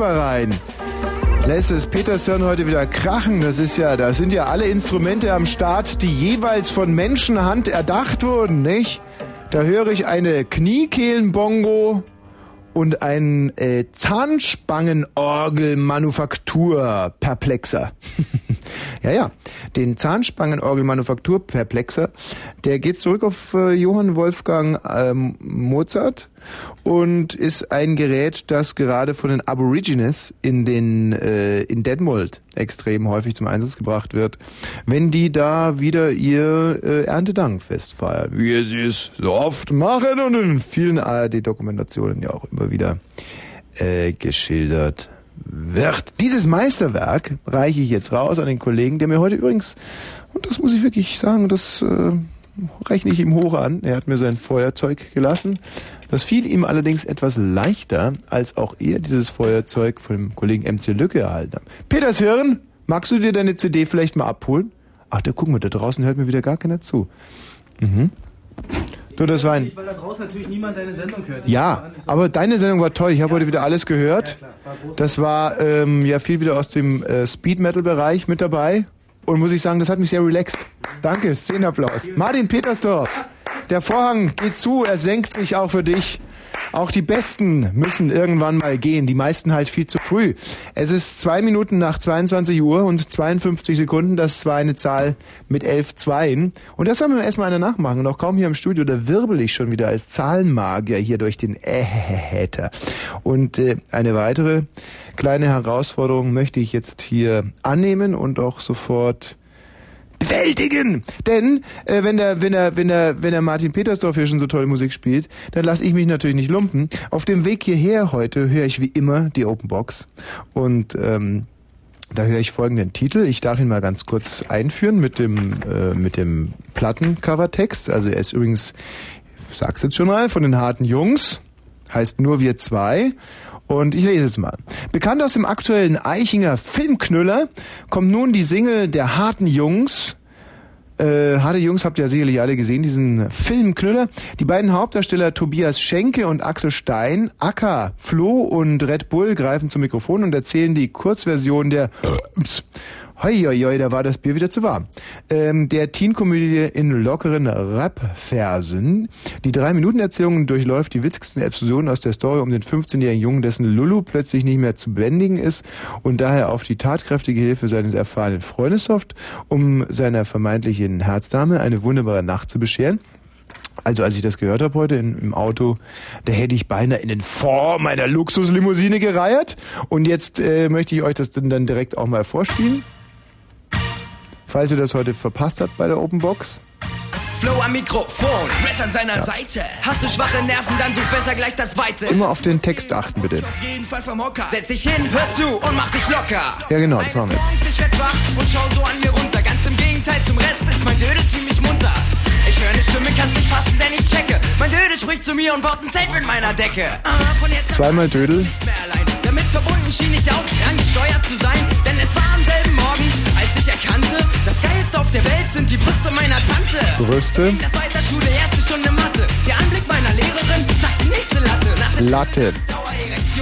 Musikverein lässt es Peterson heute wieder krachen. Das ist ja, da sind ja alle Instrumente am Start, die jeweils von Menschenhand erdacht wurden, nicht? Da höre ich eine Kniekehlenbongo und ein äh, Zahnspangenorgelmanufaktur Perplexer. ja, ja, den Zahnspangenorgelmanufaktur Perplexer, der geht zurück auf äh, Johann Wolfgang ähm, Mozart und ist ein Gerät, das gerade von den Aborigines in den äh, in Detmold extrem häufig zum Einsatz gebracht wird, wenn die da wieder ihr äh, Erntedankfest feiern, wie sie es so oft machen und in vielen ARD-Dokumentationen ja auch immer wieder äh, geschildert wird. Dieses Meisterwerk reiche ich jetzt raus an den Kollegen, der mir heute übrigens, und das muss ich wirklich sagen, das äh, rechne ich ihm hoch an, er hat mir sein Feuerzeug gelassen. Das fiel ihm allerdings etwas leichter, als auch er dieses Feuerzeug von dem Kollegen MC Lücke erhalten hat. Peters Hirn, magst du dir deine CD vielleicht mal abholen? Ach, da gucken wir, da draußen hört mir wieder gar keiner zu. Mhm. Du, das war ein. Weil da draußen natürlich niemand deine Sendung hört. Ja, aber deine Sendung war toll. Ich habe ja, heute wieder alles gehört. Ja, klar, war das war ähm, ja viel wieder aus dem äh, Speed Metal Bereich mit dabei. Und muss ich sagen, das hat mich sehr relaxed. Danke, Szenenapplaus. Martin Petersdorf, der Vorhang geht zu, er senkt sich auch für dich. Auch die Besten müssen irgendwann mal gehen, die meisten halt viel zu früh. Es ist zwei Minuten nach 22 Uhr und 52 Sekunden, das war eine Zahl mit elf Zweien. Und das soll mir erstmal einer nachmachen. Und auch kaum hier im Studio, da wirbel ich schon wieder als Zahlenmagier hier durch den Ähäter. Und äh, eine weitere kleine Herausforderung möchte ich jetzt hier annehmen und auch sofort bewältigen. Denn äh, wenn der wenn der wenn der wenn der Martin Petersdorf hier schon so tolle Musik spielt, dann lasse ich mich natürlich nicht lumpen. Auf dem Weg hierher heute höre ich wie immer die Open Box und ähm, da höre ich folgenden Titel. Ich darf ihn mal ganz kurz einführen mit dem äh, mit dem Plattencovertext. Also er ist übrigens, ich sag's jetzt schon mal, von den harten Jungs. Heißt nur wir zwei. Und ich lese es mal. Bekannt aus dem aktuellen Eichinger Filmknüller kommt nun die Single der harten Jungs. Äh, harte Jungs habt ihr ja sicherlich alle gesehen, diesen Filmknüller. Die beiden Hauptdarsteller Tobias Schenke und Axel Stein, Acker, Flo und Red Bull greifen zum Mikrofon und erzählen die Kurzversion der Hoi, hoi, hoi, da war das Bier wieder zu warm. Ähm, der Teen-Komödie in lockeren Rap-Versen. Die Drei-Minuten-Erzählung durchläuft die witzigsten Explosionen aus der Story um den 15-jährigen Jungen, dessen Lulu plötzlich nicht mehr zu bändigen ist und daher auf die tatkräftige Hilfe seines erfahrenen Freundes hofft, um seiner vermeintlichen Herzdame eine wunderbare Nacht zu bescheren. Also als ich das gehört habe heute im Auto, da hätte ich beinahe in den Form meiner Luxuslimousine gereiert. Und jetzt äh, möchte ich euch das dann direkt auch mal vorspielen. Falls ihr das heute verpasst habt bei der Open Box. Flow am Mikrofon, Red an seiner ja. Seite. Hast du schwache Nerven, dann such besser gleich das Weite. Immer auf den Text achten, bitte. Auf jeden Fall vom Hocker. Setz dich hin, hör zu und mach dich locker. Ja, genau, das machen wir jetzt. Ich werd wach und schau so an mir runter. Ganz im Gegenteil zum Rest ist mein Dödel ziemlich munter. Ich höre eine Stimme, kann's nicht fassen, denn ich checke. Mein Dödel spricht zu mir und baut ein Safe in meiner Decke. Ah, Zweimal Dödel. Damit verbunden schien ich auch ferngesteuert zu sein, denn es war am selben Morgen, als ich erkannte, das Geilste auf der Welt sind die Brüste meiner Tante. Brüste? Das weiter Schule, erste Stunde Mathe. Der Anblick meiner Lehrerin sagt die nächste Latte. Nach Latte.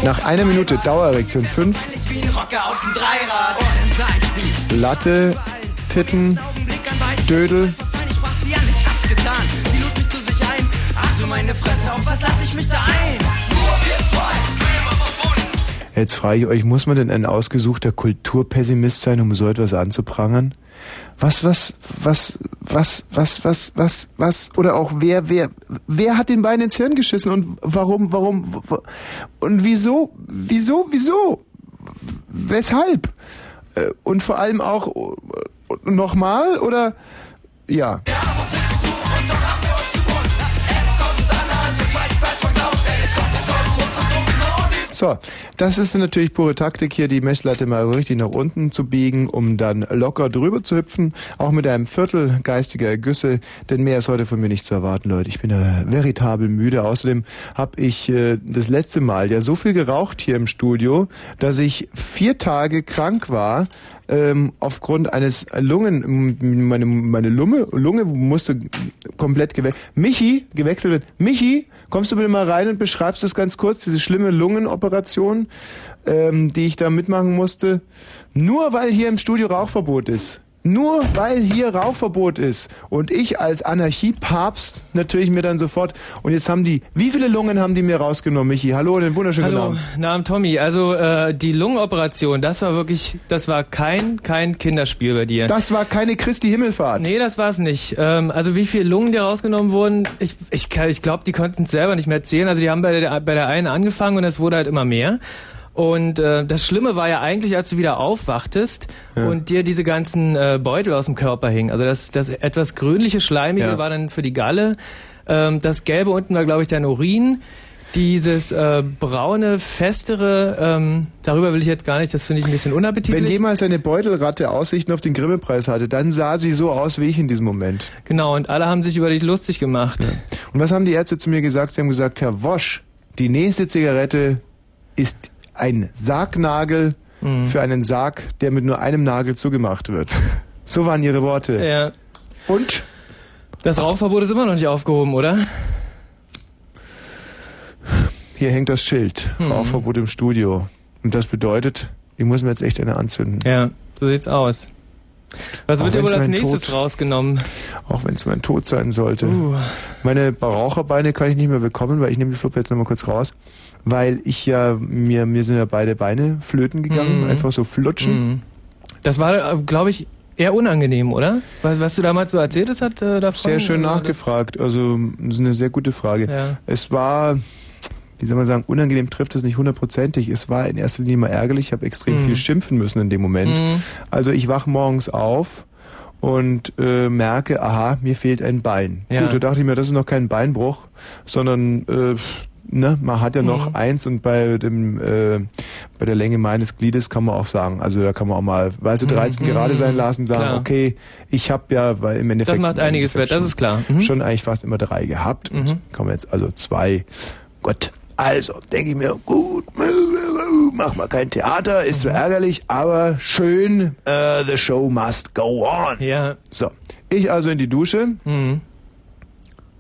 Nach einer Minute Dauererektion 5. Latte, Titten, Dödel. meine Fresse, auf was lass ich mich da ein? Jetzt frage ich euch, muss man denn ein ausgesuchter Kulturpessimist sein, um so etwas anzuprangern? Was, was, was, was, was, was, was, was, oder auch wer, wer, wer hat den Bein ins Hirn geschissen und warum, warum, und wieso, wieso, wieso, weshalb? Äh, und vor allem auch äh, nochmal oder, ja. ja So, das ist natürlich pure Taktik hier, die Messlatte mal richtig nach unten zu biegen, um dann locker drüber zu hüpfen, auch mit einem Viertel geistiger Ergüsse, denn mehr ist heute von mir nicht zu erwarten, Leute. Ich bin äh, veritabel müde. Außerdem habe ich äh, das letzte Mal ja so viel geraucht hier im Studio, dass ich vier Tage krank war ähm, aufgrund eines Lungen, meine, meine Lunge, Lunge musste komplett gewechselt. Michi, gewechselt wird. Michi, kommst du bitte mal rein und beschreibst das ganz kurz, diese schlimme Lungenoperation, ähm, die ich da mitmachen musste. Nur weil hier im Studio Rauchverbot ist. Nur weil hier Rauchverbot ist und ich als Anarchiepapst natürlich mir dann sofort und jetzt haben die, wie viele Lungen haben die mir rausgenommen, Michi? Hallo und einen wunderschönen Hallo, Abend. Namen Tommy. Also äh, die Lungenoperation, das war wirklich, das war kein kein Kinderspiel bei dir. Das war keine Christi Himmelfahrt. Nee, das war es nicht. Ähm, also wie viele Lungen dir rausgenommen wurden, ich ich, ich glaube, die konnten es selber nicht mehr erzählen. Also die haben bei der bei der einen angefangen und es wurde halt immer mehr. Und äh, das Schlimme war ja eigentlich, als du wieder aufwachtest ja. und dir diese ganzen äh, Beutel aus dem Körper hingen. Also das, das etwas grünliche, schleimige ja. war dann für die Galle. Ähm, das Gelbe unten war, glaube ich, dein Urin. Dieses äh, braune, festere, ähm, darüber will ich jetzt gar nicht, das finde ich ein bisschen unappetitlich. Wenn jemals eine Beutelratte Aussichten auf den Grimme-Preis hatte, dann sah sie so aus wie ich in diesem Moment. Genau, und alle haben sich über dich lustig gemacht. Ja. Und was haben die Ärzte zu mir gesagt? Sie haben gesagt, Herr Wosch, die nächste Zigarette ist ein Sargnagel mhm. für einen Sarg, der mit nur einem Nagel zugemacht wird. So waren ihre Worte. Ja. Und? Das Rauchverbot ist immer noch nicht aufgehoben, oder? Hier hängt das Schild. Mhm. Rauchverbot im Studio. Und das bedeutet, ich muss mir jetzt echt eine anzünden. Ja, so sieht's aus. Was wird dir wohl als nächstes Tod, rausgenommen? Auch wenn es mein Tod sein sollte. Uh. Meine Raucherbeine kann ich nicht mehr bekommen, weil ich nehme die Fluppe jetzt nochmal kurz raus weil ich ja, mir, mir sind ja beide Beine flöten gegangen, mhm. einfach so flutschen. Mhm. Das war, glaube ich, eher unangenehm, oder? Was, was du damals so erzählt hast, hat äh, davon? Sehr schön nachgefragt, also das ist eine sehr gute Frage. Ja. Es war, wie soll man sagen, unangenehm trifft es nicht hundertprozentig. Es war in erster Linie mal ärgerlich, ich habe extrem mhm. viel schimpfen müssen in dem Moment. Mhm. Also ich wach morgens auf und äh, merke, aha, mir fehlt ein Bein. Ja. Gut, da dachte ich mir, das ist noch kein Beinbruch, sondern äh, ne, man hat ja noch mhm. eins und bei dem äh, bei der Länge meines Gliedes kann man auch sagen, also da kann man auch mal, weißt du, 13 mhm. gerade sein lassen, sagen, klar. okay, ich habe ja, weil im Endeffekt das macht einiges wert, das ist klar, mhm. schon eigentlich fast immer drei gehabt und mhm. kommen jetzt also zwei. Gott, also denke ich mir, gut, mach mal kein Theater, ist zwar mhm. ärgerlich, aber schön, uh, the show must go on. Ja. So, ich also in die Dusche, mhm.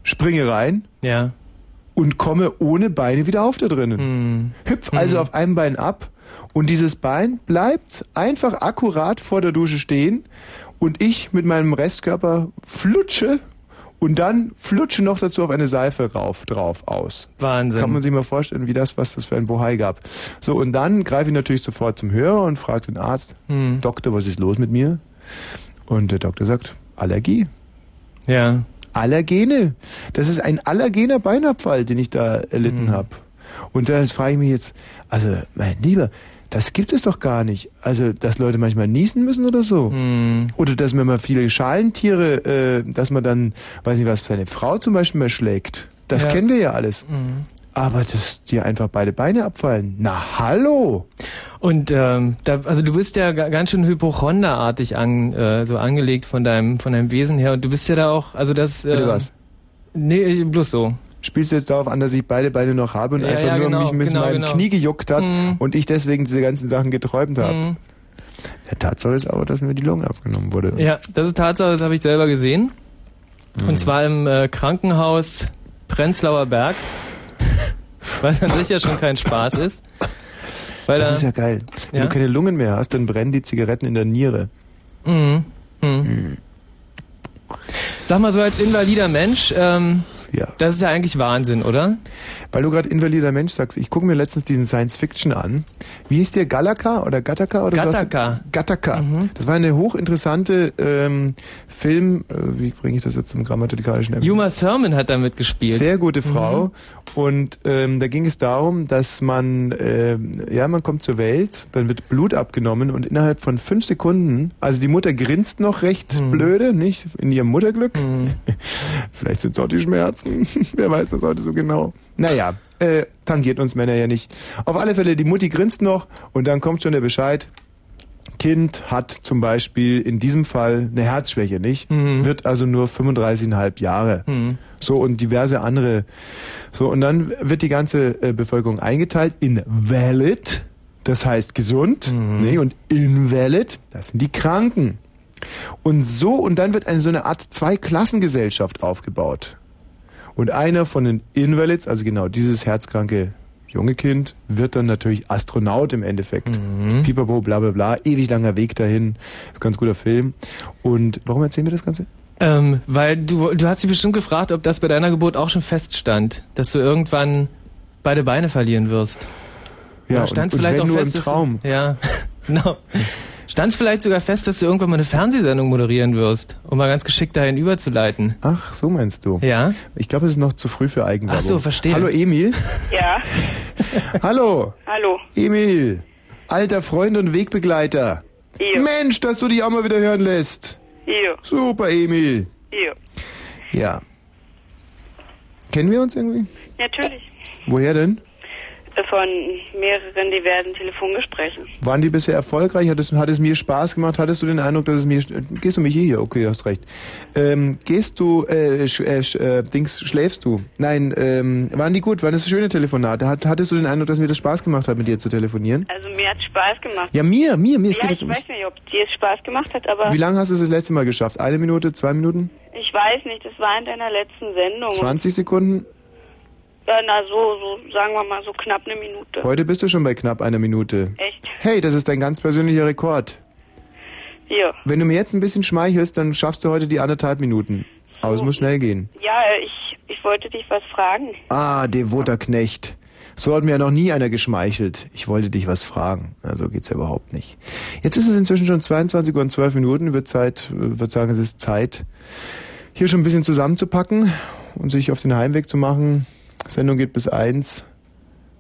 springe rein. Ja und komme ohne Beine wieder auf da drinnen. Hm. Hüpf also hm. auf einem Bein ab und dieses Bein bleibt einfach akkurat vor der Dusche stehen und ich mit meinem Restkörper flutsche und dann flutsche noch dazu auf eine Seife rauf, drauf, aus. Wahnsinn. Kann man sich mal vorstellen, wie das, was das für ein Bohai gab. So, und dann greife ich natürlich sofort zum Hörer und frage den Arzt, hm. Doktor, was ist los mit mir? Und der Doktor sagt, Allergie. Ja. Allergene. Das ist ein allergener Beinabfall, den ich da erlitten mhm. habe. Und das frage ich mich jetzt, also mein Lieber, das gibt es doch gar nicht. Also, dass Leute manchmal niesen müssen oder so. Mhm. Oder dass man mal viele Schalentiere, äh, dass man dann, weiß nicht was, seine Frau zum Beispiel mal schlägt. Das ja. kennen wir ja alles. Mhm. Aber dass dir einfach beide Beine abfallen. Na hallo! Und ähm, da, also du bist ja ganz schön Hypochonderartig an, äh, so angelegt von deinem von deinem Wesen her und du bist ja da auch, also das. Äh, Bitte was? Nee, bloß so. Spielst du jetzt darauf an, dass ich beide Beine noch habe und ja, einfach ja, nur genau, mich ein bisschen genau, meinem genau. Knie gejuckt hat mhm. und ich deswegen diese ganzen Sachen geträumt habe? Mhm. Der Tatsache ist aber, dass mir die Lunge abgenommen wurde. Ja, das ist Tatsache, das habe ich selber gesehen. Mhm. Und zwar im äh, Krankenhaus Prenzlauer Berg. Was an sich ja schon kein Spaß ist. Weil das ist ja geil. Wenn ja? du keine Lungen mehr hast, dann brennen die Zigaretten in der Niere. Mhm. Mhm. Mhm. Sag mal so als invalider Mensch, ähm, ja. Das ist ja eigentlich Wahnsinn, oder? Weil du gerade invalider Mensch sagst, ich gucke mir letztens diesen Science Fiction an. Wie hieß der? Galaka oder Gattaca oder Gattaca. so? Gattaca. Mhm. Das war eine hochinteressante ähm, Film, äh, wie bringe ich das jetzt zum grammatikalischen Erwähnen? Juma Thurman hat damit gespielt. Sehr gute Frau. Mhm. Und ähm, da ging es darum, dass man, äh, ja, man kommt zur Welt, dann wird Blut abgenommen und innerhalb von fünf Sekunden, also die Mutter grinst noch recht mhm. blöde, nicht? In ihrem Mutterglück. Mhm. Vielleicht sind es auch die Schmerzen. Wer weiß das heute so genau. Naja, äh, tangiert uns Männer ja nicht. Auf alle Fälle, die Mutti grinst noch und dann kommt schon der Bescheid. Kind hat zum Beispiel in diesem Fall eine Herzschwäche, nicht? Mhm. Wird also nur 35,5 Jahre. Mhm. So und diverse andere. So und dann wird die ganze äh, Bevölkerung eingeteilt in valid das heißt gesund, ne? und invalid, das sind die Kranken. Und so, und dann wird eine so eine Art Zweiklassengesellschaft aufgebaut. Und einer von den Invalids, also genau dieses herzkranke junge Kind, wird dann natürlich Astronaut im Endeffekt. Pipapo, bla bla bla, ewig langer Weg dahin. Ist ein ganz guter Film. Und warum erzählen wir das Ganze? Ähm, weil du, du hast dich bestimmt gefragt, ob das bei deiner Geburt auch schon feststand, dass du irgendwann beide Beine verlieren wirst. Ja, Oder stand's und, und vielleicht wenn auch nur fest, im dass du- Traum. Ja, genau. Stand vielleicht sogar fest, dass du irgendwann mal eine Fernsehsendung moderieren wirst, um mal ganz geschickt dahin überzuleiten. Ach, so meinst du. Ja? Ich glaube, es ist noch zu früh für Eigenwerbung. Ach so, verstehe. Hallo Emil. Ja, Hallo. hallo. Emil. Alter Freund und Wegbegleiter. Ihr, Mensch, dass du dich auch mal wieder hören lässt. ihr, Super, Emil. ihr. Ja. Kennen wir uns irgendwie? Natürlich. Woher denn? Von mehreren diversen Telefongesprächen. Waren die bisher erfolgreich? Hat es, hat es mir Spaß gemacht? Hattest du den Eindruck, dass es mir... Gehst du mich hier? Okay, hast recht. Ähm, gehst du... Äh, sch, äh, sch, äh, Dings, schläfst du? Nein, ähm, waren die gut? Waren das schöne Telefonate? Hat, hattest du den Eindruck, dass mir das Spaß gemacht hat, mit dir zu telefonieren? Also mir hat Spaß gemacht. Ja, mir, mir, mir. Es Ja, geht ich um weiß nicht, ob dir es Spaß gemacht hat, aber Wie lange hast du es das letzte Mal geschafft? Eine Minute, zwei Minuten? ich weiß nicht, das war in deiner letzten Sendung. 20 Sekunden? Ja, na so, so, sagen wir mal so knapp eine Minute. Heute bist du schon bei knapp einer Minute. Echt? Hey, das ist dein ganz persönlicher Rekord. Ja. Wenn du mir jetzt ein bisschen schmeichelst, dann schaffst du heute die anderthalb Minuten. Aber es muss schnell gehen. Ja, ich, ich wollte dich was fragen. Ah, devoter Knecht. So hat mir ja noch nie einer geschmeichelt. Ich wollte dich was fragen. Also geht's ja überhaupt nicht. Jetzt ist es inzwischen schon 22 Uhr und 12 Minuten. Wird Zeit, äh, wird sagen, es ist Zeit, hier schon ein bisschen zusammenzupacken und sich auf den Heimweg zu machen. Sendung geht bis eins.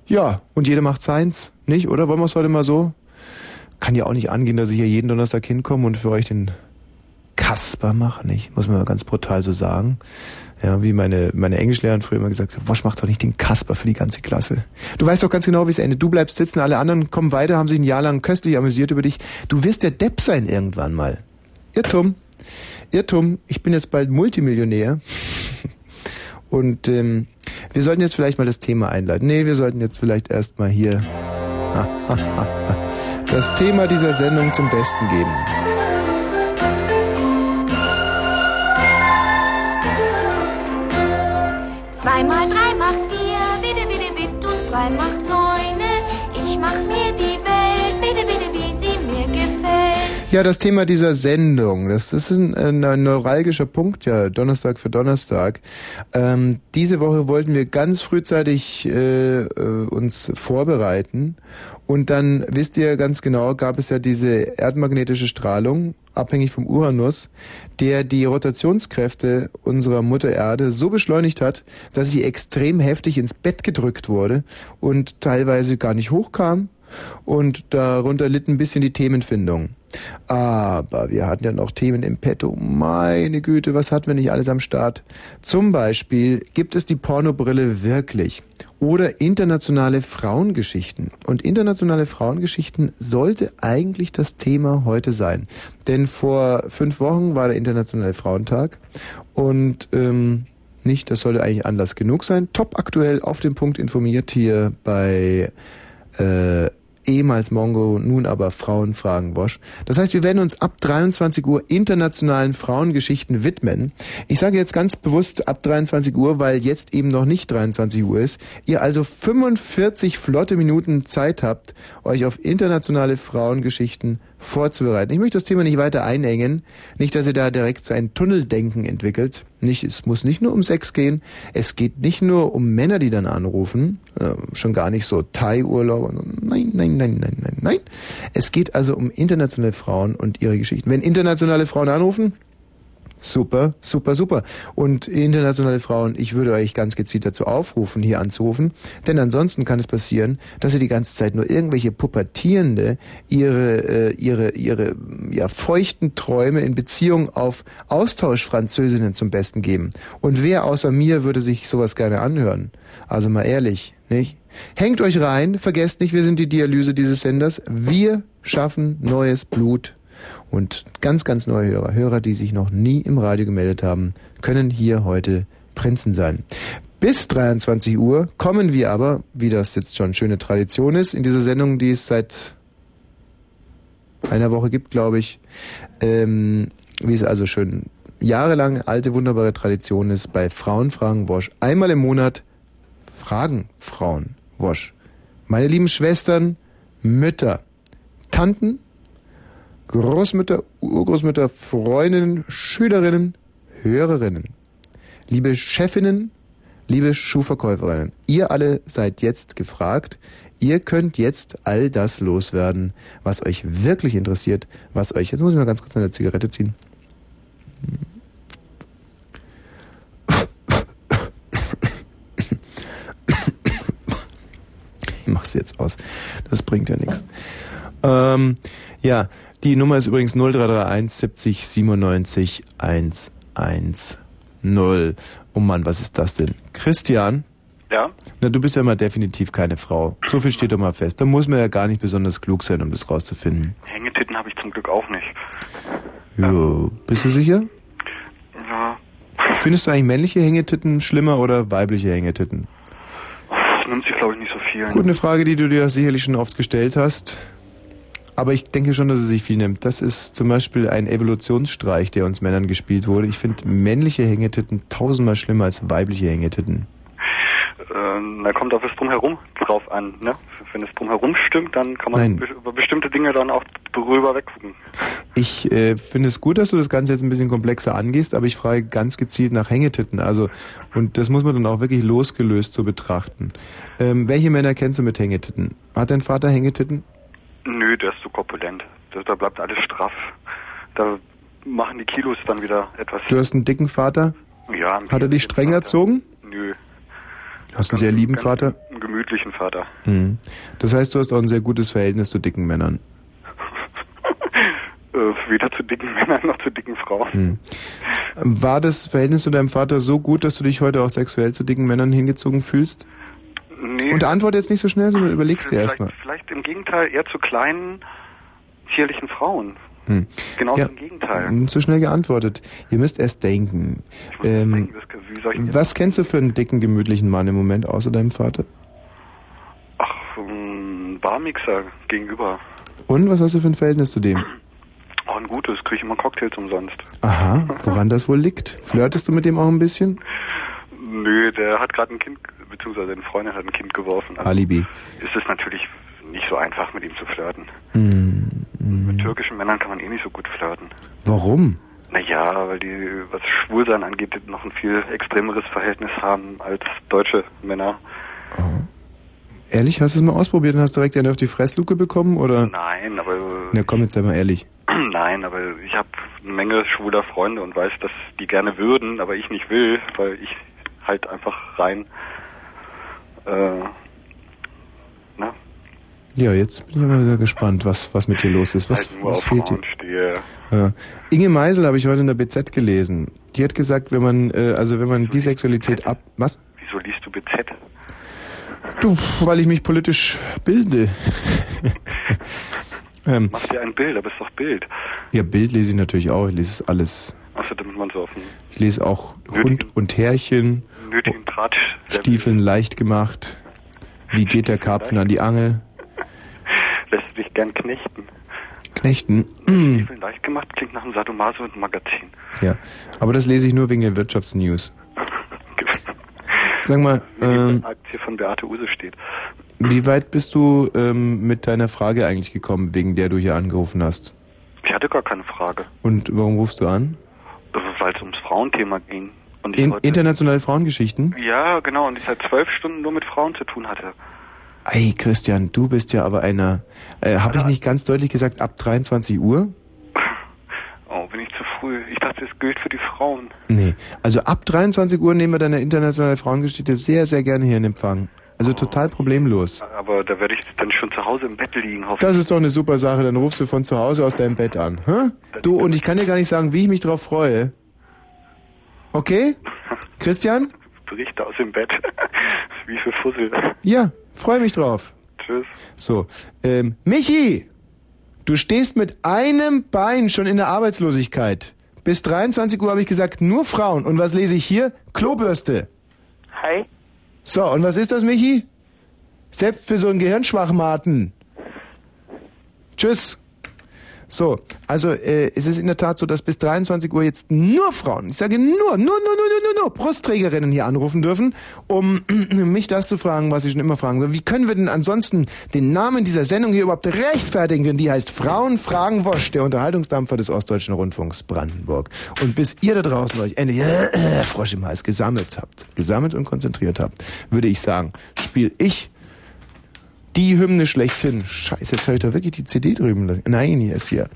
Ja, und jeder macht seins. Nicht, oder? Wollen wir es heute mal so? Kann ja auch nicht angehen, dass ich hier jeden Donnerstag hinkomme und für euch den Kasper mache, nicht? Muss man mal ganz brutal so sagen. Ja, wie meine, meine Englischlehrerin früher immer gesagt hat, Wosch macht doch nicht den Kasper für die ganze Klasse. Du weißt doch ganz genau, wie es endet. Du bleibst sitzen, alle anderen kommen weiter, haben sich ein Jahr lang köstlich amüsiert über dich. Du wirst der Depp sein irgendwann mal. Irrtum. Irrtum. Ich bin jetzt bald Multimillionär. Und ähm, wir sollten jetzt vielleicht mal das Thema einleiten. Nee, wir sollten jetzt vielleicht erstmal hier das Thema dieser Sendung zum Besten geben. Ja, das Thema dieser Sendung, das ist ein, ein, neuralgischer Punkt, ja, Donnerstag für Donnerstag. Ähm, diese Woche wollten wir ganz frühzeitig äh, uns vorbereiten und dann, wisst ihr ganz genau, gab es ja diese erdmagnetische Strahlung, abhängig vom Uranus, der die Rotationskräfte unserer Mutter Erde so beschleunigt hat, dass sie extrem heftig ins Bett gedrückt wurde und teilweise gar nicht hochkam und darunter litt ein bisschen die Themenfindung. Aber wir hatten ja noch Themen im Petto. Meine Güte, was hatten wir nicht alles am Start? Zum Beispiel, gibt es die Pornobrille wirklich? Oder internationale Frauengeschichten. Und internationale Frauengeschichten sollte eigentlich das Thema heute sein. Denn vor fünf Wochen war der Internationale Frauentag. Und ähm, nicht, das sollte eigentlich Anlass genug sein. Top aktuell auf den Punkt informiert hier bei äh, ehemals Mongo, nun aber Frauenfragen Bosch. Das heißt, wir werden uns ab 23 Uhr internationalen Frauengeschichten widmen. Ich sage jetzt ganz bewusst ab 23 Uhr, weil jetzt eben noch nicht 23 Uhr ist. Ihr also 45 flotte Minuten Zeit habt, euch auf internationale Frauengeschichten vorzubereiten. Ich möchte das Thema nicht weiter einengen. Nicht, dass ihr da direkt so ein Tunneldenken entwickelt. Nicht, es muss nicht nur um Sex gehen. Es geht nicht nur um Männer, die dann anrufen. Äh, schon gar nicht so Thai-Urlaub. Nein, nein, nein, nein, nein, nein. Es geht also um internationale Frauen und ihre Geschichten. Wenn internationale Frauen anrufen, Super, super, super. Und internationale Frauen, ich würde euch ganz gezielt dazu aufrufen, hier anzurufen, denn ansonsten kann es passieren, dass ihr die ganze Zeit nur irgendwelche Pubertierende ihre, äh, ihre, ihre, ja, feuchten Träume in Beziehung auf Austauschfranzösinnen zum Besten geben. Und wer außer mir würde sich sowas gerne anhören? Also mal ehrlich, nicht? Hängt euch rein, vergesst nicht, wir sind die Dialyse dieses Senders. Wir schaffen neues Blut und ganz, ganz neue Hörer, Hörer, die sich noch nie im Radio gemeldet haben, können hier heute Prinzen sein. Bis 23 Uhr kommen wir aber, wie das jetzt schon schöne Tradition ist, in dieser Sendung, die es seit einer Woche gibt, glaube ich, ähm, wie es also schon jahrelang alte wunderbare Tradition ist, bei Frauenfragen Wosch einmal im Monat Fragen Frauen Wosch. Meine lieben Schwestern, Mütter, Tanten, Großmütter, Urgroßmütter, Freundinnen, Schülerinnen, Hörerinnen, liebe Chefinnen, liebe Schuhverkäuferinnen, ihr alle seid jetzt gefragt. Ihr könnt jetzt all das loswerden, was euch wirklich interessiert, was euch, jetzt muss ich mal ganz kurz eine Zigarette ziehen. Ich mach's jetzt aus. Das bringt ja nichts. Ähm, ja, die Nummer ist übrigens 0331 70 97 110. Oh Mann, was ist das denn? Christian? Ja? Na, du bist ja mal definitiv keine Frau. So viel steht doch mal fest. Da muss man ja gar nicht besonders klug sein, um das rauszufinden. Hängetitten habe ich zum Glück auch nicht. Jo, bist du sicher? Ja. Findest du eigentlich männliche Hängetitten schlimmer oder weibliche Hängetitten? Das nimmt sich, glaube ich, nicht so viel. Gut, eine Frage, die du dir sicherlich schon oft gestellt hast. Aber ich denke schon, dass es sich viel nimmt. Das ist zum Beispiel ein Evolutionsstreich, der uns Männern gespielt wurde. Ich finde männliche Hängetitten tausendmal schlimmer als weibliche Hängetitten. Ähm, da kommt auf das Drumherum drauf an. Ne? Wenn es Drumherum stimmt, dann kann man Nein. be über bestimmte Dinge dann auch drüber weggucken. Ich äh, finde es gut, dass du das Ganze jetzt ein bisschen komplexer angehst, aber ich frage ganz gezielt nach Hängetitten. Also, und das muss man dann auch wirklich losgelöst so betrachten. Ähm, welche Männer kennst du mit Hängetitten? Hat dein Vater Hängetitten? Nö, der ist zu korpulent. Da, bleibt alles straff. Da machen die Kilos dann wieder etwas. Du hast einen dicken Vater? Ja, Hat er dich streng erzogen? Nö, Hast einen sehr lieben ganz Vater? einen gemütlichen Vater. Hm. Das heißt, du hast auch ein sehr gutes Verhältnis zu dicken Männern. Äh, weder zu dicken Männern noch zu dicken Frauen. Hm. War das Verhältnis zu deinem Vater so gut, dass du dich heute auch sexuell zu dicken Männern hingezogen fühlst? Nee, Und antworte jetzt nicht so schnell, sondern überlegst dir erstmal. vielleicht im Gegenteil eher zu kleinen, zierlichen Frauen. Hm. Genau Ja. im Gegenteil. Hm, Zu schnell geantwortet. Ihr müsst erst denken. Ähm, ich denn was kennst du für einen dicken, gemütlichen Mann im Moment außer deinem Vater? ein Barmixer gegenüber? Und was hast du für ein Verhältnis zu dem? Oh, ein gutes, kriege ich immer Cocktails umsonst. Aha, woran das wohl liegt? Flirtest du mit dem auch ein bisschen? Nö, der hat gerade ein Kind, beziehungsweise eine Freundin hat ein Kind geworfen. Also Alibi. ist es natürlich nicht so einfach, mit ihm zu flirten. Hm, Mit türkischen Männern kann man eh nicht so gut flirten. warum? Naja, weil die, was Schwulsein angeht, noch ein viel extremeres Verhältnis haben als deutsche Männer. Ehrlich, hast du es mal ausprobiert und hast direkt eine auf die Fressluke bekommen, oder? Nein, aber Na komm, jetzt sei mal ehrlich. nein, aber ich habe eine Menge schwuler Freunde und weiß, dass die gerne würden, aber ich nicht will, weil ich halt einfach rein äh, na, Ja, jetzt bin ich aber sehr gespannt, was, was mit dir los ist. Was, halt was fehlt dir? Ja. Inge Meisel habe ich heute in der BZ gelesen. Die hat gesagt, wenn man, äh, also wenn man Bisexualität ab... Was? Wieso liest du BZ? Du, weil ich mich politisch bilde. ähm, Mach dir ein Bild, aber ist doch Bild. ja, Bild lese ich natürlich auch. Ich lese alles. Einen Ich lese auch Hund und Härchen, nötigen Draht Stiefeln leicht gemacht. Wie geht der Karpfen an die Angel? lässt sich gern knechten. Knechten. Stiefeln leicht gemacht klingt nach einem Sadomaso und Magazin. Ja, aber das lese ich nur wegen den Wirtschaftsnews. Sag mal, ähm, Aktie von Beate Use steht. wie weit bist du ähm, mit deiner Frage eigentlich gekommen, wegen der du hier angerufen hast? Ich hatte gar keine Frage, Und warum rufst du an? Weil es ums Frauenthema ging. Und ich In, wollte, internationale Frauengeschichten? ja, genau, und ich seit zwölf Stunden nur mit Frauen zu tun hatte. Ey, Christian, du bist ja aber einer. Äh, Habe ich nicht ganz deutlich gesagt, ab 23 Uhr? Oh, bin ich zu früh. Ich dachte, es gilt für die Frauen. Nee. Also ab 23 Uhr nehmen wir deine internationale Frauengeschichte sehr, sehr gerne hier in Empfang. Also total problemlos. Aber da werde ich dann schon zu Hause im Bett liegen, hoffentlich. Das ist doch eine super Sache. Dann rufst du von zu Hause aus deinem Bett an. Hä? Du, und ich kann dir gar nicht sagen, wie ich mich drauf freue. Okay? Christian? Berichte aus dem Bett. Wie für Fussel. Ja, freue mich drauf. Tschüss. So, ähm, Michi! Du stehst mit einem Bein schon in der Arbeitslosigkeit. Bis 23 Uhr habe ich gesagt, nur Frauen. Und was lese ich hier? Klobürste. Hi. So, und was ist das, Michi? Selbst für so einen Gehirnschwachmaten. Tschüss. So, also äh, es ist in der Tat so, dass bis 23 Uhr jetzt nur Frauen, ich sage nur, nur, nur, nur, nur, nur, nur Brustträgerinnen hier anrufen dürfen, um mich das zu fragen, was sie schon immer fragen. So, Wie können wir denn ansonsten den Namen dieser Sendung hier überhaupt rechtfertigen? Denn die heißt Frauen fragen Wosch, der Unterhaltungsdampfer des Ostdeutschen Rundfunks Brandenburg. Und bis ihr da draußen euch endlich äh, Frosch im Hals gesammelt habt, gesammelt und konzentriert habt, würde ich sagen, spiel ich die Hymne schlechthin. Scheiße, jetzt habe ich da wirklich die CD drüben. lassen. Nein, hier ist hier.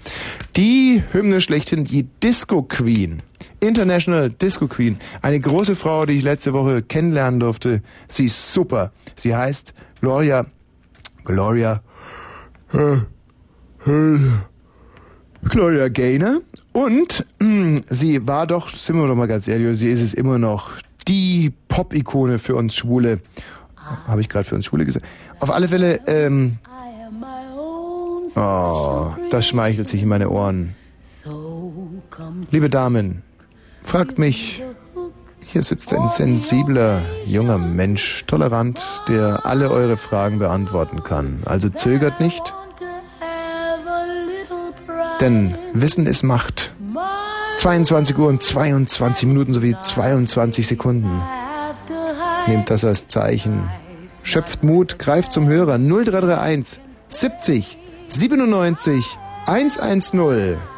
Die Hymne schlechthin, die Disco Queen. International Disco Queen. Eine große Frau, die ich letzte Woche kennenlernen durfte. Sie ist super. Sie heißt Gloria, Gloria, äh, äh, Gloria Gaynor. Und mh, sie war doch, sind wir doch mal ganz ehrlich, sie ist es immer noch die Pop-Ikone für uns Schwule. Habe ich gerade für uns Schwule gesagt. Auf alle Fälle, ähm, oh, das schmeichelt sich in meine Ohren. Liebe Damen, fragt mich, hier sitzt ein sensibler, junger Mensch, tolerant, der alle eure Fragen beantworten kann. Also zögert nicht, denn Wissen ist Macht. 22 Uhr und 22 Minuten sowie 22 Sekunden. Nehmt das als Zeichen. Schöpft Mut, greift zum Hörer 0331 70 97 110.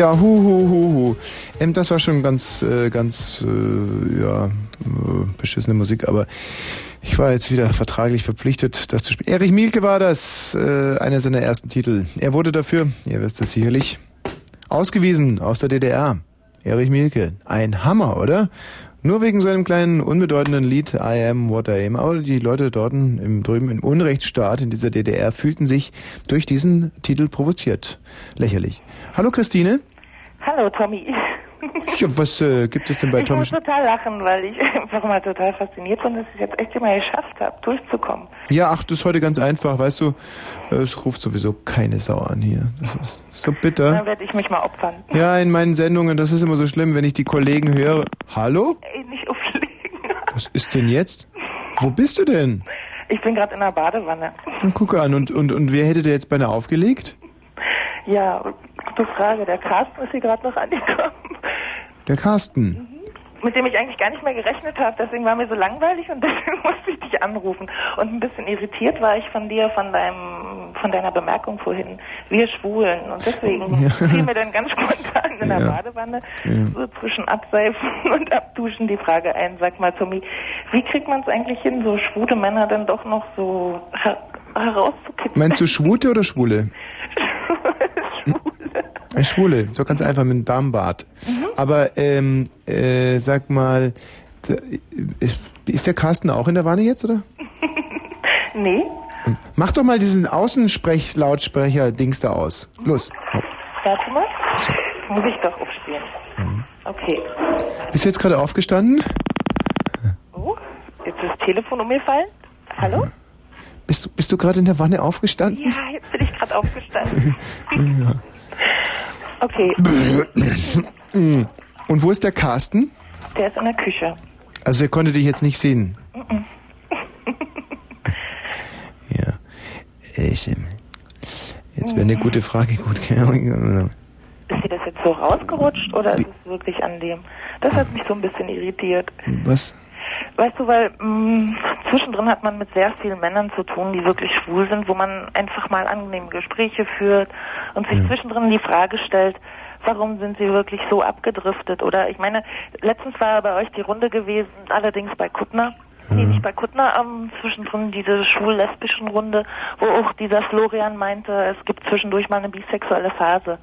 Ja, hu, hu, hu, hu. Ähm, das war schon ganz, äh, ganz, äh, ja, äh, beschissene Musik, aber ich war jetzt wieder vertraglich verpflichtet, das zu spielen. Erich Mielke war das, äh, einer seiner ersten Titel. Er wurde dafür, ihr wisst es sicherlich, ausgewiesen aus der DDR. Erich Mielke. Ein Hammer, oder? Nur wegen seinem kleinen, unbedeutenden Lied I Am What I Am. Aber die Leute dort im, drüben im Unrechtsstaat in dieser DDR fühlten sich durch diesen Titel provoziert. Lächerlich. Hallo Christine. Hallo Tommy. Ja, was äh, gibt es denn bei ich Tommy? muss total lachen, weil ich einfach mal total fasziniert bin, dass ich es jetzt echt immer geschafft habe, durchzukommen. Ja, ach, das ist heute ganz einfach, weißt du. äh, Es ruft sowieso keine Sau an hier. Das ist so bitter. Dann werde ich mich mal opfern. Ja, in meinen Sendungen, das ist immer so schlimm, wenn ich die Kollegen höre. Hallo? Ey, nicht auflegen. Was ist denn jetzt? Wo bist du denn? Ich bin gerade in der Badewanne. Und guck an, und, und, und wer hätte dir jetzt beinahe aufgelegt? Ja, gute Frage. Der Carsten ist hier gerade noch angekommen. Der Carsten. Mit dem ich eigentlich gar nicht mehr gerechnet habe. Deswegen war mir so langweilig und deswegen musste ich dich anrufen. Und ein bisschen irritiert war ich von dir, von deinem, von deiner Bemerkung vorhin. Wir Schwulen. Und deswegen Ja. fiel mir dann ganz spontan in der Ja. Badewanne Ja. so zwischen Abseifen und Abduschen die Frage ein. Sag mal, Tommy, wie kriegt man es eigentlich hin, so schwule Männer dann doch noch so her herauszukitzeln? Meinst du Schwute oder Schwule? Schwule. Schwule, so ganz einfach mit dem Darmbart. Aber ähm, äh, sag mal, ist, der Carsten auch in der Wanne jetzt, oder? Nee. Mach doch mal diesen Außensprech-Lautsprecher-Dings da aus. Los. Hau. Warte mal. Muss ich doch aufstehen. Okay. Bist du jetzt gerade aufgestanden? Oh, jetzt ist das Telefon umgefallen. Hallo? Bist du, bist du gerade in der Wanne aufgestanden? Ja, jetzt bin ich gerade aufgestanden. Ja. Okay. Und wo ist der Carsten? der ist in der Küche. Also er konnte dich jetzt nicht sehen. Mhm. Ja. Ich, ähm, jetzt wäre eine gute Frage. Gut. Ist dir das jetzt so rausgerutscht oder ist es wirklich an dem? Das hat mich so ein bisschen irritiert. Was? Weißt du, weil mh, zwischendrin hat man mit sehr vielen Männern zu tun, die wirklich schwul sind, wo man einfach mal angenehme Gespräche führt und sich zwischendrin die Frage stellt, warum sind sie wirklich so abgedriftet? Oder ich meine, letztens war bei euch die Runde gewesen, allerdings bei Kuttner. Nee, nicht bei Kuttner, ähm, zwischendrin diese schwul-lesbischen Runde, wo auch dieser Florian meinte, es gibt zwischendurch mal eine bisexuelle Phase.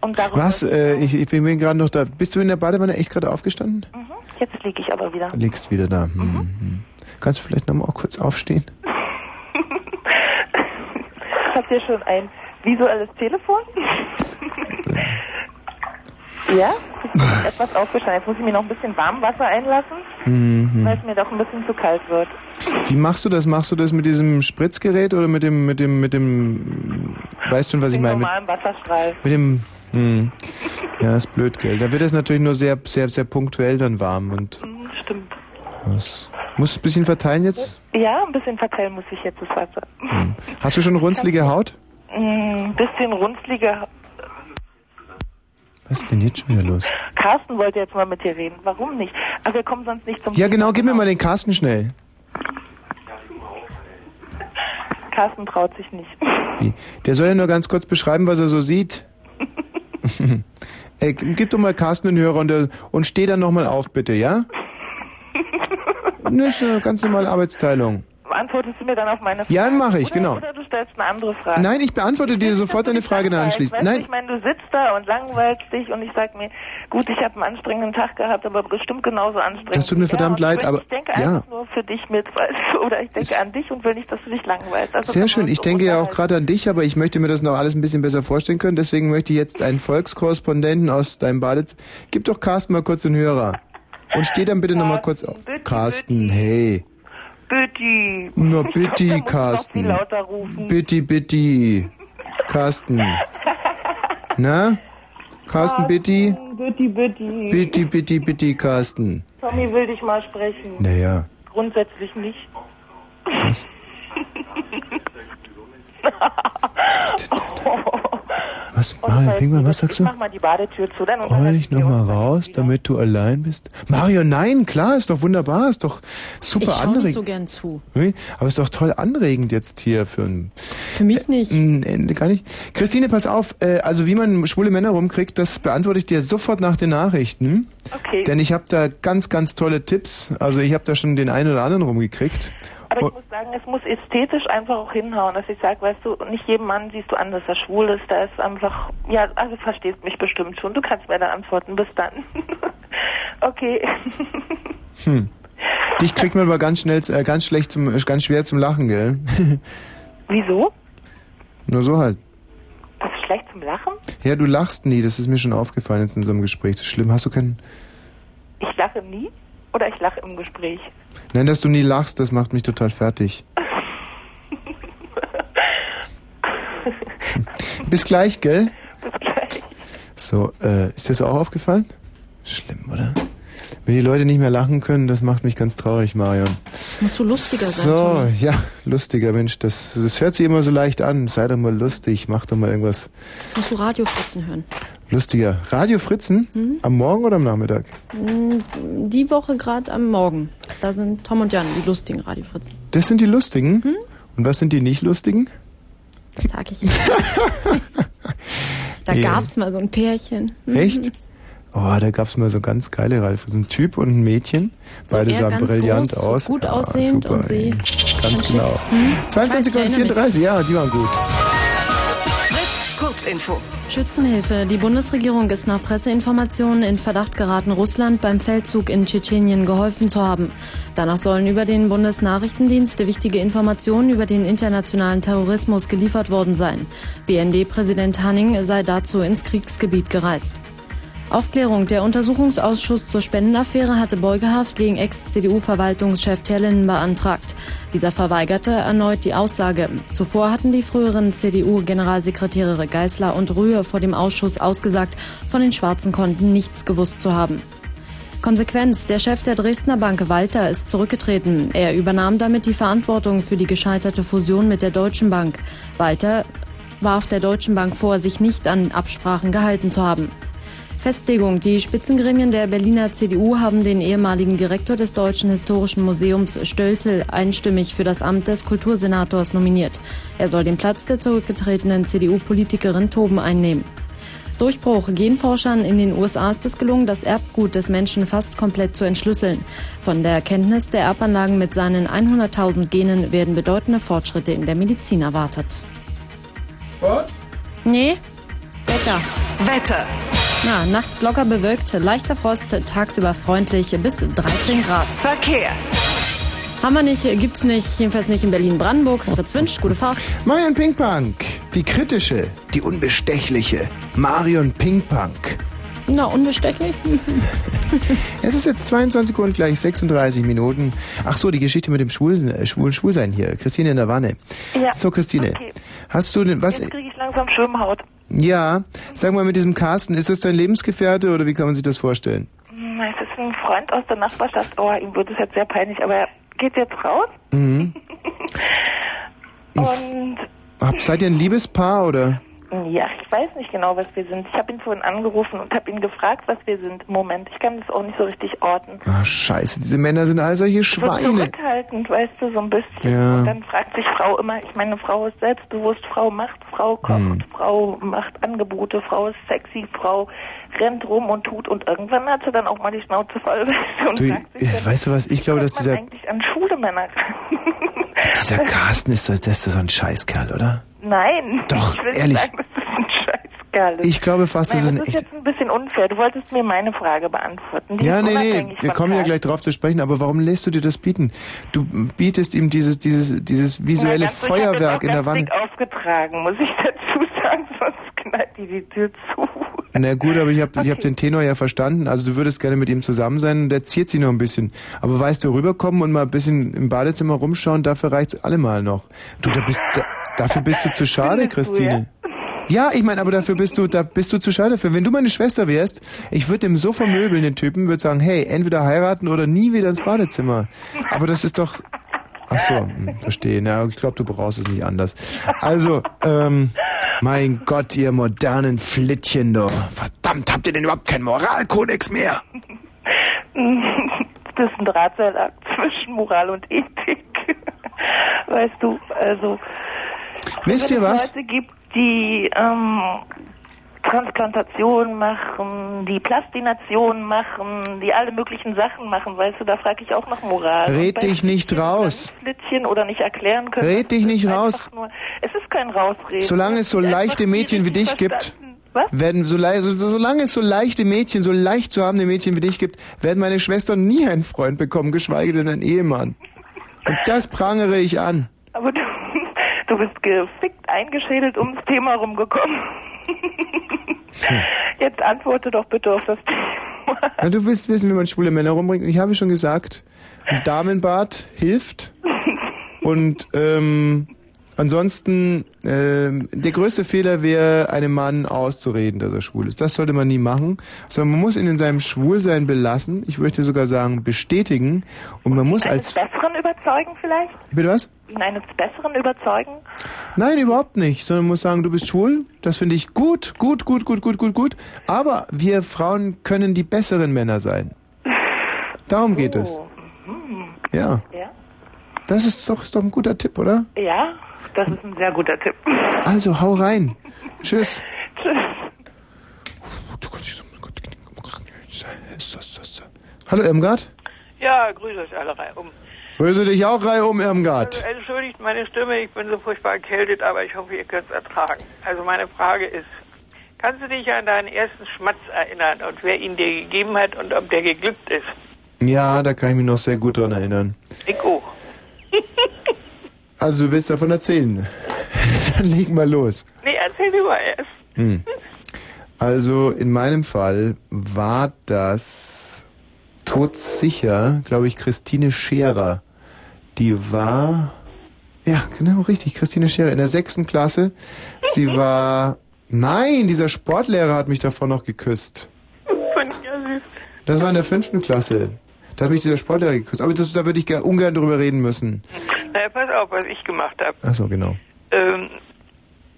Und darum Was? Äh, ich, ich bin gerade noch da. Bist du in der Badewanne echt gerade aufgestanden? Mhm, jetzt liege ich aber wieder. Liegst wieder da. Hm, hm. Kannst du vielleicht nochmal kurz aufstehen? Habt ihr schon ein visuelles Telefon? ja? Ich etwas aufgestanden. Jetzt muss ich mir noch ein bisschen Warmwasser einlassen, Mhm. weil es mir doch ein bisschen zu kalt wird. Wie machst du das? Machst du das mit diesem Spritzgerät oder mit dem, mit dem, mit dem, weißt schon, was ich Den meine? Mit, normalen Wasserstrahl. mit dem, hm. Ja, ist blöd, gell? Da wird es natürlich nur sehr, sehr, sehr punktuell dann warm und Hm, Stimmt. musst du ein bisschen verteilen jetzt? Ja, ein bisschen verteilen muss ich jetzt das Wasser. Hm. Hast du schon runzlige Haut? Ein bisschen runzlige. Was ist denn jetzt schon wieder los? Carsten wollte jetzt mal mit dir reden. Warum nicht? Aber wir kommen sonst nicht zum Ja, genau, gib mir mal den Carsten schnell. Carsten traut sich nicht. Wie? Der soll ja nur ganz kurz beschreiben, was er so sieht. Ey, gib doch mal Carsten einen Hörer und, der- und steh dann nochmal auf, bitte, ja? Das ist eine ganz normale Arbeitsteilung. Antwortest du mir dann auf meine Frage? Ja, mache ich, oder, genau. Oder du stellst eine andere Frage. Nein, ich beantworte dir sofort deine Frage dann anschließend. Du, Nein, ich meine, du sitzt da und langweilst dich und ich sag mir, gut, ich habe einen anstrengenden Tag gehabt, aber bestimmt genauso anstrengend. Das tut mir er. verdammt Und leid, ich, aber- Ich denke ja. einfach nur für dich mit, oder ich denke an dich und will nicht, dass du dich langweilst. Also sehr schön. Ich denke ja auch gerade an dich, aber ich möchte mir das noch alles ein bisschen besser vorstellen können. Deswegen möchte ich jetzt einen Volkskorrespondenten aus deinem Badezimmer. Gib doch Carsten mal kurz den Hörer. Und steh dann bitte nochmal kurz auf. Carsten, hey. Ich noch viel Carsten. lauter rufen. Bitte, bitte. Carsten. Na? Carsten, bitte? Bitte, bitte. Bitte, bitte, bitte, Carsten. Tommy will dich mal sprechen. Naja. Grundsätzlich nicht. Was? Was, Marion heißt, was sagst ich du? mach mal die Badetür zu, dann Roll unterhalten dich wir noch mal uns raus, damit du allein bist. Marion, nein, klar, ist doch wunderbar, ist doch super ich schaue anregend. nicht so gern zu. Aber ist doch toll anregend jetzt hier für ein Für mich nicht. Nee, gar nicht. Christine, pass auf, äh, also wie man schwule Männer rumkriegt, das beantworte ich dir sofort nach den Nachrichten. Okay. Denn ich habe da ganz, ganz tolle Tipps. Also ich habe da schon den einen oder anderen rumgekriegt. Aber Oh. ich muss sagen, es muss ästhetisch einfach auch hinhauen, dass ich sage, weißt du, nicht jedem Mann siehst du an, dass er schwul ist. Da ist einfach, ja, also verstehst mich bestimmt schon. Du kannst mir dann antworten. Bis dann. okay. Hm. Dich kriegt man aber ganz schnell, äh, ganz schlecht zum, äh, ganz schwer zum Lachen, gell? Wieso? Nur so halt. Das ist schlecht zum Lachen? Ja, du lachst nie, das ist mir schon aufgefallen jetzt in so einem Gespräch. Das ist schlimm. Hast du keinen. Ich lache nie oder ich lache im Gespräch? Nein, dass du nie lachst, das macht mich total fertig. Bis gleich, gell? Bis gleich. So, äh, ist dir das auch aufgefallen? Schlimm, oder? Wenn die Leute nicht mehr lachen können, das macht mich ganz traurig, Marion. Musst du lustiger sein. So, Tommy. ja, lustiger Mensch, das, das hört sich immer so leicht an. Sei doch mal lustig, mach doch mal irgendwas Musst du Radiofritzen hören. Lustiger. Radio Fritzen? Mhm. Am Morgen oder am Nachmittag? Mm, Die Woche gerade am Morgen. Da sind Tom und Jan, die lustigen Radiofritzen. Das sind die lustigen. Hm? Und was sind die nicht lustigen? Das sag ich nicht. da Ja. gab's mal so ein Pärchen. Mhm. Echt? Oh, da gab's mal so ganz geile Radio Fritzen. Ein Typ und ein Mädchen. So Beide sahen brillant groß, aus. gut Ja, aussehend super, und sie ganz genau. Hm? Ich 22 weiß, ich und erinnere mich. 34, ja, die waren gut. Kurzinfo. Schützenhilfe. Die Bundesregierung ist nach Presseinformationen in Verdacht geraten, Russland beim Feldzug in Tschetschenien geholfen zu haben. Danach sollen über den Bundesnachrichtendienst wichtige Informationen über den internationalen Terrorismus geliefert worden sein. BND-Präsident Hanning sei dazu ins Kriegsgebiet gereist. Aufklärung. Der Untersuchungsausschuss zur Spendenaffäre hatte Beugehaft gegen Ex-CDU-Verwaltungschef Terlin beantragt. Dieser verweigerte erneut die Aussage. Zuvor hatten die früheren CDU-Generalsekretäre Geißler und Rühe vor dem Ausschuss ausgesagt, von den schwarzen Konten nichts gewusst zu haben. Konsequenz. Der Chef der Dresdner Bank Walter ist zurückgetreten. Er übernahm damit die Verantwortung für die gescheiterte Fusion mit der Deutschen Bank. Walter warf der Deutschen Bank vor, sich nicht an Absprachen gehalten zu haben. Festlegung. Die Spitzengremien der Berliner CDU haben den ehemaligen Direktor des Deutschen Historischen Museums Stölzel einstimmig für das Amt des Kultursenators nominiert. Er soll den Platz der zurückgetretenen CDU-Politikerin Toben einnehmen. Durchbruch. Genforschern in den USA ist es gelungen, das Erbgut des Menschen fast komplett zu entschlüsseln. Von der Kenntnis der Erbanlagen mit seinen 100.000 Genen werden bedeutende Fortschritte in der Medizin erwartet. Sport? Nee, Wetter. Wetter. Na, nachts locker bewölkt, leichter Frost, tagsüber freundlich bis 13 Grad. Verkehr. Haben wir nicht, gibt's nicht, jedenfalls nicht in Berlin-Brandenburg. Fritz Wünsch, gute Fahrt. Marion Pinkpunk, die kritische, die unbestechliche Marion Pinkpunk. Na, unbestechlich. Es ist jetzt 22 Uhr und gleich 36 Minuten. Ach so, die Geschichte mit dem Schwulen, äh, Schwulen, Schwulsein hier. Christine in der Wanne. Ja. So, Christine. Okay. Hast du denn, was, Jetzt kriege ich langsam Schwimmhaut. Ja, sag mal mit diesem Carsten, ist das dein Lebensgefährte oder wie kann man sich das vorstellen? Hm, Es ist ein Freund aus der Nachbarschaft. Oh, ihm wird es jetzt sehr peinlich, aber er geht jetzt raus. Mhm. Und Hab, seid ihr ein Liebespaar oder? Ja, ich weiß nicht genau, was wir sind. Ich habe ihn vorhin angerufen und habe ihn gefragt, was wir sind. Moment, ich kann das auch nicht so richtig orten. Ah, scheiße, diese Männer sind all solche So Schweine. zurückhaltend, weißt du, so ein bisschen. Ja. Und dann fragt sich Frau immer, ich meine, Frau ist selbstbewusst, Frau macht, Frau kocht, Hm. Frau macht Angebote, Frau ist sexy, Frau rennt rum und tut und irgendwann hat sie dann auch mal die Schnauze voll und Du, sagt sich, äh, weißt du was, ich glaube, dass dieser, eigentlich an schwule Männer dieser Carsten ist, das ist so ein Scheißkerl, oder? Nein. Doch, ich will ehrlich. sagen, dass das ein Scheißkerl ist. Ich glaube fast, Nein, das das ist ein ist echt... jetzt ein bisschen unfair. Du wolltest mir meine Frage beantworten. Die Ja, ist nee, nee, wir kommen ja gleich drauf zu sprechen, aber warum lässt du dir das bieten? Du bietest ihm dieses, dieses, dieses visuelle ich hab Feuerwerk in das der ganz dick aufgetragen, muss ich dazu sagen, sonst knallt die die Tür zu. Na gut, aber ich habe ich hab den Tenor ja verstanden. Also du würdest gerne mit ihm zusammen sein der ziert sie noch ein bisschen. Aber weißt du, rüberkommen und mal ein bisschen im Badezimmer rumschauen, dafür reicht's allemal noch. Du, da bist, da, dafür bist du zu schade, Findest du, Christine. Ja, ich meine, aber dafür bist du, da bist du zu schade für. Wenn du meine Schwester wärst, ich würde dem so vermöbeln, den Typen, würde sagen, hey, entweder heiraten oder nie wieder ins Badezimmer. Aber das ist doch, ach so, hm, verstehe. Na, ich glaube, du brauchst es nicht anders. Also, ähm, Mein Gott, ihr modernen Flittchen, doch. Verdammt, habt ihr denn überhaupt keinen Moralkodex mehr? Das ist ein Drahtseilakt zwischen Moral und Ethik. Weißt du, also. Wisst ihr was? es Leute gibt, die ähm, Transplantation machen, die Plastination machen, die alle möglichen Sachen machen, weißt du, da frage ich auch nach Moral. Red dich nicht raus. Flittchen oder nicht erklären können. Red dich nicht raus. Nur, es ist kein Rausreden. Solange es so leichte Mädchen wie dich gibt. Was? werden so, so, solange es so leichte Mädchen, so leicht zu habende Mädchen wie dich gibt, werden meine Schwestern nie einen Freund bekommen, geschweige denn einen Ehemann. Und das prangere ich an. Du, bist gefickt eingeschädelt ums Thema rumgekommen. Jetzt antworte doch bitte auf das Thema. Ja, du willst wissen, wie man schwule Männer rumbringt. Und ich habe schon gesagt, ein Damenbart hilft. Und ähm, ansonsten, ähm, der größte Fehler wäre, einem Mann auszureden, dass er schwul ist. Das sollte man nie machen. Sondern man muss ihn in seinem Schwulsein belassen. Ich möchte sogar sagen, bestätigen. Und man muss als... Besseren überzeugen vielleicht? Bitte was? Eines Besseren überzeugen? Nein, überhaupt nicht. Sondern man muss sagen, du bist schwul. Das finde ich gut, gut, gut, gut, gut, gut, gut. Aber wir Frauen können die besseren Männer sein. Darum geht es. Ja. Ja? Das ist doch, ist doch ein guter Tipp, oder? Ja, das ist ein sehr guter Tipp. Also, hau rein. Tschüss. Tschüss. Hallo Irmgard. Ja, grüße euch alle reihum. Grüße dich auch reihum, Irmgard. Also, entschuldigt meine Stimme, ich bin so furchtbar erkältet, aber ich hoffe, ihr könnt es ertragen. Also meine Frage ist, kannst du dich an deinen ersten Schmatz erinnern und wer ihn dir gegeben hat und ob der geglückt ist? Ja, da kann ich mich noch sehr gut dran erinnern. Ich auch. Also, du willst davon erzählen? Dann leg mal los. Nee, erzähl du mal erst. Hm. Also, in meinem Fall war das todsicher, glaube ich, Christine Scherer. Die war, ja, genau, richtig, Christine Scherer in der sechsten Klasse. Sie war, nein, dieser Sportlehrer hat mich davor noch geküsst. Das war in der fünften Klasse. Da hat mich dieser Sportlehrer geküsst. Aber das, da würde ich ge- ungern drüber reden müssen. Na, pass auf, was ich gemacht habe. Ach so, genau. Ähm,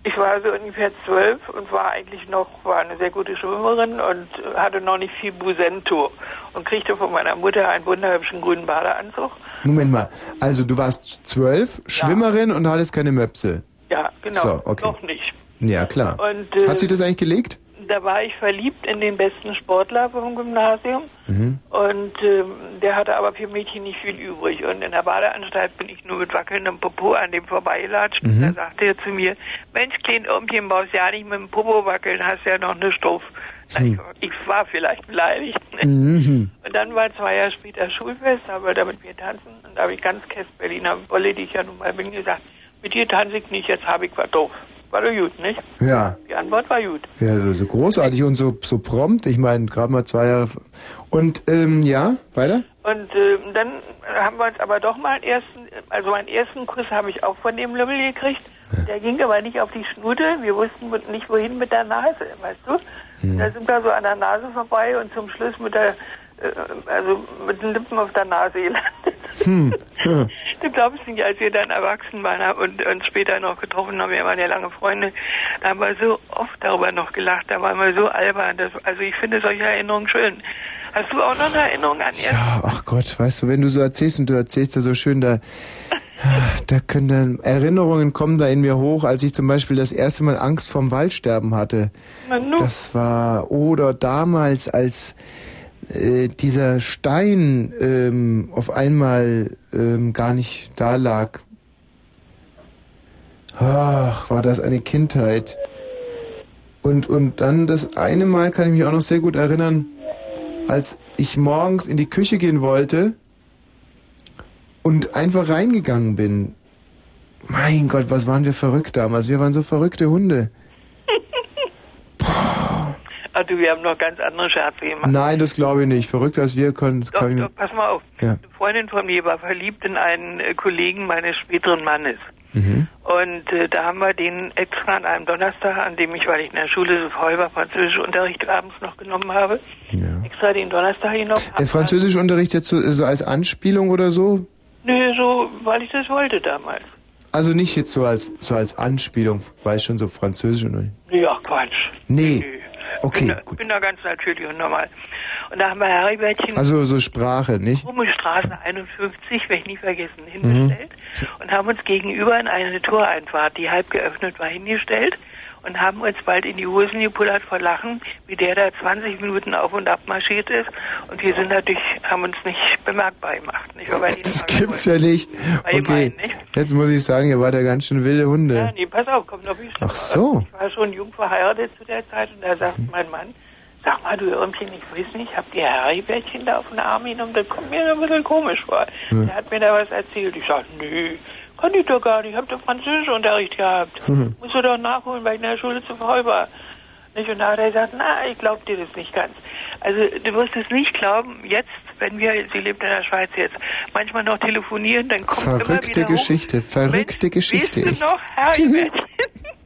ich war so ungefähr zwölf und war eigentlich noch, war eine sehr gute Schwimmerin und hatte noch nicht viel Busento und kriegte von meiner Mutter einen wunderhübschen grünen Badeanzug. Moment mal. Also, du warst zwölf, Schwimmerin und hattest keine Möpse. Ja, genau. So, okay. Noch nicht. Ja, klar. Und, äh, Hat sie das eigentlich gelegt? Da war ich verliebt in den besten Sportler vom Gymnasium Mhm. und ähm, der hatte aber für Mädchen nicht viel übrig. Und in der Badeanstalt bin ich nur mit wackelndem Popo an dem vorbeigelatscht. Mhm. Da sagte er zu mir, Mensch, klein Ompchen, brauchst ja nicht mit dem Popo wackeln, hast ja noch eine Stoff. Hm. ich, ich war vielleicht beleidigt. Mhm. Und dann war zwei Jahre später Schulfest, da wollte er mit mir tanzen. Und da habe ich ganz Käst Berliner Wolle, die ich ja nun mal bin, gesagt, mit dir tanze ich nicht, jetzt habe ich was doof. War doch gut, nicht? Ja. Die Antwort war gut. Ja, so, so großartig und so, so prompt. Ich meine, gerade mal zwei Jahre. Und, ähm, ja, weiter? Und äh, dann haben wir uns aber doch mal einen ersten, also meinen ersten Kuss habe ich auch von dem Lümmel gekriegt. Der ging aber nicht auf die Schnute. Wir wussten nicht wohin mit der Nase, weißt du? Da sind wir so an der Nase vorbei und zum Schluss mit der, also mit den Lippen auf der Nase gelandet. Hm. Hm. Du glaubst nicht, als wir dann erwachsen waren und uns später noch getroffen haben, wir waren ja lange Freunde, da haben wir so oft darüber noch gelacht, da waren wir so albern. Das, also ich finde solche Erinnerungen schön. Hast du auch noch eine Erinnerung an ihr? Ja, ach Gott, weißt du, wenn du so erzählst und du erzählst da so schön, da, da können dann Erinnerungen kommen da in mir hoch, als ich zum Beispiel das erste Mal Angst vorm Waldsterben hatte. Na nu. Das war, oder damals, als äh, dieser Stein ähm, auf einmal ähm, gar nicht da lag. Ach, war das eine Kindheit. Und, und dann das eine Mal kann ich mich auch noch sehr gut erinnern, als ich morgens in die Küche gehen wollte und einfach reingegangen bin. Mein Gott, was waren wir verrückt damals? Wir waren so verrückte Hunde. Ach du, wir haben noch ganz andere Scherze gemacht. Nein, das glaube ich nicht. Verrückter als wir können. Das Doch, kann doch, pass mal auf. Ja. Eine Freundin von mir war verliebt in einen äh, Kollegen meines späteren Mannes. Mhm. Und äh, da haben wir den extra an einem Donnerstag, an dem ich, weil ich in der Schule so voll war, Französischunterricht abends noch genommen habe, extra den Donnerstag genommen. Der Französischunterricht jetzt so, so als Anspielung oder so? Nö, so, weil ich das wollte damals. Also nicht jetzt so als so als Anspielung, weiß schon so Französisch oder? Ja, Quatsch. Nee. Okay, bin, da, bin da ganz natürlich und normal. Und da haben wir Heribärtchen Also so Sprache, nicht? Straße 51, werde ich nie vergessen, hingestellt und haben uns gegenüber in eine Toreinfahrt, die halb geöffnet war, hingestellt und haben uns bald in die Hosen gepullert vor Lachen, wie der da 20 Minuten auf und ab marschiert ist. Und wir sind natürlich, haben uns nicht bemerkbar gemacht. Nicht? Weil die Das gibt's ja nicht. Ich Okay, mein, nicht? jetzt muss ich sagen, ihr wart ja ganz schön wilde Ja, Hunde. nee, pass auf, kommt noch viel schlimmer. Ach so. Ich war schon jung verheiratet zu der Zeit und da sagt mein Mann, sag mal, du Irmchen, ich weiß nicht, habt ihr Heribärtchen da auf den Arm genommen? Das kommt mir ein bisschen komisch vor. Ja. Der hat mir da was erzählt. Ich sag, nee, kann ich doch gar nicht. Ich hab doch Französischunterricht gehabt. Mhm. Musst du doch nachholen, weil ich in der Schule zu faul war. Nicht? Und da hat er gesagt, na, ich glaub dir das nicht ganz. Also du wirst es nicht glauben, jetzt, wenn wir, sie lebt in der Schweiz jetzt, manchmal noch telefonieren, dann kommt immer Verrückte wieder hoch, Geschichte, verrückte Geschichte, weißt echt. du noch, Heribärtchen?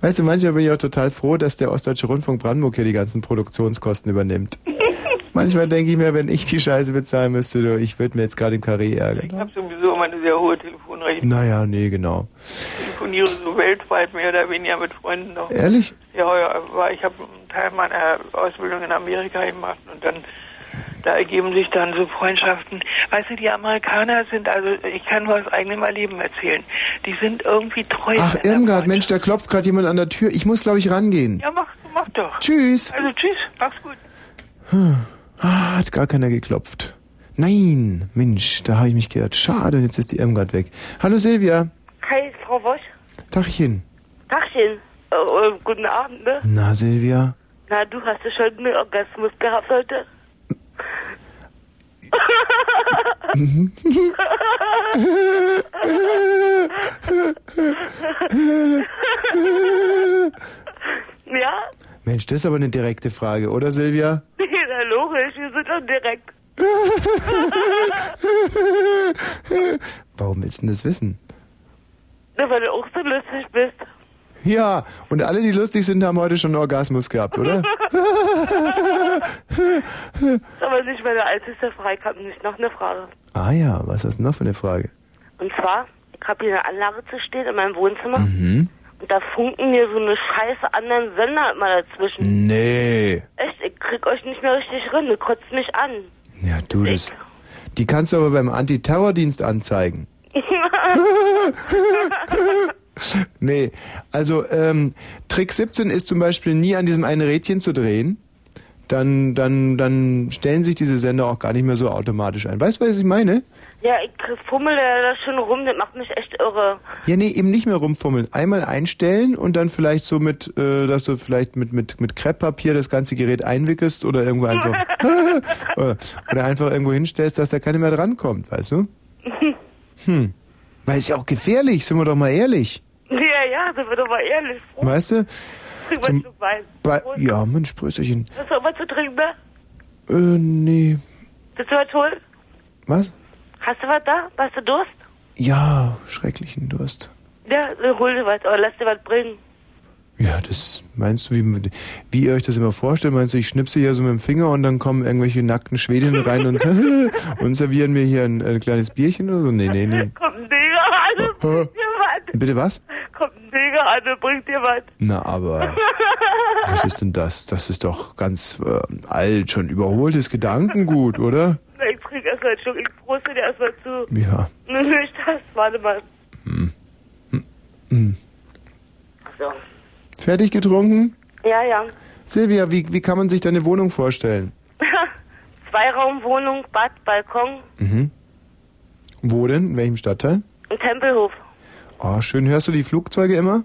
Weißt du, manchmal bin ich auch total froh, dass der Ostdeutsche Rundfunk Brandenburg hier die ganzen Produktionskosten übernimmt. Manchmal denke ich mir, wenn ich die Scheiße bezahlen müsste, du, ich würde mir jetzt gerade im Karree ärgern. Ich habe sowieso immer eine sehr hohe Telefonrechnung. Naja, nee, genau. Ich telefoniere so weltweit mehr oder weniger mit Freunden noch. Ehrlich? Ja, ja, ich habe einen Teil meiner Ausbildung in Amerika gemacht und dann da ergeben sich dann so Freundschaften. Weißt du, die Amerikaner sind, also ich kann nur aus eigenem Erleben erzählen, die sind irgendwie treu. Ach, Irmgard, Mensch, da klopft gerade jemand an der Tür. Ich muss, glaube ich, rangehen. Ja, mach, mach doch. Tschüss. Also tschüss, mach's gut. Hm. Ah, hat gar keiner geklopft. Nein, Mensch, da habe ich mich geirrt. Schade, und jetzt ist die Irmgard weg. Hallo Silvia. Hi, Frau Wosch. Tachchen. Tagchen. Äh, äh, guten Abend, ne? Na, Silvia. Na, du hast ja schon einen Orgasmus gehabt heute. Mhm. ja? Mensch, das ist aber eine direkte Frage, oder Silvia? Na, logisch, wir sind doch direkt. Warum willst du denn das wissen? Na, weil du auch so lustig bist. Ja, und alle, die lustig sind, haben heute schon einen Orgasmus gehabt, oder? Aber nicht meine einzigste Frage, ich habe nicht noch eine Frage. ah ja, was hast du noch für eine Frage? Und zwar, ich habe hier eine Anlage zu stehen in meinem Wohnzimmer. Mhm. Und da funken mir so eine scheiße anderen Sender immer dazwischen. Nee. Echt, ich krieg euch nicht mehr richtig rin, ihr kotzt mich an. Ja, du, das... Die kannst du aber beim Antiterrordienst anzeigen. Nee, also ähm, Trick 17 ist zum Beispiel nie an diesem einen Rädchen zu drehen. Dann, dann, dann stellen sich diese Sender auch gar nicht mehr so automatisch ein. Weißt du, was ich meine? ja, ich fummel da schon rum, das macht mich echt irre. Ja, nee, eben nicht mehr rumfummeln. Einmal einstellen und dann vielleicht so mit, äh, dass du vielleicht mit, mit, mit Krepppapier das ganze Gerät einwickelst oder irgendwo einfach, oder, oder einfach irgendwo hinstellst, dass da keiner mehr drankommt, weißt du? Hm. Weil es ja auch gefährlich, sind wir doch mal ehrlich. Sind wir doch mal ehrlich. Weißt du? Trink mal einen Schluck Wein. Bei, ja, Mensch, Prösterchen. Hast du auch was zu trinken, ne? Äh, nee. Willst du was holen? Was? Hast du was da? Hast du Durst? Ja, schrecklichen Durst. Ja, hol dir was oder lass dir was bringen. Ja, das meinst du, wie, wie ihr euch das immer vorstellt? Meinst du, ich schnipse hier so mit dem Finger und dann kommen irgendwelche nackten Schwedinnen rein und, und servieren mir hier ein, ein kleines Bierchen oder so? Nee, nee, nee. An und bringt dir was. Bitte was? Digger an und bringt dir was. Na, aber was ist denn das? Das ist doch ganz äh, alt, schon überholtes Gedankengut, oder? Na, ich trink erstmal einen Schluck, ich proste dir erstmal zu. Ja. Nicht das, warte mal. Hm. So. Fertig getrunken? Ja, ja. Silvia, wie, wie kann man sich deine Wohnung vorstellen? Zweiraumwohnung, Bad, Balkon, Mhm. Wo denn? In welchem Stadtteil? ein Tempelhof. Oh, schön. Hörst du die Flugzeuge immer?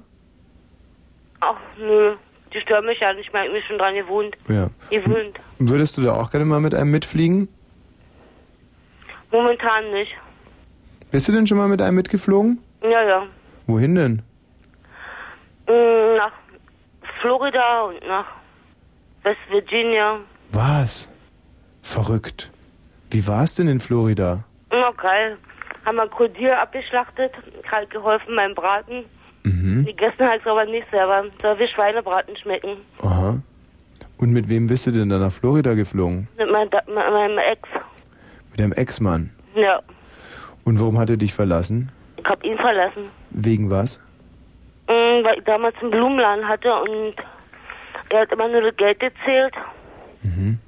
Ach, nö. Die stören mich ja nicht, ich hab mich schon dran gewohnt. Ja. Gewöhnt. Würdest du da auch gerne mal mit einem mitfliegen? Momentan nicht. Bist du denn schon mal mit einem mitgeflogen? Ja, ja. Wohin denn? Mm, Nach Florida und nach West Virginia. Was? Verrückt. Wie war's denn in Florida? Na geil. Haben wir Krokodil abgeschlachtet, halt geholfen beim Braten. Mhm. Gegessen halt aber nicht selber. Soll wie Schweinebraten schmecken. Aha. Und mit wem bist du denn da nach Florida geflogen? Mit, mein, meinem Ex. Mit deinem Ex-Mann. Ja. Und warum hat er dich verlassen? Ich hab ihn verlassen. Wegen was? Mm, Weil ich damals einen Blumenladen hatte und er hat immer nur das Geld gezählt. Mhm.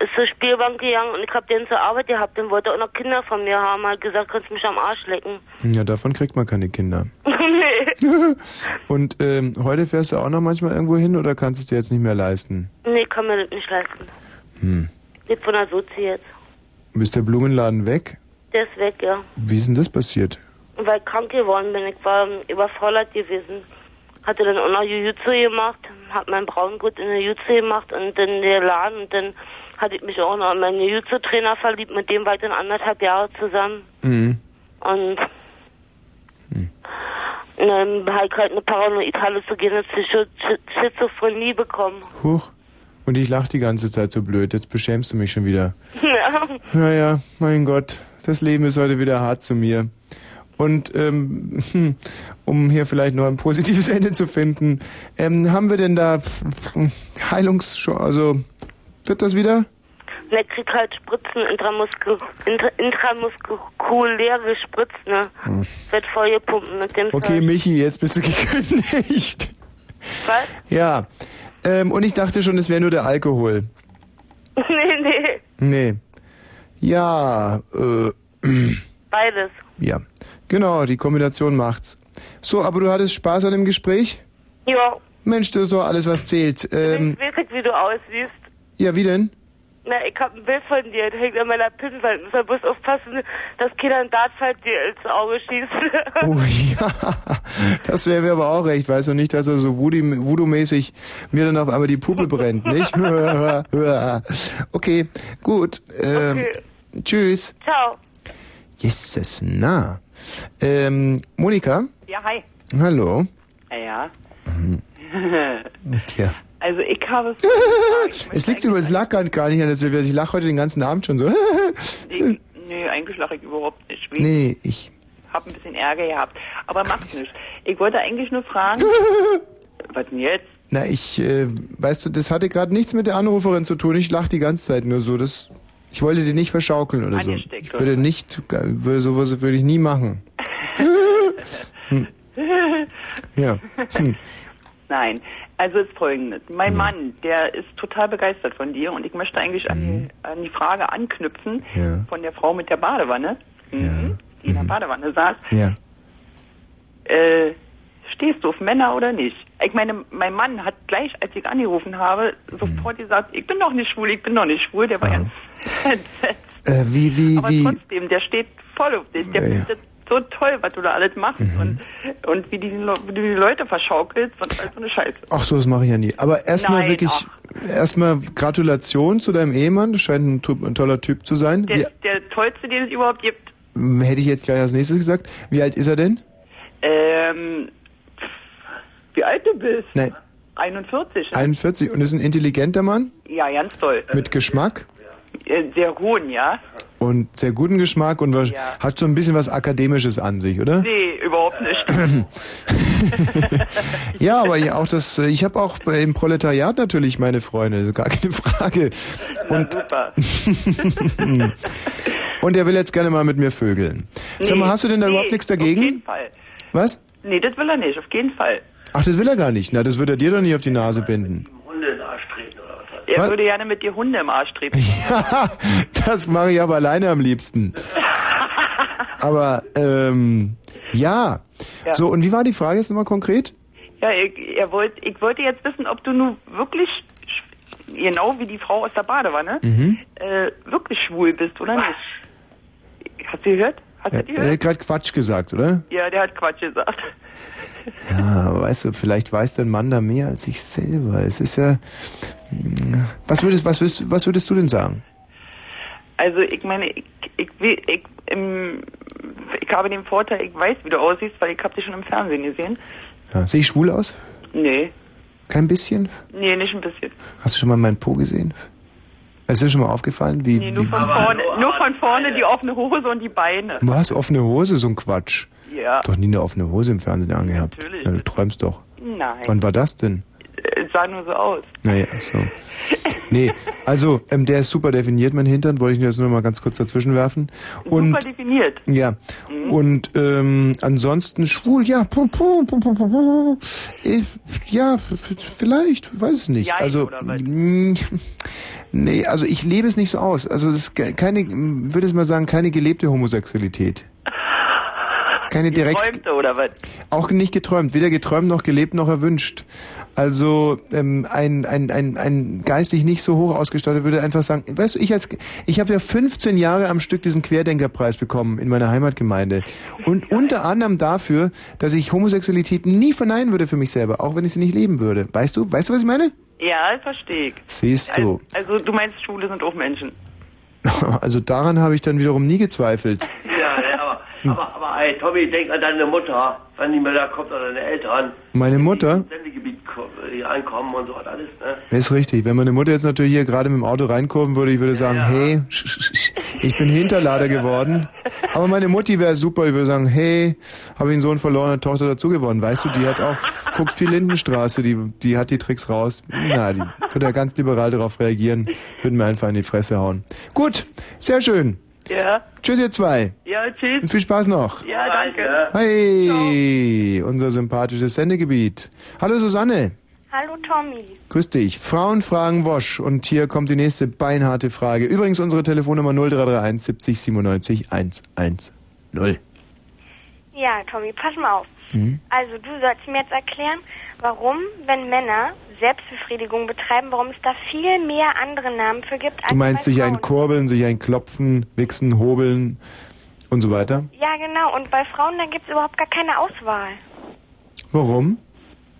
Ist zur Spielbank gegangen und ich hab den zur Arbeit gehabt. Dann wollte er auch noch Kinder von mir haben. Hat gesagt, kannst mich am Arsch lecken. Ja, davon kriegt man keine Kinder. nee. Und ähm, heute fährst du auch noch manchmal irgendwo hin oder kannst du es dir jetzt nicht mehr leisten? Nee, kann mir das nicht leisten. Hm. Lebt von der Sozi jetzt. Ist der Blumenladen weg? Der ist weg, ja. Wie ist denn das passiert? Weil ich krank geworden bin, ich war überfordert gewesen. Hatte dann auch noch Jiu-Jitsu gemacht, hab mein Braungurt in der Jiu-Jitsu gemacht und dann der Laden und dann hatte ich mich auch noch in meinen Jiu-Jitsu-Trainer verliebt, mit dem war ich dann anderthalb Jahre zusammen. Mhm. Und und dann habe ich halt eine paranoid halluzinogene Schizo- Schi- Schizophrenie bekommen. Huch. Und ich lach die ganze Zeit so blöd. Jetzt beschämst du mich schon wieder. Ja. Naja, mein Gott. Das Leben ist heute wieder hart zu mir. Und ähm, hm, um hier vielleicht noch ein positives Ende zu finden, ähm, haben wir denn da Heilungschance? Also wird das wieder? Er halt Spritzen intramusku intra intramuskulär gespritzt, ne? Hm. Wird vollgepumpt mit dem Okay, Zeug. Michi, jetzt bist du gekündigt. Was? Ja. Ähm, und ich dachte schon, es wäre nur der Alkohol. nee, nee. Nee. Ja, äh, Beides. ja. Genau, die Kombination macht's. So, aber du hattest Spaß an dem Gespräch? Ja. Mensch, das ist doch alles, was zählt. Ähm, ich weiß nicht, wie du aussiehst. Ja, wie denn? Na, ich hab ein Bild von dir, das hängt an meiner Pinnwand. Du musst aufpassen, dass keiner ein Dartpfeil dir ins Auge schießt. Oh ja, das wäre mir aber auch recht. Weißt du nicht, dass er so Voodoo- Voodoo-mäßig mir dann auf einmal die Puppe brennt, nicht? okay, gut. Ähm, Okay. Tschüss. Ciao. Jesus, na. Ähm, Monika? Ja, hi. Hallo. Ja. Tja. Also ich habe Es liegt über, es lag gar gar nicht an der Silvia. Ich lache heute den ganzen Abend schon so. ich, nee, eigentlich lache ich überhaupt nicht. Ich nee, ich. habe ein bisschen Ärger gehabt. Aber macht nichts. Ich wollte eigentlich nur fragen, was denn jetzt? Na, ich, äh, weißt du, das hatte gerade nichts mit der Anruferin zu tun. Ich lache die ganze Zeit nur so. Das, ich wollte die nicht verschaukeln oder so. Ich würde nicht, würde sowas würde ich nie machen. Hm. Ja. Hm. Nein, also ist folgendes. Mein Mann, der ist total begeistert von dir und ich möchte eigentlich an, die, an die Frage anknüpfen Mhm. Ja. von der Frau mit der Badewanne, mhm. die in der Badewanne saß. Ja. Äh, stehst du auf Männer oder nicht? Ich meine, mein Mann hat gleich, als ich angerufen habe, Mhm. sofort gesagt, ich bin noch nicht schwul, ich bin noch nicht schwul. Der war ganz entsetzt. Äh, wie, wie, Aber wie. trotzdem, der steht voll auf dich. Der Ja, ja. findet so toll, was du da alles machst und, und wie, die, wie du die Leute verschaukelst und all so eine Scheiße. Ach so, das mache ich ja nie. Aber erstmal wirklich, erstmal Gratulation zu deinem Ehemann. Das scheint ein, ein toller Typ zu sein. Der, Wie, der tollste, den es überhaupt gibt. hätte ich jetzt gleich als nächstes gesagt. Wie alt ist er denn? Ähm, wie alt du bist? Nein, 41. ne? 41 und ist ein intelligenter Mann Ja, ganz toll. mit Geschmack Sehr hohen, ja? und sehr guten Geschmack und was, Ja. hat so ein bisschen was Akademisches an sich, oder? Nee, überhaupt nicht. Ja, aber auch das, äh, ich habe auch im Proletariat natürlich meine Freunde, gar keine Frage. Und, Super. und er will jetzt gerne mal mit mir vögeln. Sag mal, hast du denn da nee, überhaupt nichts Auf jeden dagegen? Fall. Was? Nee, das will er nicht, auf jeden Fall. Ach, das will er gar nicht. Na, das wird er dir doch nicht auf die Nase binden. Er Was? würde gerne mit dir Hunde im Arsch treten. das mache ich aber alleine am liebsten. Aber, ähm, ja. Ja. So, und wie war die Frage jetzt nochmal konkret? Ja, ich, er wollt, ich wollte jetzt wissen, ob du nun wirklich, genau wie die Frau aus der Badewanne, Mhm. äh, wirklich schwul bist, oder nicht? Hast du gehört? Hast Er du er gehört? hat gerade Quatsch gesagt, oder? Ja, der hat Quatsch gesagt. Ja, weißt du, vielleicht weiß der Mann da mehr als ich selber. Es ist ja. hm, Was würdest, was würdest, was würdest du denn sagen? Also ich meine, ich, ich, will- ich, ähm, ich habe den Vorteil, ich weiß, wie du aussiehst, weil ich habe dich schon im Fernsehen gesehen. Ja, sehe ich schwul aus? Nee, Kein bisschen? nee, nicht ein bisschen. Hast du schon mal meinen Po gesehen? Ist dir schon mal aufgefallen, wie. Nee, nur wie von vorne, nur von vorne die offene Hose und die Beine. was? Offene Hose, so ein Quatsch. Ja. Doch nie eine offene Hose im Fernsehen angehabt. Natürlich. Ja, du träumst doch. Nein. Wann war das denn? Es sah nur so aus. Naja, so. Nee, also ähm, der ist super definiert, mein Hintern, wollte ich jetzt nur mal ganz kurz dazwischen werfen. Und Super definiert. ja, und ähm, ansonsten schwul, ja. Ich, ja, f- vielleicht, weiß es nicht. Jein, also mm, nee, also ich lebe es nicht so aus. Also es ist ke- keine, würde es mal sagen, keine gelebte Homosexualität. Keine direkt, Träumte oder was? auch nicht geträumt, weder geträumt noch gelebt noch erwünscht. Also ähm, ein, ein, ein, ein geistig nicht so hoch ausgestattet würde einfach sagen, weißt du, ich als ich habe ja 15 Jahre am Stück diesen Querdenkerpreis bekommen in meiner Heimatgemeinde und unter anderem dafür, dass ich Homosexualität nie verneinen würde für mich selber, auch wenn ich sie nicht leben würde. Weißt du, weißt du, was ich meine? Ja, verstehe ich. Siehst du. Also du meinst, Schwule sind auch Menschen. Also daran habe ich dann wiederum nie gezweifelt. Ja, ja, aber, aber, aber ey, Tommy, denk an deine Mutter, wenn die mal da kommt, oder deine Eltern, Meine Mutter, Sendegebiet ankommen und so und alles, ne? ist richtig. Wenn meine Mutter jetzt natürlich hier gerade mit dem Auto reinkurven würde, ich würde sagen, hey, ich bin Hinterlader geworden. Aber meine Mutti wäre super, ich würde sagen, hey, habe ich einen Sohn verloren, eine Tochter dazu gewonnen. Weißt du, die hat auch, guckt viel Lindenstraße, die, die hat die Tricks raus. Na, die würde ja ganz liberal darauf reagieren, würden mir einfach in die Fresse hauen. Gut, sehr schön. Ja. Tschüss ihr zwei. Ja, tschüss. Und viel Spaß noch. Ja, danke. Hey, unser sympathisches Sendegebiet. Hallo Susanne. Hallo Tommy. Grüß dich. Frauen fragen Wosch. Und hier kommt die nächste beinharte Frage. Übrigens unsere Telefonnummer 0331 70 97 110. Ja, Tommy, pass mal auf. Mhm. Also du sollst mir jetzt erklären, warum, wenn Männer Selbstbefriedigung betreiben, warum es da viel mehr andere Namen für gibt als Du meinst sich ein Kurbeln, sich ein Klopfen, Wichsen, Hobeln und so weiter? Ja, genau. Und bei Frauen, da gibt es überhaupt gar keine Auswahl. Warum?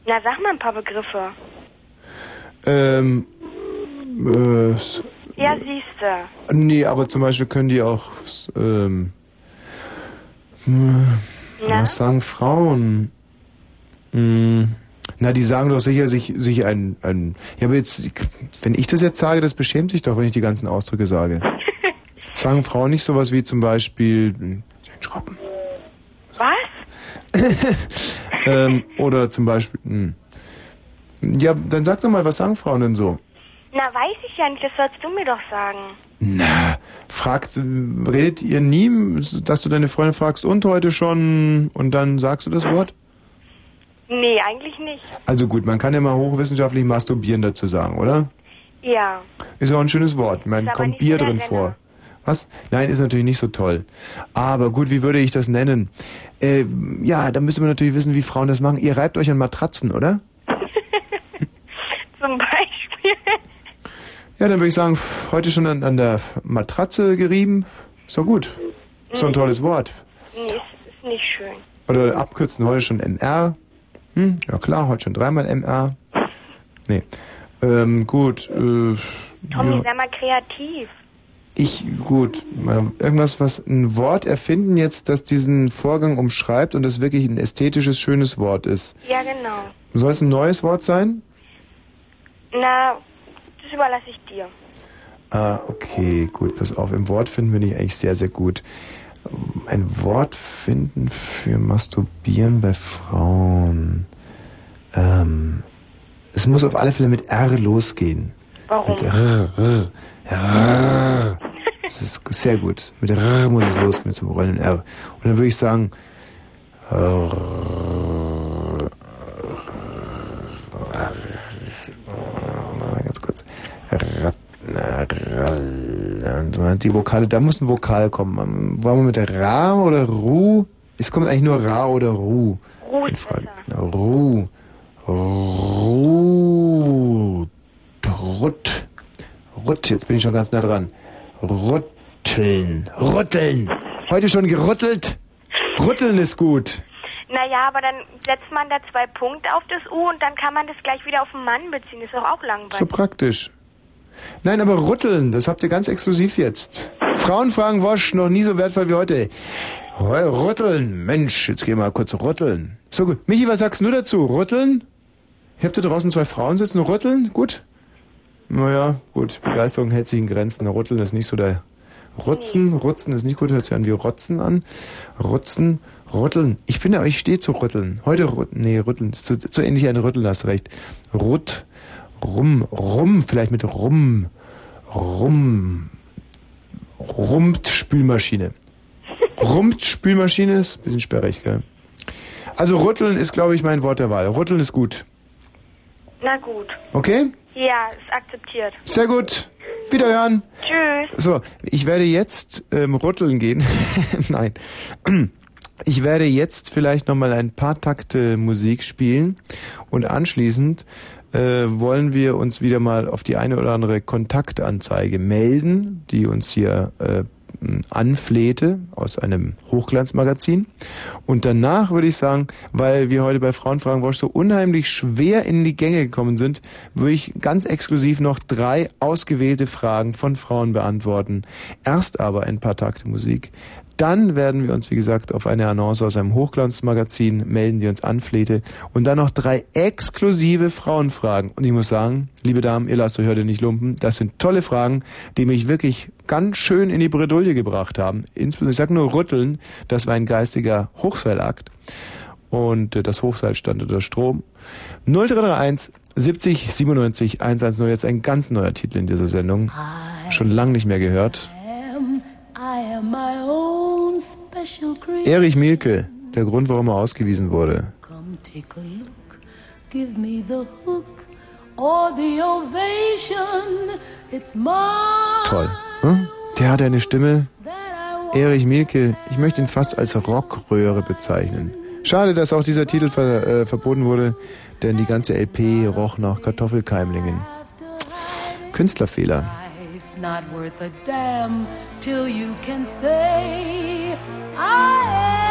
Na, sag mal ein paar Begriffe. Ähm, äh, Ja, siehste. nee, aber zum Beispiel können die auch, ähm, hm, was sagen Frauen? Hm, na, die sagen doch sicher sich, sich ein, ein, ja, aber jetzt, wenn ich das jetzt sage, das beschämt sich doch, wenn ich die ganzen Ausdrücke sage. Sagen Frauen nicht sowas wie zum Beispiel, hm, Was? ähm, oder zum Beispiel, hm. ja, dann sag doch mal, was sagen Frauen denn so? Na, weiß ich ja nicht. Das sollst du mir doch sagen. Na, fragt, redet ihr nie, dass du deine Freundin fragst, und heute schon, und dann sagst du das Wort? Nee, eigentlich nicht. Also gut, man kann ja mal hochwissenschaftlich masturbieren dazu sagen, oder? Ja. Ist auch ein schönes Wort. Aber kommt Bier drin vor. Was? Nein, ist natürlich nicht so toll. Aber gut, wie würde ich das nennen? Äh, ja, da müsste man natürlich wissen, wie Frauen das machen. Ihr reibt euch an Matratzen, oder? Zum Beispiel. Ja, dann würde ich sagen, heute schon an, an der Matratze gerieben. Ist doch gut. Ist doch ein tolles Wort. Nee, ist, ist nicht schön. Oder abkürzen, heute schon MR. Hm, ja klar, heute schon dreimal MR. Nee. Ähm, gut. Äh, Tommy, ja. sei mal kreativ. Ich, gut. Irgendwas, was ein Wort erfinden jetzt, das diesen Vorgang umschreibt und das wirklich ein ästhetisches, schönes Wort ist. Ja, genau. Soll es ein neues Wort sein? Na, das überlasse ich dir. Ah, okay, gut, pass auf. Im Wort finden bin ich eigentlich sehr, sehr gut. Ein Wort finden für Masturbieren bei Frauen. Ähm, es muss auf alle Fälle mit R losgehen. Warum? Mit R, R, R. Das ist sehr gut. Mit R muss es los, mit so einem rollenden R. Und dann würde ich sagen, R, ganz kurz. Rat- Die Vokale, da muss ein Vokal kommen. Wollen wir mit der Ra oder Ru? Es kommt eigentlich nur Ra oder Ru. Ru in Frage. Ru. Ru. Rut. Rut, jetzt bin ich schon ganz nah dran. Rütteln. Rütteln. Heute schon gerüttelt? Rütteln ist gut. Naja, aber dann setzt man da zwei Punkte auf das U und dann kann man das gleich wieder auf den Mann beziehen. Ist doch auch langweilig. So praktisch. Nein, aber rütteln, das habt ihr ganz exklusiv jetzt. Frauen fragen Wosch, noch nie so wertvoll wie heute. Heu, Rütteln, Mensch, jetzt geh mal kurz rütteln. So gut. Michi, was sagst du dazu? Rütteln? Ich hab da draußen zwei Frauen sitzen, rütteln? Gut? Naja, gut. Begeisterung hält sich in Grenzen. Rütteln ist nicht so der... Rutzen, Rutzen ist nicht gut, hört sich an wie Rotzen an. Rutzen, Rütteln. Ich bin ja, ich stehe zu Rütteln. Heute Rütteln, nee, Rütteln ist zu, zu ähnlich ein Rütteln, hast recht. Rut, Rum, rum, vielleicht mit rum, rum, rumpt Spülmaschine. Rumpt Spülmaschine ist ein bisschen sperrig, gell? Also rütteln ist, glaube ich, mein Wort der Wahl. Rütteln ist gut. Na gut. Okay? Ja, ist akzeptiert. Sehr gut. Wiederhören. Tschüss. So, ich werde jetzt ähm, rütteln gehen. Nein. Ich werde jetzt vielleicht nochmal ein paar Takte Musik spielen und anschließend äh, wollen wir uns wieder mal auf die eine oder andere Kontaktanzeige melden, die uns hier äh, anflehte aus einem Hochglanzmagazin. Und danach würde ich sagen, weil wir heute bei Frauenfragen Wosch so unheimlich schwer in die Gänge gekommen sind, würde ich ganz exklusiv noch drei ausgewählte Fragen von Frauen beantworten. Erst aber ein paar Takte Musik. Dann werden wir uns, wie gesagt, auf eine Annonce aus einem Hochglanzmagazin melden, die uns anflehte. Und dann noch drei exklusive Frauenfragen. Und ich muss sagen, liebe Damen, ihr lasst euch heute nicht lumpen. Das sind tolle Fragen, die mich wirklich ganz schön in die Bredouille gebracht haben. Insbesondere, ich sag nur rütteln, das war ein geistiger Hochseilakt. Und äh, das Hochseil stand unter Strom. 0331 70 97 110. Jetzt ein ganz neuer Titel in dieser Sendung. Schon lang nicht mehr gehört. Erich Mielke, der Grund, warum er ausgewiesen wurde. Come take a look, give me the hook or the ovation. It's my Toll. Hm? Der hat eine Stimme. Erich Mielke, ich möchte ihn fast als Rockröhre bezeichnen. Schade, dass auch dieser Titel ver, äh, verboten wurde, denn die ganze LP roch nach Kartoffelkeimlingen. Künstlerfehler. life's not worth a damn till you can say I am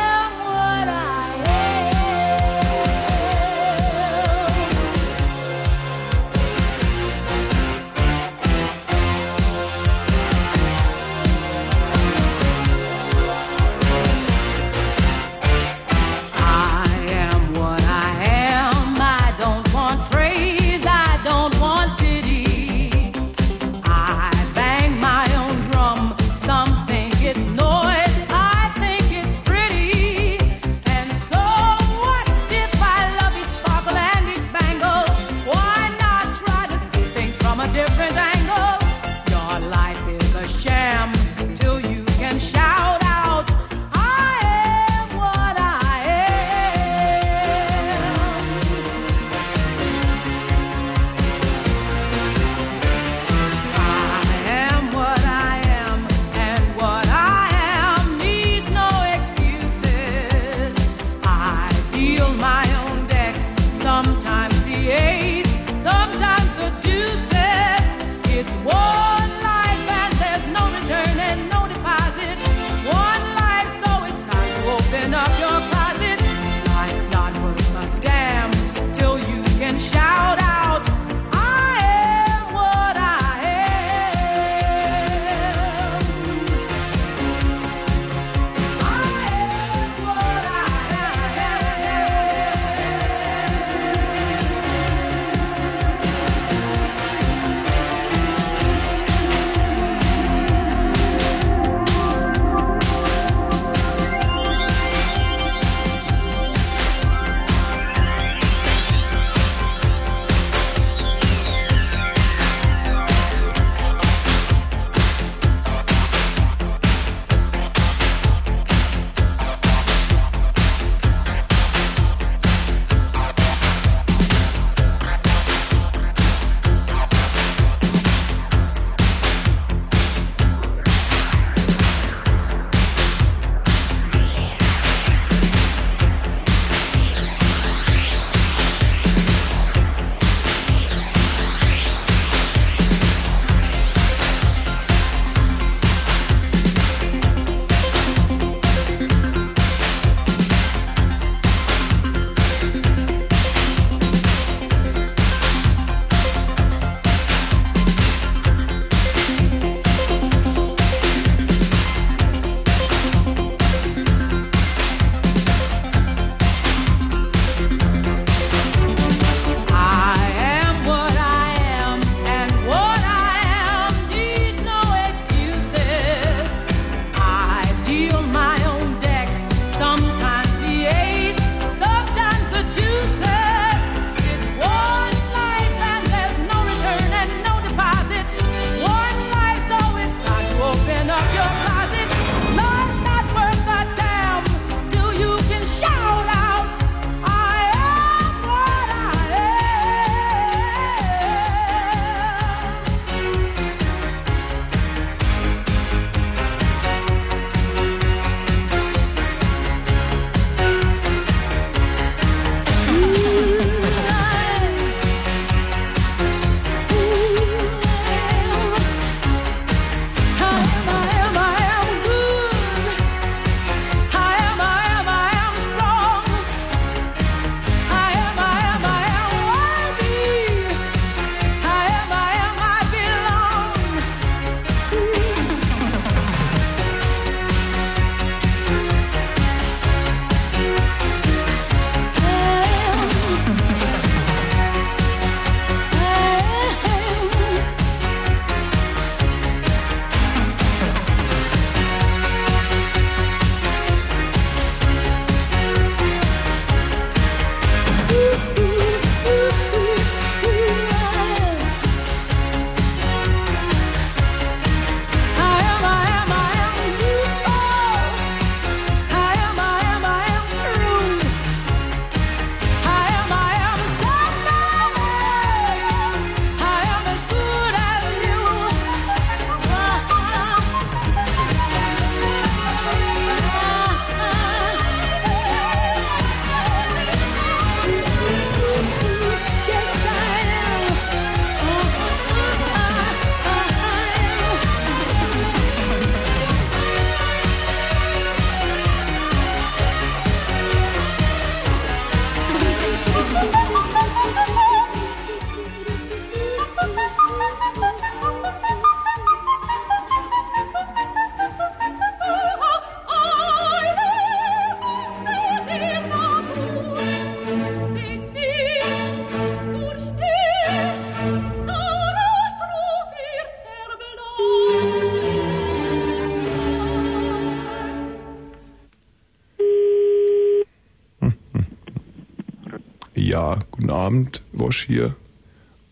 Abend, Wosch hier.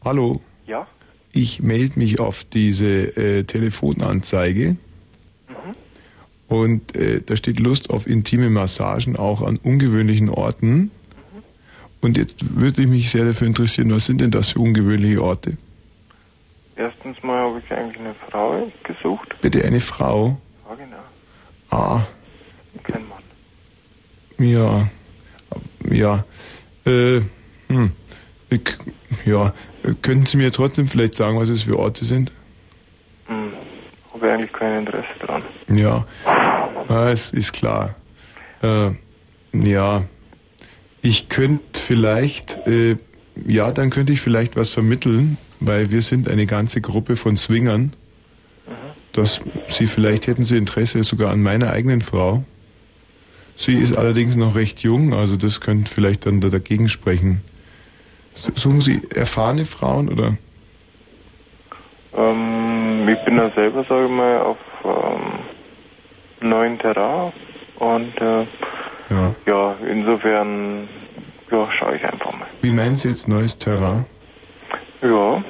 Hallo. Ja? Ich melde mich auf diese äh, Telefonanzeige. Und äh, da steht Lust auf intime Massagen auch an ungewöhnlichen Orten. Und jetzt würde ich mich sehr dafür interessieren, was sind denn das für ungewöhnliche Orte? Erstens mal habe ich eigentlich eine Frau gesucht. Bitte eine Frau. Ja, genau. Ah, Kein Mann. ja, ja, äh, hm, ja, könnten Sie mir trotzdem vielleicht sagen, was es für Orte sind? Hm. Habe eigentlich kein Interesse dran. Ja, ah, es ist klar. Äh, ja, ich könnte vielleicht, äh, ja, dann könnte ich vielleicht was vermitteln, weil wir sind eine ganze Gruppe von Swingern, dass Sie vielleicht hätten Sie Interesse sogar an meiner eigenen Frau. Sie ist allerdings noch recht jung, also das könnte vielleicht dann da dagegen sprechen. Suchen Sie erfahrene Frauen oder? Ähm, ich bin da selber, sage ich mal, auf ähm, neuen Terrain und äh, Ja. ja, insofern ja, schaue ich einfach mal. Wie meinen Sie jetzt neues Terrain? Ja,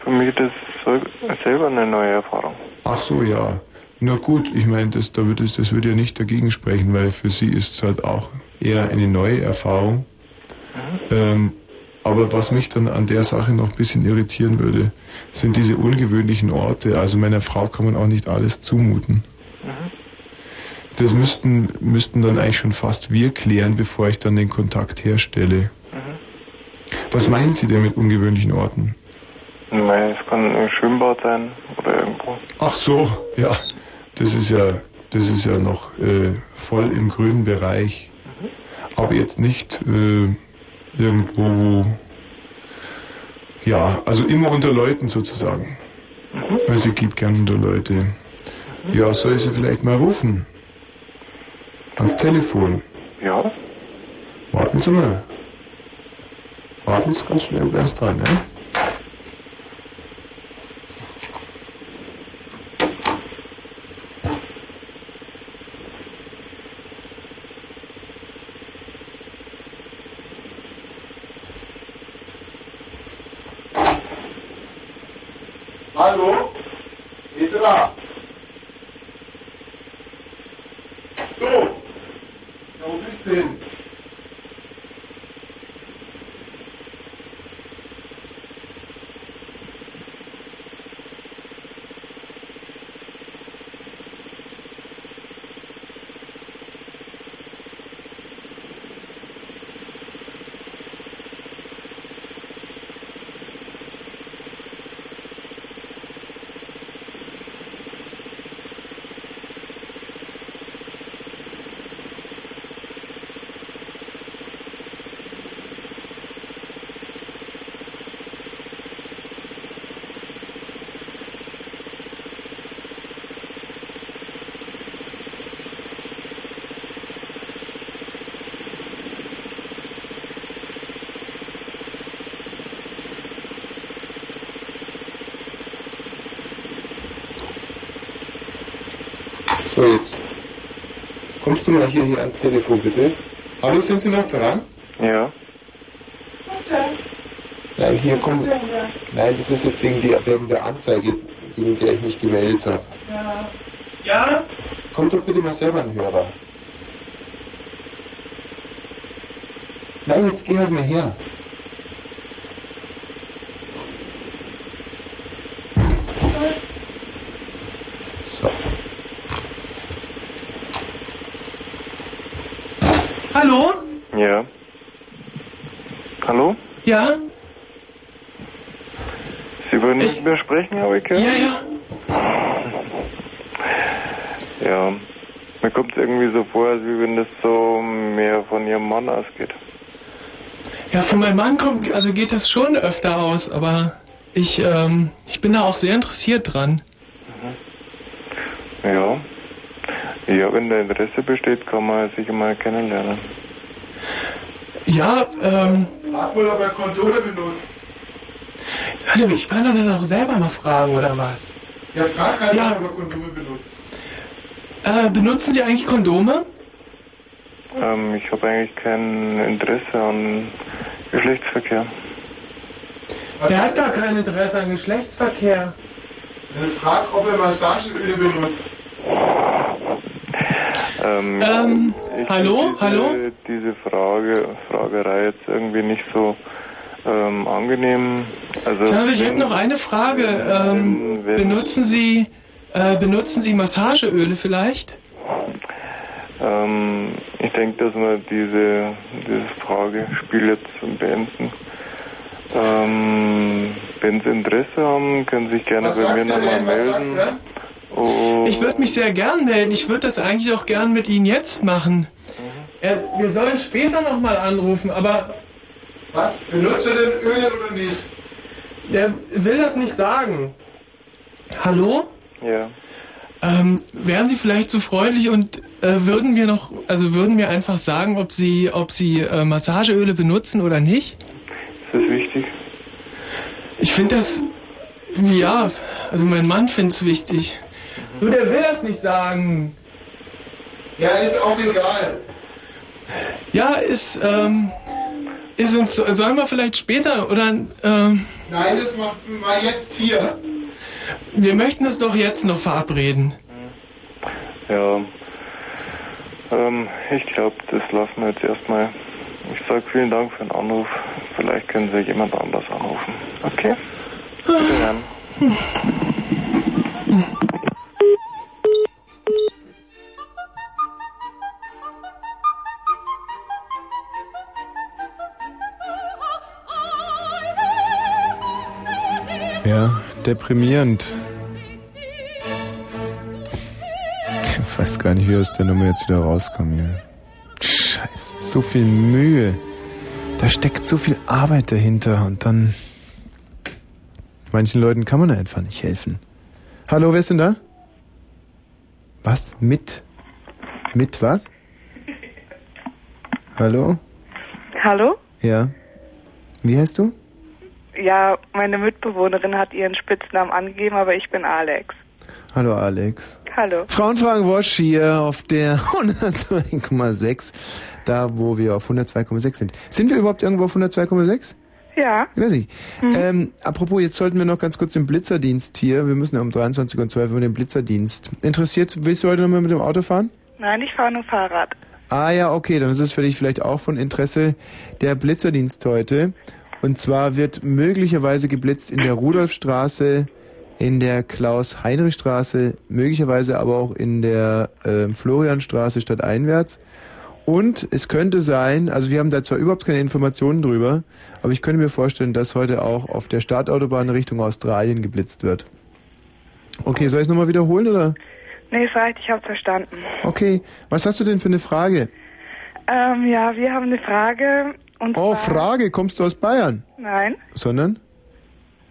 für mich ist das sel- selber eine neue Erfahrung. Ach so, ja. Na gut, ich meine, das, da würde es, das würde ja nicht dagegen sprechen, weil für Sie ist es halt auch eher eine neue Erfahrung. Ähm, aber was mich dann an der Sache noch ein bisschen irritieren würde, sind diese ungewöhnlichen Orte. Also meiner Frau kann man auch nicht alles zumuten. Das müssten, müssten dann eigentlich schon fast wir klären, bevor ich dann den Kontakt herstelle. Was meinen Sie denn mit ungewöhnlichen Orten? Nein, es kann ein Schwimmbad sein oder irgendwo. Ach so, ja. Das ist ja, das ist ja noch äh, voll im grünen Bereich. Aber jetzt nicht äh, irgendwo, wo, ja, also immer unter Leuten sozusagen. Weil sie geht gern unter Leute. Ja, soll ich sie vielleicht mal rufen? Ans Telefon. Ja. Warten Sie mal. Warten Sie ganz schnell erst dran, ne? Hallo? Kommst du mal hier, hier ans Telefon, bitte? Hallo, sind Sie noch dran? Ja. Was denn? Nein, hier Was kommt. ist denn hier? Nein, das ist jetzt wegen, die, wegen der Anzeige, gegen der ich mich gemeldet habe. Ja. Ja? Kommt doch bitte mal selber ein Hörer. Nein, jetzt geh halt mal her. So. Hallo? Ja. Hallo? Ja? Sie würden mit mir sprechen, habe ich gehört? Ja, ja. Ja. Mir kommt es irgendwie so vor, als wenn das so mehr von Ihrem Mann ausgeht. Ja, von meinem Mann kommt, also geht das schon öfter aus, aber ich, ähm, ich bin da auch sehr interessiert dran. Ja. Ja, wenn da Interesse besteht, kann man sich mal kennenlernen. Ja, ähm, Frag mal, ob er Kondome benutzt. warte, ich kann das auch selber mal fragen, oder was? Ja, frag halt mal, ob er Kondome benutzt. Äh, benutzen Sie eigentlich Kondome? Ähm, ich habe eigentlich kein Interesse an Geschlechtsverkehr. Er hat gar kein Interesse an Geschlechtsverkehr. Er fragt, ob er Massageöle benutzt. Ähm, Ähm, ich hallo? diese, Hallo? Diese Frage, Fragerei jetzt irgendwie nicht so ähm, angenehm. Also Sagen Sie, ich hätte noch eine Frage. Ähm, benutzen Sie äh, benutzen Sie Massageöle vielleicht? Ähm, ich denke, dass wir diese, dieses Fragespiel jetzt beenden. Ähm, wenn Sie Interesse haben, können Sie sich gerne Was bei sagt mir nochmal sagt melden. er? Oh, Ich würde mich sehr gern melden. Ich würde das eigentlich auch gern mit Ihnen jetzt machen. Er, wir sollen später nochmal anrufen, aber Was? Benutzt er denn Öle oder nicht? der will das nicht sagen. Hallo? ja. Ähm, wären Sie vielleicht so freundlich und äh, würden mir noch, also würden mir einfach sagen, ob Sie, ob Sie äh, Massageöle benutzen oder nicht? Ist das wichtig? Ich finde das, ja, also mein Mann findet es wichtig. Du, der will das nicht sagen. Ja, ist auch egal. Ja, ist, ähm, ist uns, sollen wir vielleicht später oder, ähm, Nein, das macht mal jetzt hier. wir möchten es doch jetzt noch verabreden. Ja. Ähm, ich glaube, das lassen wir jetzt erstmal. Ich sage vielen Dank für den Anruf. Vielleicht können Sie jemand anders anrufen. Okay? Bitte gern. Ja, deprimierend. Ich weiß gar nicht, wie aus der Nummer jetzt wieder rauskommen hier. Scheiße, so viel Mühe. Da steckt so viel Arbeit dahinter und dann. Manchen Leuten kann man einfach nicht helfen. Hallo, wer ist denn da? Was? Mit? Mit was? Hallo? Hallo? Ja. Wie heißt du? Ja, meine Mitbewohnerin hat ihren Spitznamen angegeben, aber ich bin Alex. Hallo Alex. Hallo. Frauenfragen Wosch hier auf der 102,6, da wo wir auf 102,6 sind. Sind wir überhaupt irgendwo auf 102,6? Ja. Ich weiß nicht. Ähm, apropos, jetzt sollten wir noch ganz kurz den Blitzerdienst hier, wir müssen ja um 23 und 12 Uhr den Blitzerdienst. Interessiert, willst du heute nochmal mit dem Auto fahren? Nein, ich fahre nur Fahrrad. Ah ja, okay, dann ist es für dich vielleicht auch von Interesse der Blitzerdienst heute. Und zwar wird möglicherweise geblitzt in der Rudolfstraße, in der Klaus-Heinrich-Straße, möglicherweise aber auch in der äh, Florianstraße stadteinwärts. Und es könnte sein, also wir haben da zwar überhaupt keine Informationen drüber, aber ich könnte mir vorstellen, dass heute auch auf der Startautobahn Richtung Australien geblitzt wird. Okay, soll ich es nochmal wiederholen oder? Nee, es reicht, ich habe verstanden. Okay, was hast du denn für eine Frage? Ähm, ja, wir haben eine Frage. Und Oh, Frage, kommst du aus Bayern? Nein. Sondern?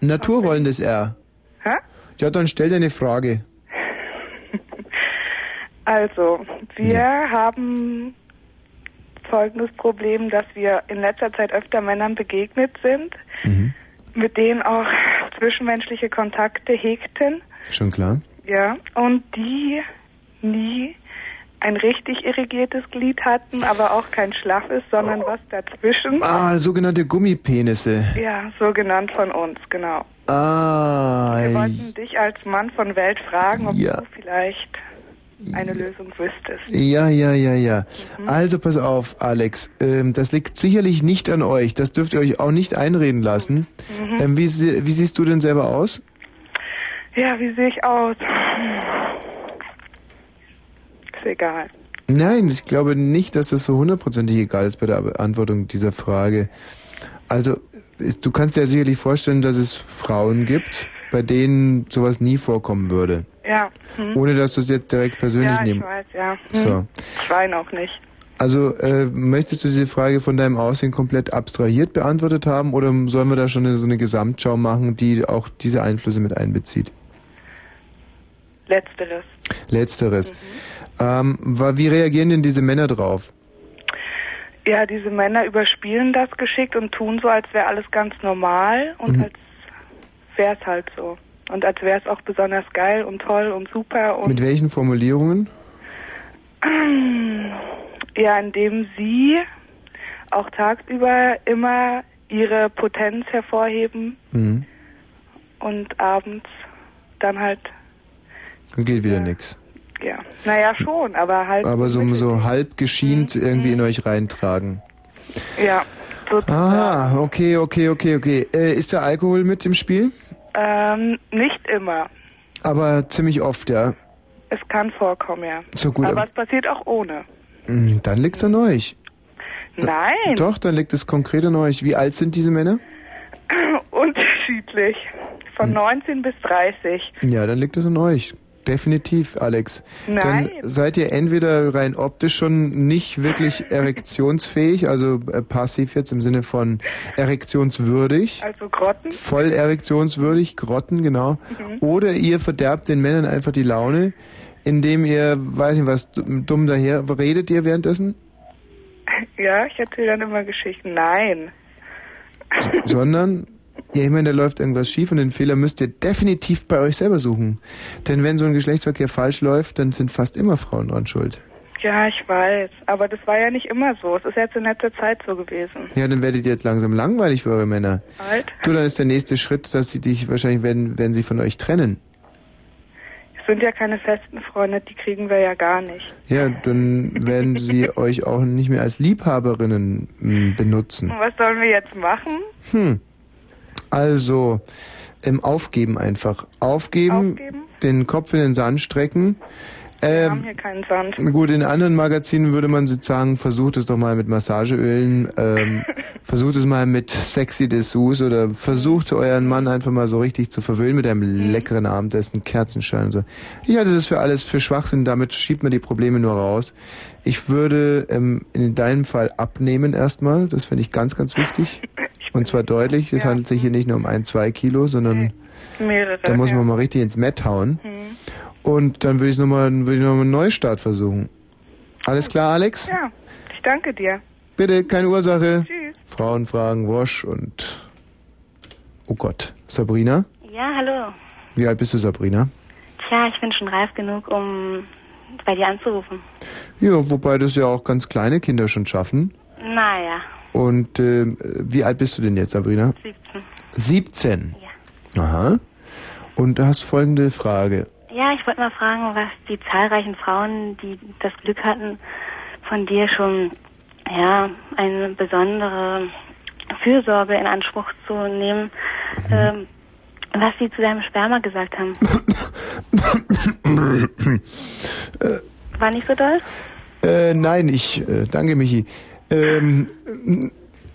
Naturrollendes R. Hä? Ja, dann stell dir eine Frage. Also, wir haben folgendes Problem, dass wir in letzter Zeit öfter Männern begegnet sind, Mhm. mit denen auch zwischenmenschliche Kontakte hegten. Schon klar? Ja, und die nie ein richtig irrigiertes Glied hatten, aber auch kein schlaffes, sondern was dazwischen. Ah, sogenannte Gummipenisse. Ja, so genannt von uns, genau. Ah, Wir wollten dich als Mann von Welt fragen, ob Ja. du vielleicht eine Lösung wüsstest. ja, ja, ja, ja. Mhm. Also pass auf, Alex. Ähm, das liegt sicherlich nicht an euch. Das dürft ihr euch auch nicht einreden lassen. Mhm. Ähm, wie, wie siehst du denn selber aus? Ja, wie sehe ich aus? Egal. Nein, ich glaube nicht, dass das so hundertprozentig egal ist bei der Beantwortung dieser Frage. Also, du kannst dir ja sicherlich vorstellen, dass es Frauen gibt, bei denen sowas nie vorkommen würde. Ja. Hm. Ohne dass du es jetzt direkt persönlich ja, ich weiß, ja. Hm. So. Ich weine auch nicht. Also, äh, möchtest du diese Frage von deinem Aussehen komplett abstrahiert beantwortet haben oder sollen wir da schon eine, so eine Gesamtschau machen, die auch diese Einflüsse mit einbezieht? Letzteres. Letzteres. Ähm, wie reagieren denn diese Männer drauf? Ja, diese Männer überspielen das geschickt und tun so, als wäre alles ganz normal und Mhm. als wäre es halt so. Und als wäre es auch besonders geil und toll und super und Mit welchen Formulierungen? ja, indem sie auch tagsüber immer ihre Potenz hervorheben Mhm. und abends dann halt, Dann geht wieder nix. Ja, naja schon, aber halt, Aber so, so halb geschient irgendwie in euch reintragen. ja, so, Ah, okay, okay, okay, okay. Äh, ist der Alkohol mit im Spiel? ähm, nicht immer. Aber ziemlich oft, ja. Es kann vorkommen, ja. So gut, aber aber- es passiert auch ohne. Hm, Dann liegt's an euch. Nein, Doch, dann liegt es konkret an euch. Wie alt sind diese Männer? unterschiedlich. Hm. Von 19 bis 30. Ja, dann liegt es an euch. Definitiv, Alex. Nein. Dann seid ihr entweder rein optisch schon nicht wirklich erektionsfähig, also äh, passiv jetzt im Sinne von erektionswürdig. Also Grotten. Voll erektionswürdig, Grotten, genau. Mhm. Oder ihr verderbt den Männern einfach die Laune, indem ihr, weiß nicht was, dumm daher, redet ihr währenddessen? Ja, ich erzähle dann immer Geschichten. Nein. sondern, ja, ich meine, da läuft irgendwas schief und den Fehler müsst ihr definitiv bei euch selber suchen. Denn wenn so ein Geschlechtsverkehr falsch läuft, dann sind fast immer Frauen dran schuld. Ja, ich weiß. Aber das war ja nicht immer so. Es ist jetzt in letzter Zeit so gewesen. Ja, dann werdet ihr jetzt langsam langweilig für eure Männer. Halt. Du, dann ist der nächste Schritt, dass sie dich wahrscheinlich werden, werden sie von euch trennen. Es sind ja keine festen Freunde, die kriegen wir ja gar nicht. Ja, dann werden sie euch auch nicht mehr als Liebhaberinnen mh, benutzen. Und was sollen wir jetzt machen? Hm. Also, ähm, aufgeben einfach. Aufgeben, den Kopf in den Sand strecken. Wir Ähm, haben hier keinen Sand. Gut, in anderen Magazinen würde man sagen, versucht es doch mal mit Massageölen, ähm, versucht es mal mit sexy Dessous oder versucht euren Mann einfach mal so richtig zu verwöhnen mit einem leckeren Abendessen, Kerzenschein und so. Ich halte das für alles für Schwachsinn, damit schiebt man die Probleme nur raus. Ich würde ähm, in deinem Fall abnehmen erstmal, das finde ich ganz, ganz wichtig. Und zwar deutlich, es handelt sich hier nicht nur um ein, zwei Kilo, sondern Mehrere. da muss ja. man mal richtig ins Mett hauen. Mhm. Und dann würde ich nochmal würd ich noch mal einen Neustart versuchen. Alles klar, Alex? Ja, ich danke dir. Bitte, keine Ursache. Tschüss. Frauen fragen Wosch und... Oh Gott. Sabrina? Ja, hallo. Wie alt bist du, Sabrina? Tja, ich bin schon reif genug, um bei dir anzurufen. Ja, wobei das ja auch ganz kleine Kinder schon schaffen. Naja, Und äh, wie alt bist du denn jetzt, Sabrina? 17. 17? Ja. Aha. Und du hast folgende Frage. Ja, ich wollte mal fragen, was die zahlreichen Frauen, die das Glück hatten, von dir schon ja eine besondere Fürsorge in Anspruch zu nehmen, ähm, was sie zu deinem Sperma gesagt haben. War nicht so doll? Äh, nein, ich, äh, danke Michi. Ähm,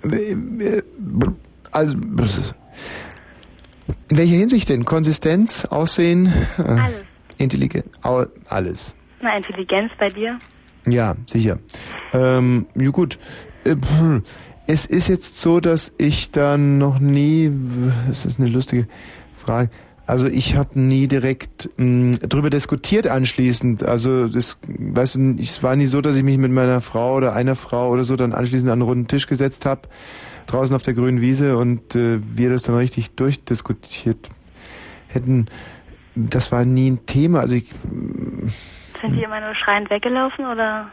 äh, äh, also, in welcher Hinsicht denn? Konsistenz, Aussehen? Äh, Alles. Intelligenz, alles. Na, Intelligenz bei dir? Ja, sicher. Ähm, ja gut. Äh, Es ist jetzt so, dass ich da noch nie, es ist eine lustige Frage, also ich habe nie direkt mh, drüber diskutiert anschließend. Also das, weißt du, es war nie so, dass ich mich mit meiner Frau oder einer Frau oder so dann anschließend an einen runden Tisch gesetzt habe, draußen auf der grünen Wiese und äh, wir das dann richtig durchdiskutiert hätten. Das war nie ein Thema. Also ich, Sind die immer nur schreiend weggelaufen oder?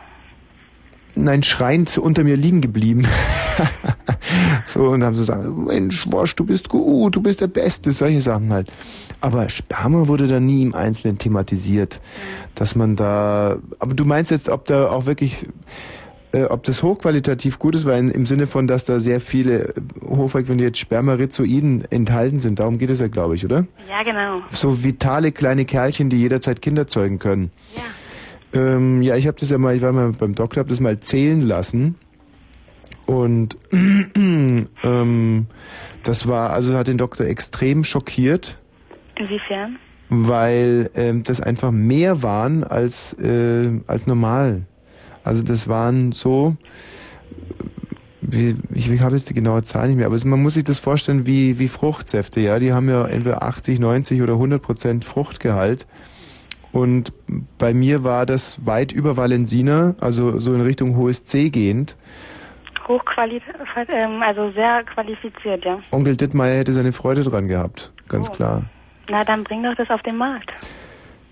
Nein, schreiend unter mir liegen geblieben. so, und haben so gesagt, Mensch, Wosch, du bist gut, du bist der Beste, solche Sachen halt. Aber Sperma wurde da nie im Einzelnen thematisiert, dass man da, aber du meinst jetzt, ob da auch wirklich, äh, ob das hochqualitativ gut ist, weil in, im Sinne von, dass da sehr viele hochfrequentiert Spermarizoiden enthalten sind, darum geht es ja, glaube ich, oder? Ja, genau. So vitale kleine Kerlchen, die jederzeit Kinder zeugen können. Ja. Ähm, ja, ich habe das ja mal, ich war mal beim Doktor, habe das mal zählen lassen. Und ähm, das war, also hat den Doktor extrem schockiert, Inwiefern? weil ähm, das einfach mehr waren als, äh, als normal. Also das waren so, wie, ich, ich habe jetzt die genaue Zahl nicht mehr, aber es, man muss sich das vorstellen wie, wie Fruchtsäfte, ja. Die haben ja entweder 80, 90 oder 100 Prozent Fruchtgehalt. Und bei mir war das weit über Valensina, also so in Richtung hohes C gehend. Hochqualifiziert, ähm, also sehr qualifiziert, ja. Onkel Dittmeier hätte seine Freude dran gehabt, ganz klar. Na, dann bring doch das auf den Markt.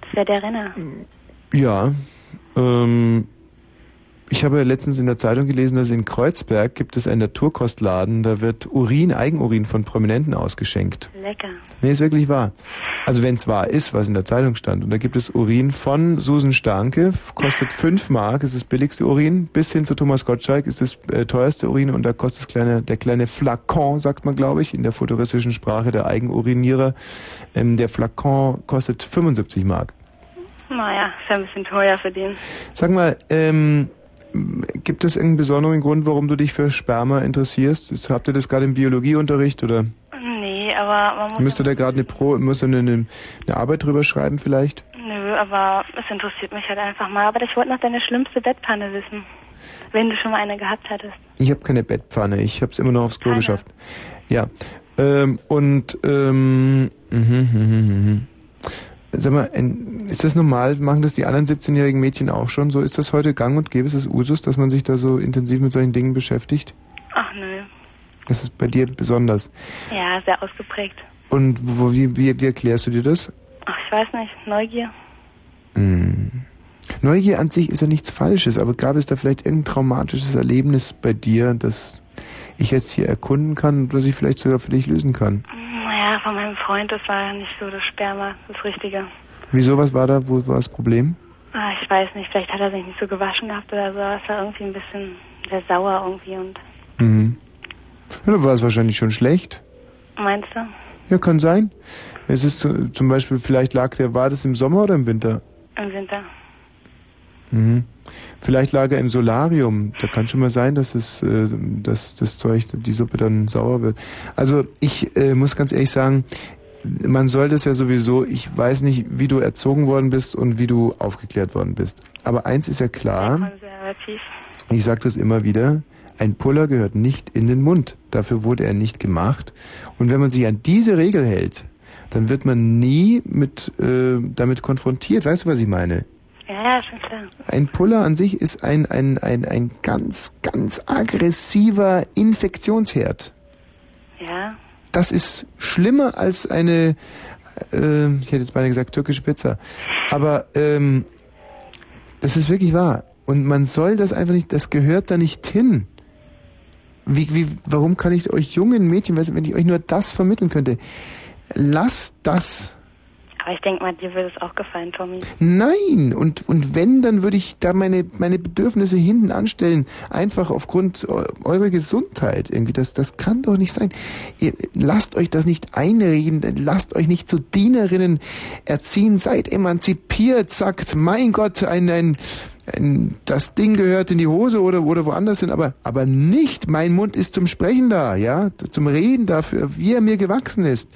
Das wäre der Renner. Ja, ähm, Ich habe letztens in der Zeitung gelesen, dass in Kreuzberg gibt es einen Naturkostladen, da wird Urin, Eigenurin von Prominenten ausgeschenkt. Lecker. Nee, ist wirklich wahr. Also wenn es wahr ist, was in der Zeitung stand. Und da gibt es Urin von Susan Starke, f- kostet 5 Mark, ist das billigste Urin, bis hin zu Thomas Gottschalk ist das äh, teuerste Urin und da kostet das kleine, der kleine Flakon, sagt man glaube ich, in der futuristischen Sprache der Eigenurinierer. Ähm, der Flakon kostet 75 Mark. Naja, ist ja ein bisschen teuer für den. Sag mal, ähm, gibt es irgendeinen besonderen Grund, warum du dich für Sperma interessierst? Ist- Habt ihr das gerade im Biologieunterricht oder Nee, aber man muss. müsst ihr da gerade eine Pro, müsst ihr eine, eine, Arbeit drüber schreiben vielleicht? Nö, aber es interessiert mich halt einfach mal. Aber ich wollte noch deine schlimmste Bettpanne wissen. Wenn du schon mal eine gehabt hattest. Ich habe keine Bettpfanne, ich habe es immer noch aufs Klo geschafft. Ja. Ähm, und ähm, mhm, mhm, mhm, mhm. Sag mal, ist das normal? Machen das die anderen 17-jährigen Mädchen auch schon? So ist das heute gang und gäbe? Ist das Usus, dass man sich da so intensiv mit solchen Dingen beschäftigt? Ach nö. Das ist bei dir besonders. Ja, sehr ausgeprägt. Und wo, wie, wie, wie erklärst du dir das? Ach, ich weiß nicht. Neugier. Hm. Neugier an sich ist ja nichts Falsches, aber gab es da vielleicht irgendein traumatisches Erlebnis bei dir, das ich jetzt hier erkunden kann, das ich vielleicht sogar für dich lösen kann? Von meinem Freund, das war ja nicht so das Sperma, das Richtige. Wieso, was war da, wo war das Problem? Ah, ich weiß nicht, vielleicht hat er sich nicht so gewaschen gehabt oder so. Es war irgendwie ein bisschen sehr sauer irgendwie und Mhm. Ja, dann war es wahrscheinlich schon schlecht. meinst du? Ja, kann sein. Es ist zu- zum Beispiel, vielleicht lag der, war das im Sommer oder im Winter? Im Winter. Mhm. Vielleicht lag er im Solarium. Da kann schon mal sein, dass, es, äh, dass das Zeug, die Suppe dann sauer wird. Also ich äh, muss ganz ehrlich sagen, man soll das ja sowieso, ich weiß nicht, wie du erzogen worden bist und wie du aufgeklärt worden bist. Aber eins ist ja klar, ich sage das immer wieder, ein Puller gehört nicht in den Mund. Dafür wurde er nicht gemacht. Und wenn man sich an diese Regel hält, dann wird man nie mit äh, damit konfrontiert. Weißt du, was ich meine? Ja, schon klar. Ein Puller an sich ist ein, ein, ein, ein ganz, ganz aggressiver Infektionsherd. Ja. Das ist schlimmer als eine, äh, ich hätte jetzt beinahe gesagt, türkische Pizza. Aber ähm, das ist wirklich wahr. Und man soll das einfach nicht, das gehört da nicht hin. Wie, wie, warum kann ich euch jungen Mädchen, wenn ich euch nur das vermitteln könnte, lasst das. Aber ich denke mal, dir würde es auch gefallen, Tommy. Nein, und, und wenn, dann würde ich da meine, meine Bedürfnisse hinten anstellen, einfach aufgrund eu- eurer Gesundheit irgendwie. Das, das kann doch nicht sein. Ihr, lasst euch das nicht einreden, lasst euch nicht zu Dienerinnen erziehen, seid emanzipiert, sagt, mein Gott, ein, ein, das Ding gehört in die Hose oder, oder woanders hin, aber, aber nicht, mein Mund ist zum Sprechen da, ja, zum Reden dafür, wie er mir gewachsen ist.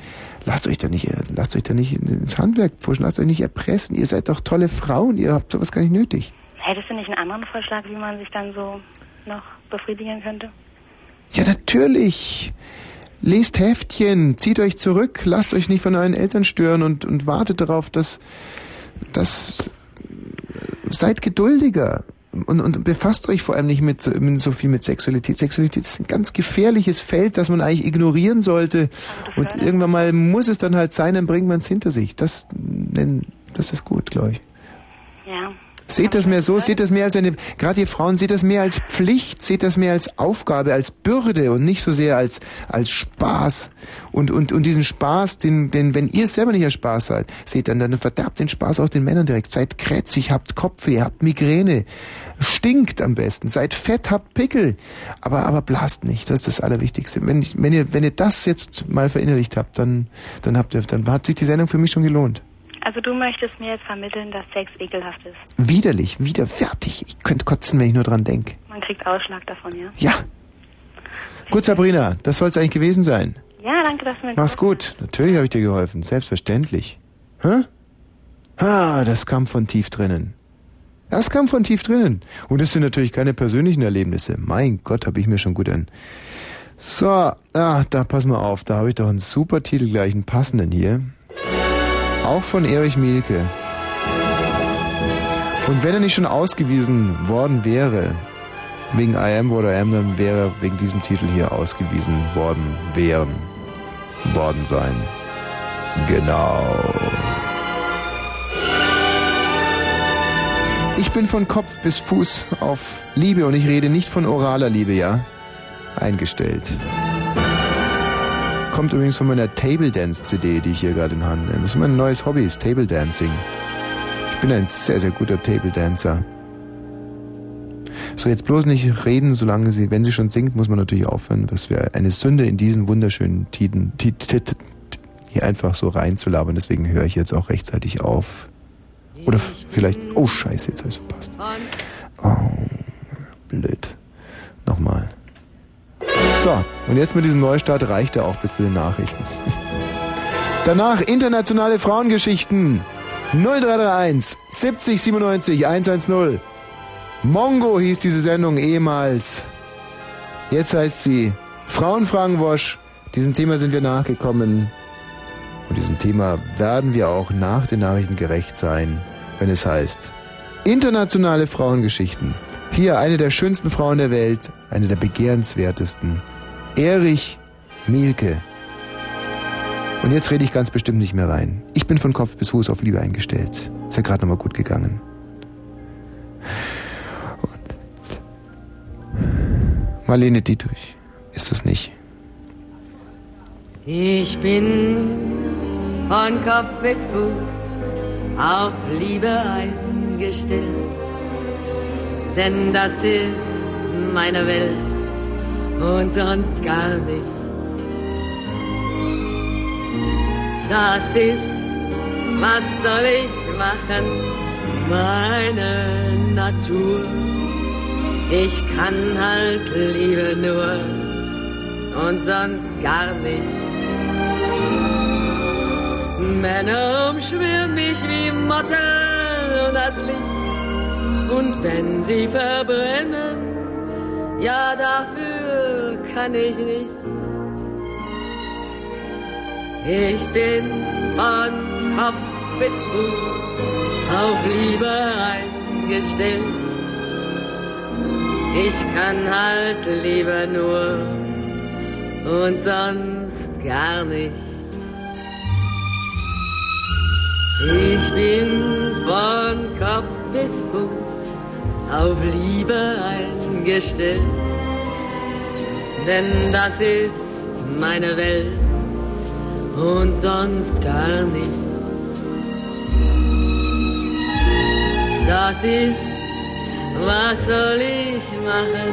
Lasst euch da nicht, äh, lasst euch da nicht ins Handwerk pushen, lasst euch nicht erpressen. Ihr seid doch tolle Frauen, ihr habt sowas gar nicht nötig. Hättest du nicht einen anderen Vorschlag, wie man sich dann so noch befriedigen könnte? Ja, natürlich. Lest Heftchen, zieht euch zurück, lasst euch nicht von euren Eltern stören und, und wartet darauf, dass, dass, seid geduldiger. Und, und befasst euch vor allem nicht mit, so- mit so viel mit Sexualität. Sexualität ist ein ganz gefährliches Feld, das man eigentlich ignorieren sollte. Und irgendwann mal muss es dann halt sein, dann bringt man es hinter sich. Das, das ist gut, glaube ich. Ja. Seht das mehr so, seht das mehr als eine, gerade ihr Frauen, seht das mehr als Pflicht, seht das mehr als Aufgabe, als Bürde und nicht so sehr als, als Spaß. Und, und, und diesen Spaß, den, den, wenn ihr selber nicht als Spaß seid, seht dann, dann verderbt den Spaß auch den Männern direkt. Seid krätzig, habt Kopfweh, habt Migräne, stinkt am besten, seid fett, habt Pickel. Aber, aber blast nicht, das ist das Allerwichtigste. Wenn, ich, wenn ihr, wenn ihr das jetzt mal verinnerlicht habt, dann, dann habt ihr, dann hat sich die Sendung für mich schon gelohnt. Also du möchtest mir jetzt vermitteln, dass Sex ekelhaft ist. Widerlich, widerwärtig. Ich könnte kotzen, wenn ich nur dran denke. Man kriegt Ausschlag davon, ja? Ja. Gut, Sabrina, das soll es eigentlich gewesen sein. Ja, danke, dass du mir Mach's gut. Natürlich habe ich dir geholfen. Selbstverständlich. Hä? Ah, das kam von tief drinnen. Das kam von tief drinnen. Und das sind natürlich keine persönlichen Erlebnisse. Mein Gott, habe ich mir schon gut an. So, ah, da pass mal auf. Da habe ich doch einen super Titel gleich, einen passenden hier. Auch von Erich Mielke. Und wenn er nicht schon ausgewiesen worden wäre, wegen I Am What I Am, dann wäre er wegen diesem Titel hier ausgewiesen worden wären. Worden sein. Genau. Ich bin von Kopf bis Fuß auf Liebe und ich rede nicht von oraler Liebe, ja? Eingestellt. Kommt übrigens von meiner Table Dance CD, die ich hier gerade in Hand nehme. Das ist mein neues Hobby, ist Table Dancing. Ich bin ein sehr, sehr guter Table Dancer. So, jetzt bloß nicht reden, solange sie, wenn sie schon singt, muss man natürlich aufhören. Was wäre eine Sünde in diesen wunderschönen Tiden, Ti- Ti- Ti- hier einfach so reinzulabern. Deswegen höre ich jetzt auch rechtzeitig auf. Oder vielleicht, oh Scheiße, jetzt habe ich verpasst. Oh, blöd. Nochmal. So, und jetzt mit diesem Neustart reicht er auch bis zu den Nachrichten. Danach internationale Frauengeschichten. 0331 70 97 110. Mongo hieß diese Sendung ehemals. Jetzt heißt sie Frauenfragenwosch. Diesem Thema sind wir nachgekommen. Und diesem Thema werden wir auch nach den Nachrichten gerecht sein, wenn es heißt Internationale Frauengeschichten. Hier eine der schönsten Frauen der Welt, eine der begehrenswertesten. Erich Mielke. Und jetzt rede ich ganz bestimmt nicht mehr rein. Ich bin von Kopf bis Fuß auf Liebe eingestellt. Ist ja gerade nochmal gut gegangen. Und Marlene Dietrich ist das nicht. Ich bin von Kopf bis Fuß auf Liebe eingestellt, denn das ist meine Welt und sonst gar nichts. Das ist, was soll ich machen, meine Natur. Ich kann halt Liebe nur und sonst gar nichts. Männer umschwirren mich wie Motten und das Licht. Und wenn sie verbrennen, ja, dafür kann ich nicht. Ich bin von Kopf bis Fuß auf Liebe eingestellt. Ich kann halt lieber nur und sonst gar nichts. Ich bin von Kopf bis Fuß auf Liebe eingestellt, denn das ist meine Welt und sonst gar nichts. Das ist, was soll ich machen,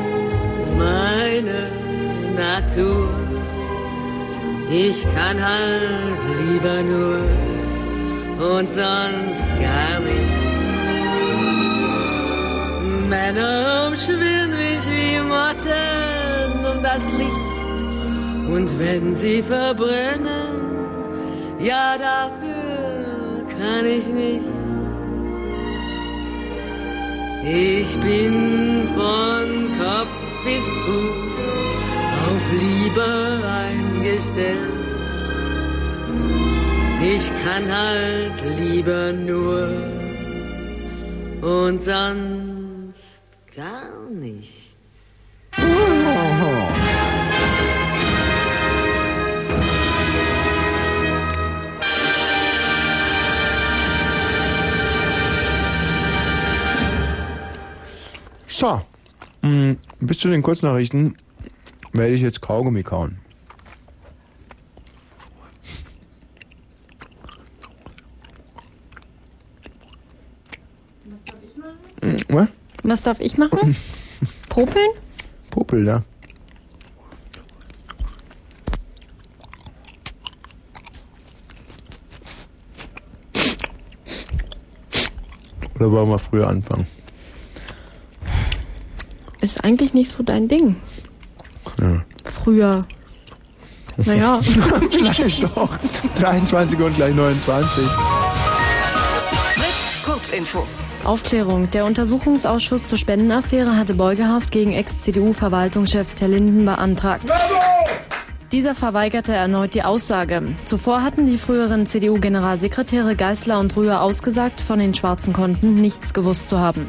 meine Natur. Ich kann halt lieber nur und sonst gar nichts. Männer umschwirren mich wie Motten um das Licht. Und wenn sie verbrennen, ja, dafür kann ich nicht. Ich bin von Kopf bis Fuß auf Liebe eingestellt. Ich kann halt lieber nur und sonst gar nichts. So, mh, bis zu den Kurznachrichten werde ich jetzt Kaugummi kauen. Hm, Was? Was darf ich machen? Popeln? Popel, ja. Oder wollen wir früher anfangen? Ist eigentlich nicht so dein Ding. Ja. Früher. Naja. Vielleicht doch. 23 und gleich 29. Fritz, Kurzinfo. Aufklärung. Der Untersuchungsausschuss zur Spendenaffäre hatte Beugehaft gegen Ex-CDU-Verwaltungschef Ter Linden beantragt. Dieser verweigerte erneut die Aussage. Zuvor hatten die früheren CDU-Generalsekretäre Geißler und Rühr ausgesagt, von den schwarzen Konten nichts gewusst zu haben.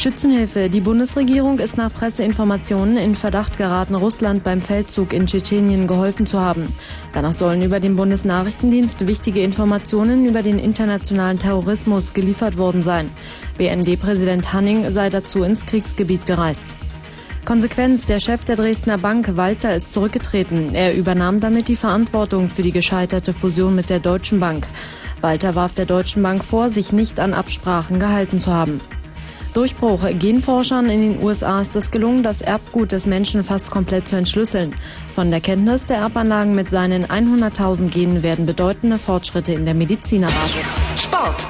Schützenhilfe. Die Bundesregierung ist nach Presseinformationen in Verdacht geraten, Russland beim Feldzug in Tschetschenien geholfen zu haben. Danach sollen über den Bundesnachrichtendienst wichtige Informationen über den internationalen Terrorismus geliefert worden sein. BND-Präsident Hanning sei dazu ins Kriegsgebiet gereist. Konsequenz, der Chef der Dresdner Bank, Walter, ist zurückgetreten. Er übernahm damit die Verantwortung für die gescheiterte Fusion mit der Deutschen Bank. Walter warf der Deutschen Bank vor, sich nicht an Absprachen gehalten zu haben. Durchbruch. Genforschern in den USA ist es gelungen, das Erbgut des Menschen fast komplett zu entschlüsseln. Von der Kenntnis der Erbanlagen mit seinen 100.000 Genen werden bedeutende Fortschritte in der Medizin erwartet. Sport.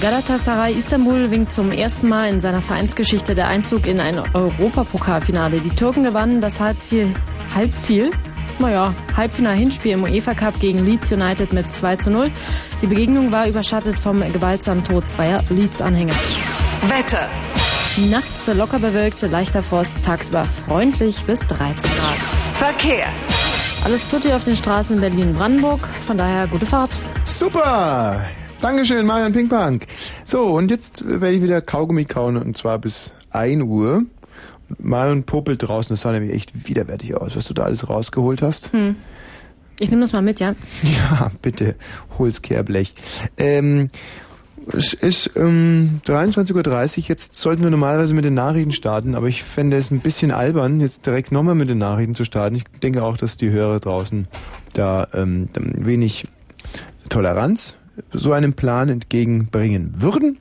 Galatasaray Istanbul winkt zum ersten Mal in seiner Vereinsgeschichte der Einzug in ein Europapokalfinale. Die Türken gewannen das Halbviel, Halbviel, naja, Halbfinal-Hinspiel im UEFA Cup gegen Leeds United mit 2 zu 0. Die Begegnung war überschattet vom gewaltsamen Tod zweier Leeds-Anhänger. Wetter. Nachts locker bewölkt, leichter Frost, tagsüber freundlich bis 13 Grad. Verkehr. Alles tutti auf den Straßen Berlin-Brandenburg, von daher gute Fahrt. Super! Dankeschön, Marian Pinkbank. So, und jetzt werde ich wieder Kaugummi kauen und zwar bis 1 Uhr. Marion popelt draußen, das sah nämlich echt widerwärtig aus, was du da alles rausgeholt hast. Hm. Ich nehme das mal mit, ja? Ja, bitte, hol's Kehrblech. Ähm, es ist ähm, 23.30 Uhr, jetzt sollten wir normalerweise mit den Nachrichten starten, aber ich fände es ein bisschen albern, jetzt direkt nochmal mit den Nachrichten zu starten. Ich denke auch, dass die Hörer draußen da ähm, wenig Toleranz so einem Plan entgegenbringen würden.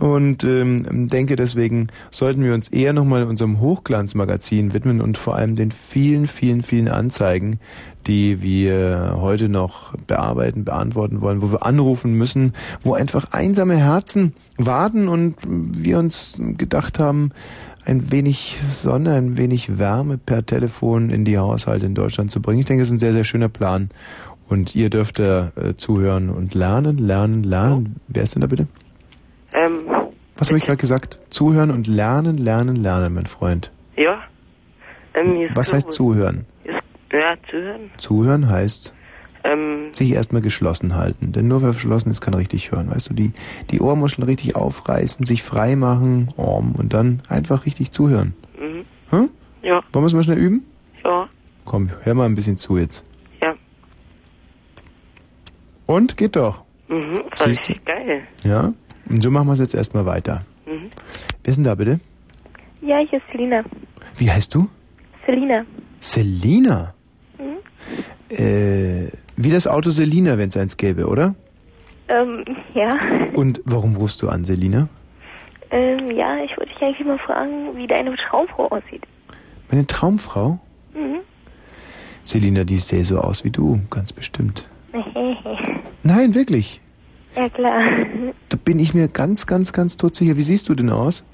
Und ähm, denke deswegen sollten wir uns eher nochmal unserem Hochglanzmagazin widmen und vor allem den vielen, vielen, vielen Anzeigen, die wir heute noch bearbeiten, beantworten wollen, wo wir anrufen müssen, wo einfach einsame Herzen warten und wir uns gedacht haben, ein wenig Sonne, ein wenig Wärme per Telefon in die Haushalte in Deutschland zu bringen. Ich denke, es ist ein sehr, sehr schöner Plan. Und ihr dürft da äh, zuhören und lernen, lernen, lernen. Wer ist denn da bitte? Ähm, Was habe ich gerade gesagt? Zuhören und lernen, lernen, lernen, mein Freund. ja. Ähm, Was heißt zuhören? Ist, ja, zuhören. Zuhören heißt Ähm, sich erstmal geschlossen halten. Denn nur wer verschlossen ist, kann richtig hören. Weißt du, die, die Ohrmuscheln richtig aufreißen, sich frei machen um, und dann einfach richtig zuhören. mhm. Hm? Ja, Wollen wir es mal schnell üben? ja, Komm, hör mal ein bisschen zu jetzt. ja. Und? Geht doch. Mhm, das ist geil. Ja? Und so machen wir es jetzt erstmal weiter. Mhm. Wer ist denn da bitte? Ja, hier ist Selina. Wie heißt du? Selina. Selina. Mhm. Äh, wie das Auto Selina, wenn es eins gäbe, oder? Ähm, ja. Und warum rufst du an, Selina? Ähm, ja, ich wollte dich eigentlich mal fragen, wie deine Traumfrau aussieht. Meine Traumfrau? Mhm. Selina, die sähe so aus wie du, ganz bestimmt. Nein, wirklich. Ja, klar. Da bin ich mir ganz, ganz, ganz todsicher. Wie siehst du denn aus?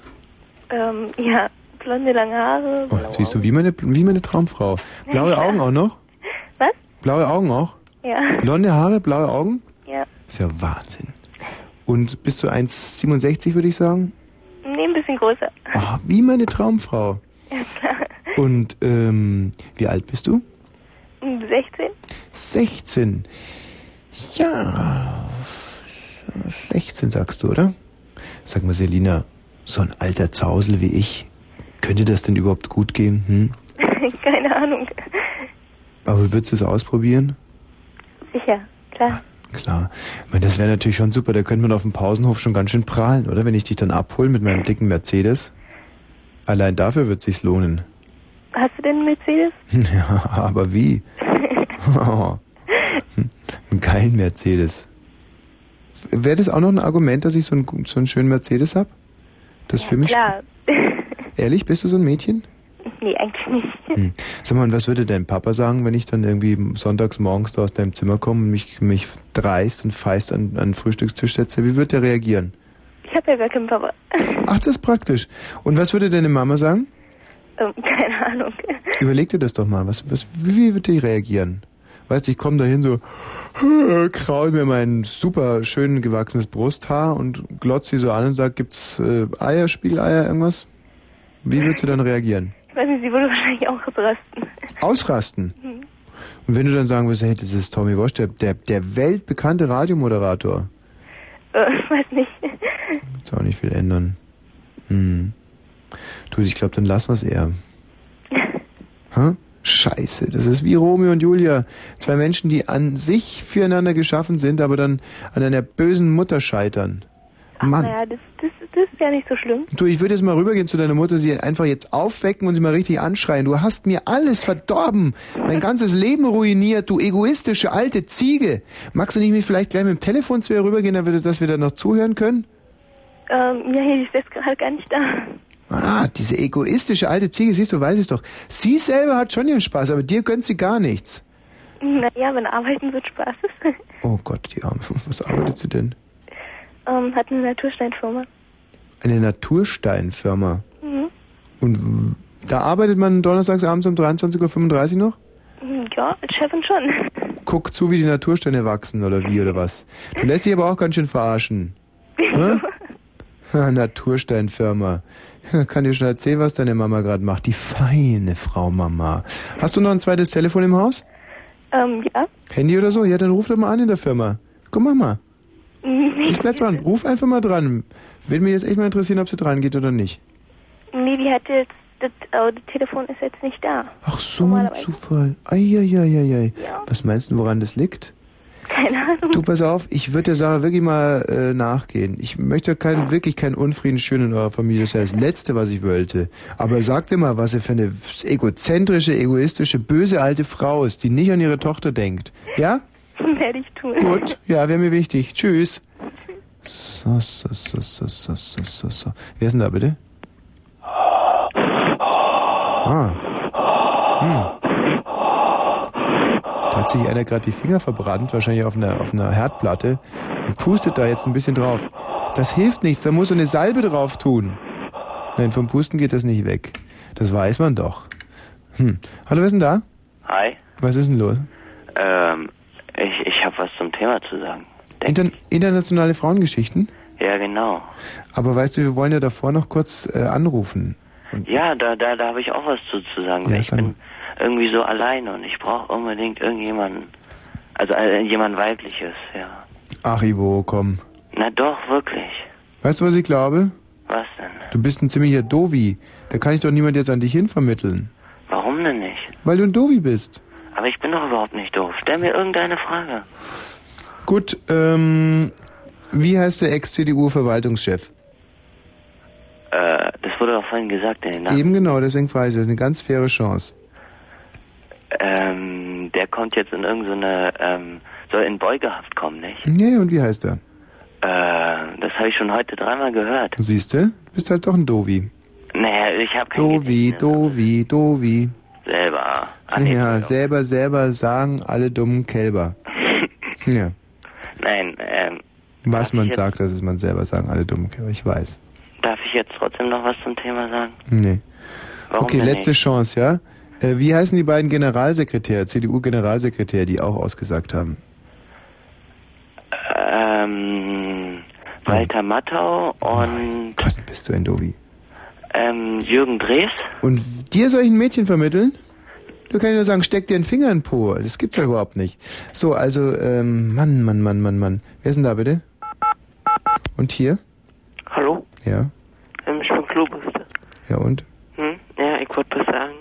ähm, ja, blonde, lange Haare. Oh, siehst du, wie meine, wie meine Traumfrau. Blaue Ja. Augen auch noch? Was? Blaue Augen auch? Ja. Blonde Haare, blaue Augen? Ja. Ist ja Wahnsinn. Und bist du 1,67 würde ich sagen? Nee, ein bisschen größer. Oh, wie meine Traumfrau. Ja, klar. Und ähm, wie alt bist du? 16? 16. Ja, 16 sagst du, oder? Sag mal, Selina, so ein alter Zausel wie ich, könnte das denn überhaupt gut gehen? Hm? Keine Ahnung. Aber würdest du es ausprobieren? Sicher, klar. Klar. Ich meine, das wäre natürlich schon super. Da könnte man auf dem Pausenhof schon ganz schön prahlen, oder? Wenn ich dich dann abhole mit meinem dicken Mercedes. Allein dafür wird sich's lohnen. Hast du denn einen Mercedes? Ja, aber wie? Oh. Einen geilen Mercedes. Wäre das auch noch ein Argument, dass ich so einen, so einen schönen Mercedes hab? Das für mich. Klar. Ehrlich, bist du so ein Mädchen? nee, eigentlich nicht. Hm. Sag mal, und was würde dein Papa sagen, wenn ich dann irgendwie sonntags morgens da aus deinem Zimmer komme und mich, mich dreist und feist an, an den Frühstückstisch setze? Wie würde der reagieren? Ich habe ja gar keinen Papa. Ach, das ist praktisch. Und was würde deine Mama sagen? Ähm, keine Ahnung. Überleg dir das doch mal. Was, was, wie wird die reagieren? Weißt du, ich komme dahin so, kraul mir mein super schön gewachsenes Brusthaar und glotz sie so an und sag, gibt's äh, Eier, Spiegeleier, irgendwas? Wie wird sie dann reagieren? Ich weiß nicht, sie würde wahrscheinlich auch ausrasten. Ausrasten. Hm. Und wenn du dann sagen würdest, hey, das ist Tommy Wosch, der, der, der weltbekannte Radiomoderator, Äh, ich weiß nicht. wird's auch nicht viel ändern. Hm. Du, ich glaube, dann lassen wir es eher. Hä? Scheiße, das ist wie Romeo und Julia. Zwei Menschen, die an sich füreinander geschaffen sind, aber dann an einer bösen Mutter scheitern. Mann. Naja, das, das, das ist ja nicht so schlimm. Du, ich würde jetzt mal rübergehen zu deiner Mutter, sie einfach jetzt aufwecken und sie mal richtig anschreien. Du hast mir alles verdorben, mein ganzes Leben ruiniert, du egoistische alte Ziege. Magst du nicht mich vielleicht gleich mit dem Telefon zu ihr rübergehen, damit, wir- dass wir da noch zuhören können? Ähm, ja, hier ist gerade gar nicht da. Ah, diese egoistische alte Ziege, siehst du, weiß ich doch. Sie selber hat schon ihren Spaß, aber dir gönnt sie gar nichts. Naja, wenn Arbeiten so Spaß. Oh Gott, die Arme. Was arbeitet sie denn? ähm, hat eine Natursteinfirma. Eine Natursteinfirma. Mhm. Und da arbeitet man donnerstags abends um 23.35 Uhr noch? Hm, Ja, als Chefin schon. Guckt zu, wie die Natursteine wachsen oder wie oder was. Du lässt dich aber auch ganz schön verarschen. Natursteinfirma. Kann dir schon erzählen, was deine Mama gerade macht. Die feine Frau Mama. Hast du noch ein zweites Telefon im Haus? ähm, ja. Handy oder so? Ja, dann ruf doch mal an in der Firma. Komm, Mama. Ich bleib dran. Ruf einfach mal dran. Würde mich jetzt echt mal interessieren, ob sie dran geht oder nicht. Nee, die hat jetzt, das, oh, das Telefon ist jetzt nicht da. Ach so, ein Zufall. Eieieiei. Ja. Was meinst du, woran das liegt? Keine Ahnung. Du, pass auf, ich würde der Sache wirklich mal äh, nachgehen. Ich möchte kein, wirklich keinen Unfrieden schön in eurer Familie. Das ist das Letzte, was ich wollte. Aber sag dir mal, was ihr für eine egozentrische, egoistische, böse alte Frau ist, die nicht an ihre Tochter denkt. Ja? Werde ich tun. Gut. Ja, wäre mir wichtig. Tschüss. So, so, so, so, so, so, so, so. Wer ist denn da bitte? Ah. Hm. Da hat sich einer gerade die Finger verbrannt, wahrscheinlich auf einer, auf einer Herdplatte, und pustet da jetzt ein bisschen drauf. Das hilft nichts, da muss so eine Salbe drauf tun. Nein, vom Pusten geht das nicht weg. Das weiß man doch. Hm. Hallo, wer ist denn da? Hi, Was ist denn los? ähm, ich, ich habe was zum Thema zu sagen. Inter internationale Frauengeschichten? Ja, genau. Aber weißt du, wir wollen ja davor noch kurz äh, anrufen. Ja, da, da, da habe ich auch was zu, zu sagen. Ja, ich bin irgendwie so alleine und ich brauche unbedingt irgendjemanden, also äh, jemand weibliches, ja. Ach, Ivo, komm. Na doch, wirklich. Weißt du, was ich glaube? Was denn? Du bist ein ziemlicher Dovi. Da kann ich doch niemand jetzt an dich hinvermitteln. Warum denn nicht? Weil du ein Dovi bist. Aber ich bin doch überhaupt nicht doof. Stell mir irgendeine Frage. Gut, ähm, wie heißt der Ex-CDU-Verwaltungschef? Äh, das wurde doch vorhin gesagt in den Nachrichten. Eben genau, deswegen frage ich, das ist eine ganz faire Chance. Ähm, der kommt jetzt in irgendeine, ähm, soll in Beugehaft kommen, nicht? Nee, und wie heißt er? Äh, das habe ich schon heute dreimal gehört. Siehst du? Bist halt doch ein Dovi. Naja, ich habe kein Dovi, Dovi, Dovi. selber. Nee, Ja, selber, selber sagen alle dummen Kälber. Ja. Nein, ähm, Was man sagt, das ist man selber sagen, alle dummen Kälber. Ich weiß. darf ich jetzt trotzdem noch was zum Thema sagen? Nee. Warum okay, letzte nicht? Chance, ja? Äh, wie heißen die beiden Generalsekretäre, CDU-Generalsekretäre, die auch ausgesagt haben? Ähm, Walter Mattau und Gott, bist du ein Dovi. ähm, Jürgen Drees. Und dir soll ich ein Mädchen vermitteln? Du kannst nur sagen, steck dir einen Finger in den Po. Das gibt's ja überhaupt nicht. So, also, ähm, Mann, Mann, Mann, Mann, Mann. Wer ist denn da bitte? Und hier? Hallo? Ja. Ähm, ich bin Klobuster. Ja und? Hm? Ja, ich wollte bloß sagen,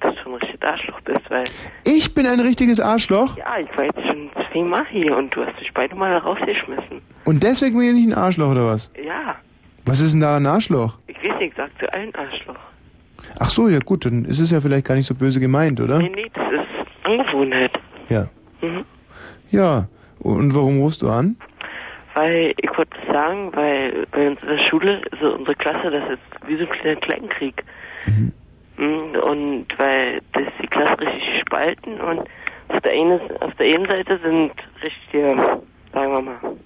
dass du ein richtiges Arschloch bist, weil... Ich bin ein richtiges Arschloch? Ja, ich war jetzt schon zweimal hier und du hast mich beide Mal rausgeschmissen. Und deswegen bin ich nicht ein Arschloch, oder was? Ja, Was ist denn da ein Arschloch? ich weiß nicht, ich sag zu allen Arschloch. Ach so, ja gut, dann ist es ja vielleicht gar nicht so böse gemeint, oder? Nee, nee, das ist Angewohnheit. Ja. Mhm. Ja. Und warum rufst du an? Weil, ich wollte sagen, weil bei uns in der Schule, so unsere Klasse, das ist wie so ein kleiner Kleinkrieg. Mhm, Und weil das die Klasse richtig gespalten und auf der, einen, auf der einen Seite sind richtige, sagen wir mal,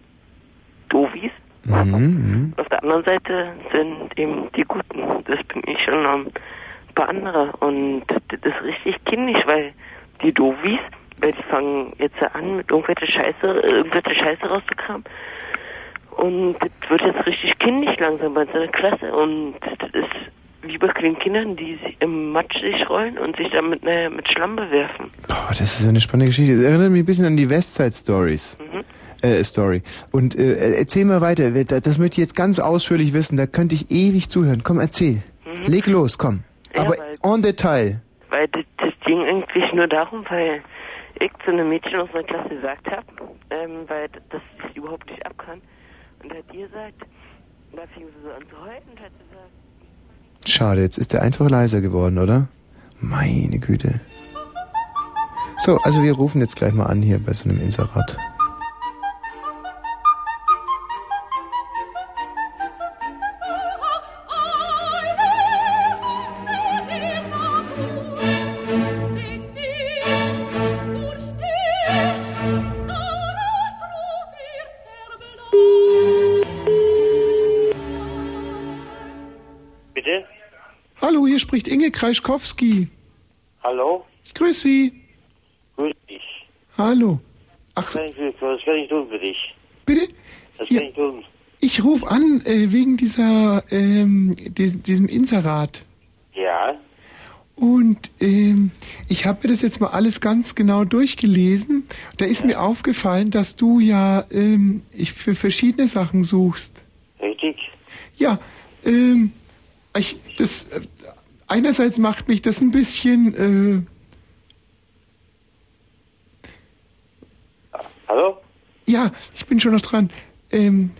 Dovis. Mhm. Auf der anderen Seite sind eben die Guten. Das bin ich und noch ein paar andere. Und das ist richtig kindisch, weil die Dovis, weil die fangen jetzt an, mit irgendwelche Scheiße, irgendwelche Scheiße rauszukramen. Und das wird jetzt richtig kindisch langsam bei uns in der Klasse. Und das ist wie bei kleinen Kindern, die sich im Matsch sich rollen und sich dann mit, ne, mit Schlamm bewerfen. Oh, das ist eine spannende Geschichte. Das erinnert mich ein bisschen an die Westside Stories. Mhm. äh, Story. Und äh, erzähl mal weiter. Das möchte ich jetzt ganz ausführlich wissen. Da könnte ich ewig zuhören. Komm, erzähl. Mhm. Leg los, komm. Ja, Aber weil- en Detail. Weil das, das ging eigentlich nur darum, weil ich zu einem Mädchen aus meiner Klasse gesagt habe, ähm, weil das ich überhaupt nicht abkann. Und hat die gesagt, da fing sie so an zu heulen und hat gesagt, Schade, jetzt ist er einfach leiser geworden, oder? Meine Güte. So, also wir rufen jetzt gleich mal an hier bei so einem Inserat. Spricht Inge Kreischkowski. Hallo? Ich grüße Sie. Grüß dich. Hallo. Was kann ich, was kann ich tun für dich? Bitte? Was Ja. kann ich tun? Ich rufe an äh, wegen dieser, ähm, dis diesem Inserat. Ja? Und ähm, ich habe mir das jetzt mal alles ganz genau durchgelesen. Da ist mir aufgefallen, dass du ja ähm, ich für verschiedene Sachen suchst. Richtig? Ja, ähm, ich, das äh, einerseits macht mich das ein bisschen. Äh, Hallo? ja, ich bin schon noch dran. Ähm,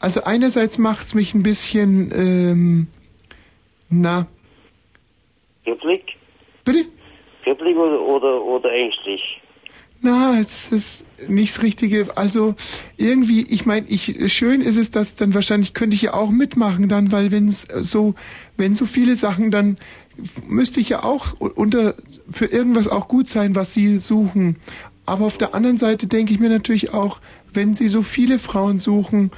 also einerseits macht's mich ein bisschen. Ähm, na, Kribbelig? Bitte? Kribbelig oder, oder, oder ängstlich? Na, es ist nicht das Richtige. Also irgendwie, ich meine, ich schön ist es, dass dann wahrscheinlich könnte ich ja auch mitmachen dann, weil wenn es so, wenn so viele Sachen, dann müsste ich ja auch unter für irgendwas auch gut sein, was sie suchen. Aber auf der anderen Seite denke ich mir natürlich auch, wenn sie so viele Frauen suchen,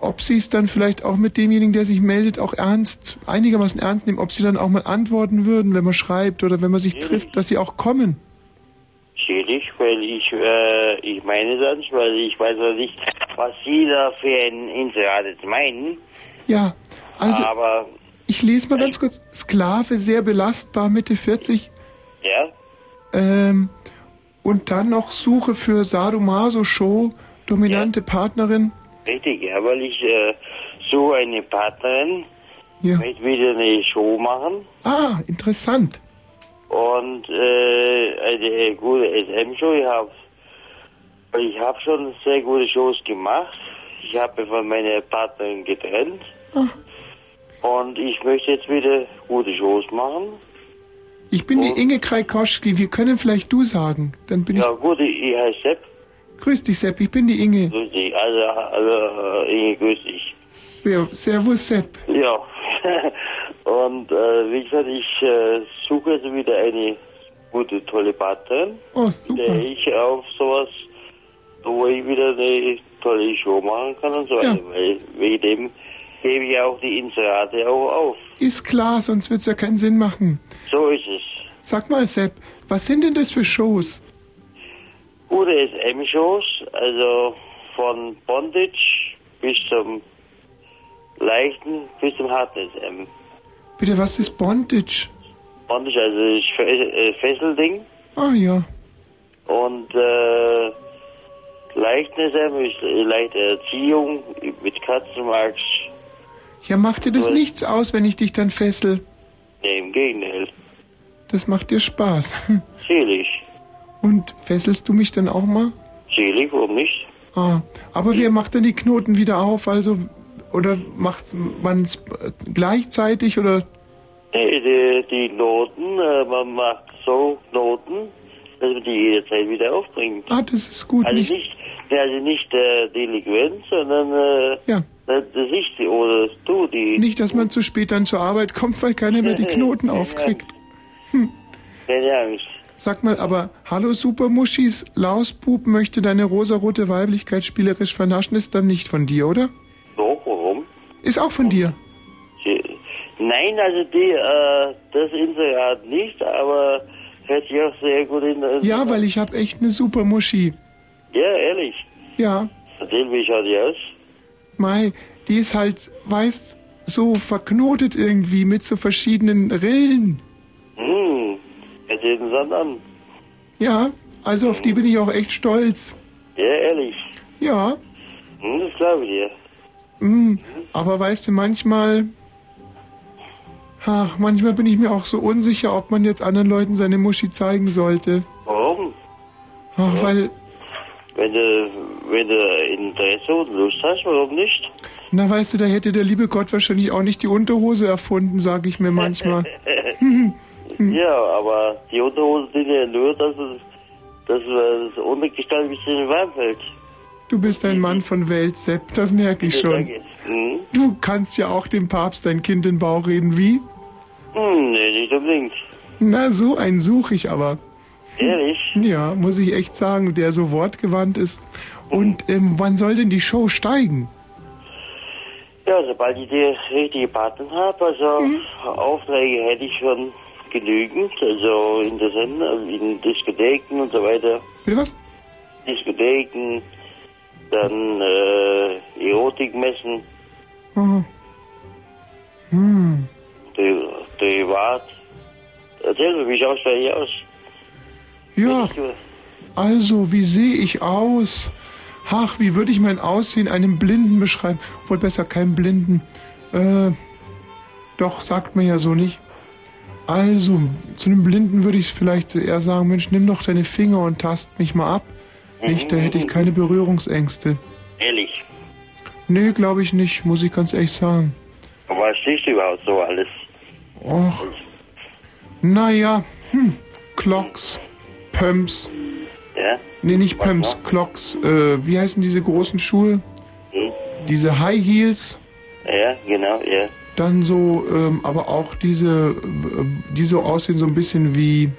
ob sie es dann vielleicht auch mit demjenigen, der sich meldet, auch ernst, einigermaßen ernst nehmen, ob sie dann auch mal antworten würden, wenn man schreibt oder wenn man sich trifft, dass sie auch kommen. Schwierig, weil ich, äh, ich meine das nicht, weil ich weiß ja nicht, was Sie da für ein Inserat meinen. Ja, also Aber, ich lese mal ganz kurz. Sklave, sehr belastbar, Mitte 40. ja, Ähm, und dann noch Suche für Sadomaso-Show, dominante Partnerin. richtig, ja, weil ich, äh, suche eine Partnerin, Ja. möchte wieder eine Show machen Ah, interessant. Und, äh, eine gute SM-Show. Ich habe, ich habe schon sehr gute Shows gemacht. Ich habe von meiner Partnerin getrennt. Und ich möchte jetzt wieder gute Shows machen. Ich bin die Inge Kraikoschki. Wir können vielleicht du sagen. Dann bin Ja, gut, ich, ich heiße Sepp. ich. Grüß dich, Sepp. Ich bin die Inge. Grüß dich. Also, also Inge, grüß dich. Ser Servus, Sepp. Ja. Und äh, wie gesagt, ich äh, suche also wieder eine gute, tolle Partnerin, Oh, mit der ich auf sowas, wo ich wieder eine tolle Show machen kann und so weiter. Weil wegen dem gebe ich auch die Inserate auch auf. Ist klar, sonst wird's ja keinen Sinn machen. So ist es. Sag mal, Sepp, was sind denn das für Shows? Gute SM-Shows, also von Bondage bis zum leichten, bis zum harten SM. Bitte, was ist Bondage? Bondage, also Fe- äh, Fesselding. Ah ja. Und äh, leichten SM ist äh, leichte Erziehung mit Katzenmarks. Ja, macht dir das Was? nichts aus, wenn ich dich dann fessel? Nee, im Gegenteil. Das macht dir Spaß. Selig. Und fesselst du mich dann auch mal? Selig, warum nicht? Ah, aber wer macht denn die Knoten wieder auf? Also, oder macht man es gleichzeitig oder? Nee, die, die Noten, äh, man macht so Noten, dass man die jederzeit wieder aufbringt. Ah, das ist gut. Also nicht, nicht, also nicht äh, Delinquent, sondern äh, Ja. das ich die, oder du die. nicht, dass man zu spät dann zur Arbeit kommt, weil keiner mehr die Knoten aufkriegt. Hm. Keine Angst. Sag mal, aber hallo Supermuschis, Lausbub möchte deine rosarote Weiblichkeit spielerisch vernaschen, ist dann nicht von dir, oder? Ist auch von dir. Nein, also die, äh, das Inserat nicht, aber hört sich auch sehr gut in. Ja, weil ich habe echt eine Supermuschi. Ja, ehrlich. Ja, Erzähl, wie schaut die aus? Mai, die ist halt, weißt, so verknotet irgendwie mit so verschiedenen Rillen. Hm, erzähl uns dann an. Ja, also auf die bin ich auch echt stolz. Ja, ehrlich. Ja, Hm, das glaube ich dir. mm, aber weißt du, manchmal... Ach, manchmal bin ich mir auch so unsicher, ob man jetzt anderen Leuten seine Muschi zeigen sollte. Warum? Ach, weil... Wenn du, wenn du Interesse und Lust hast, warum nicht? Na, weißt du, da hätte der liebe Gott wahrscheinlich auch nicht die Unterhose erfunden, sag ich mir manchmal. ja, aber die Unterhosen sind ja nur, dass es, dass es das Untergestell ein bisschen warm fällt. Du bist ein Mann von Welt, Sepp, das merke ich schon. Danke. Hm? Du kannst ja auch dem Papst dein Kind in den Bauch reden, wie? Hm, nee, nicht unbedingt. Na, so einen suche ich aber. Ehrlich? Ja, muss ich echt sagen, der so wortgewandt ist. Und ähm, wann soll denn die Show steigen? Ja, sobald ich die richtige Partner habe, also Mhm. Aufträge hätte ich schon genügend, also in der Sender, in Diskotheken und so weiter. Bitte was? Diskotheken, dann äh, Erotikmessen, Aha. Hm. Pri- privat. Erzähl mir, wie schaust du eigentlich aus? Ja, also, wie sehe ich aus? Ach, wie würde ich mein Aussehen einem Blinden beschreiben? Wohl besser keinem Blinden. Äh, doch, sagt man ja so nicht. Also, zu einem Blinden würde ich vielleicht so eher sagen, Mensch, nimm doch deine Finger und tast mich mal ab. Nicht, da hätte ich keine Berührungsängste. Ehrlich. Nee, glaube ich nicht, muss ich ganz ehrlich sagen. Aber was siehst du überhaupt so alles? Och. Naja, hm, Clocks, Pumps. Ja? Nee, nicht Was Pumps, noch? Clocks. Äh, wie heißen diese großen Schuhe? Hm? Diese High Heels. Ja, genau, ja. Dann so, ähm, aber auch diese, die so aussehen so ein bisschen wie,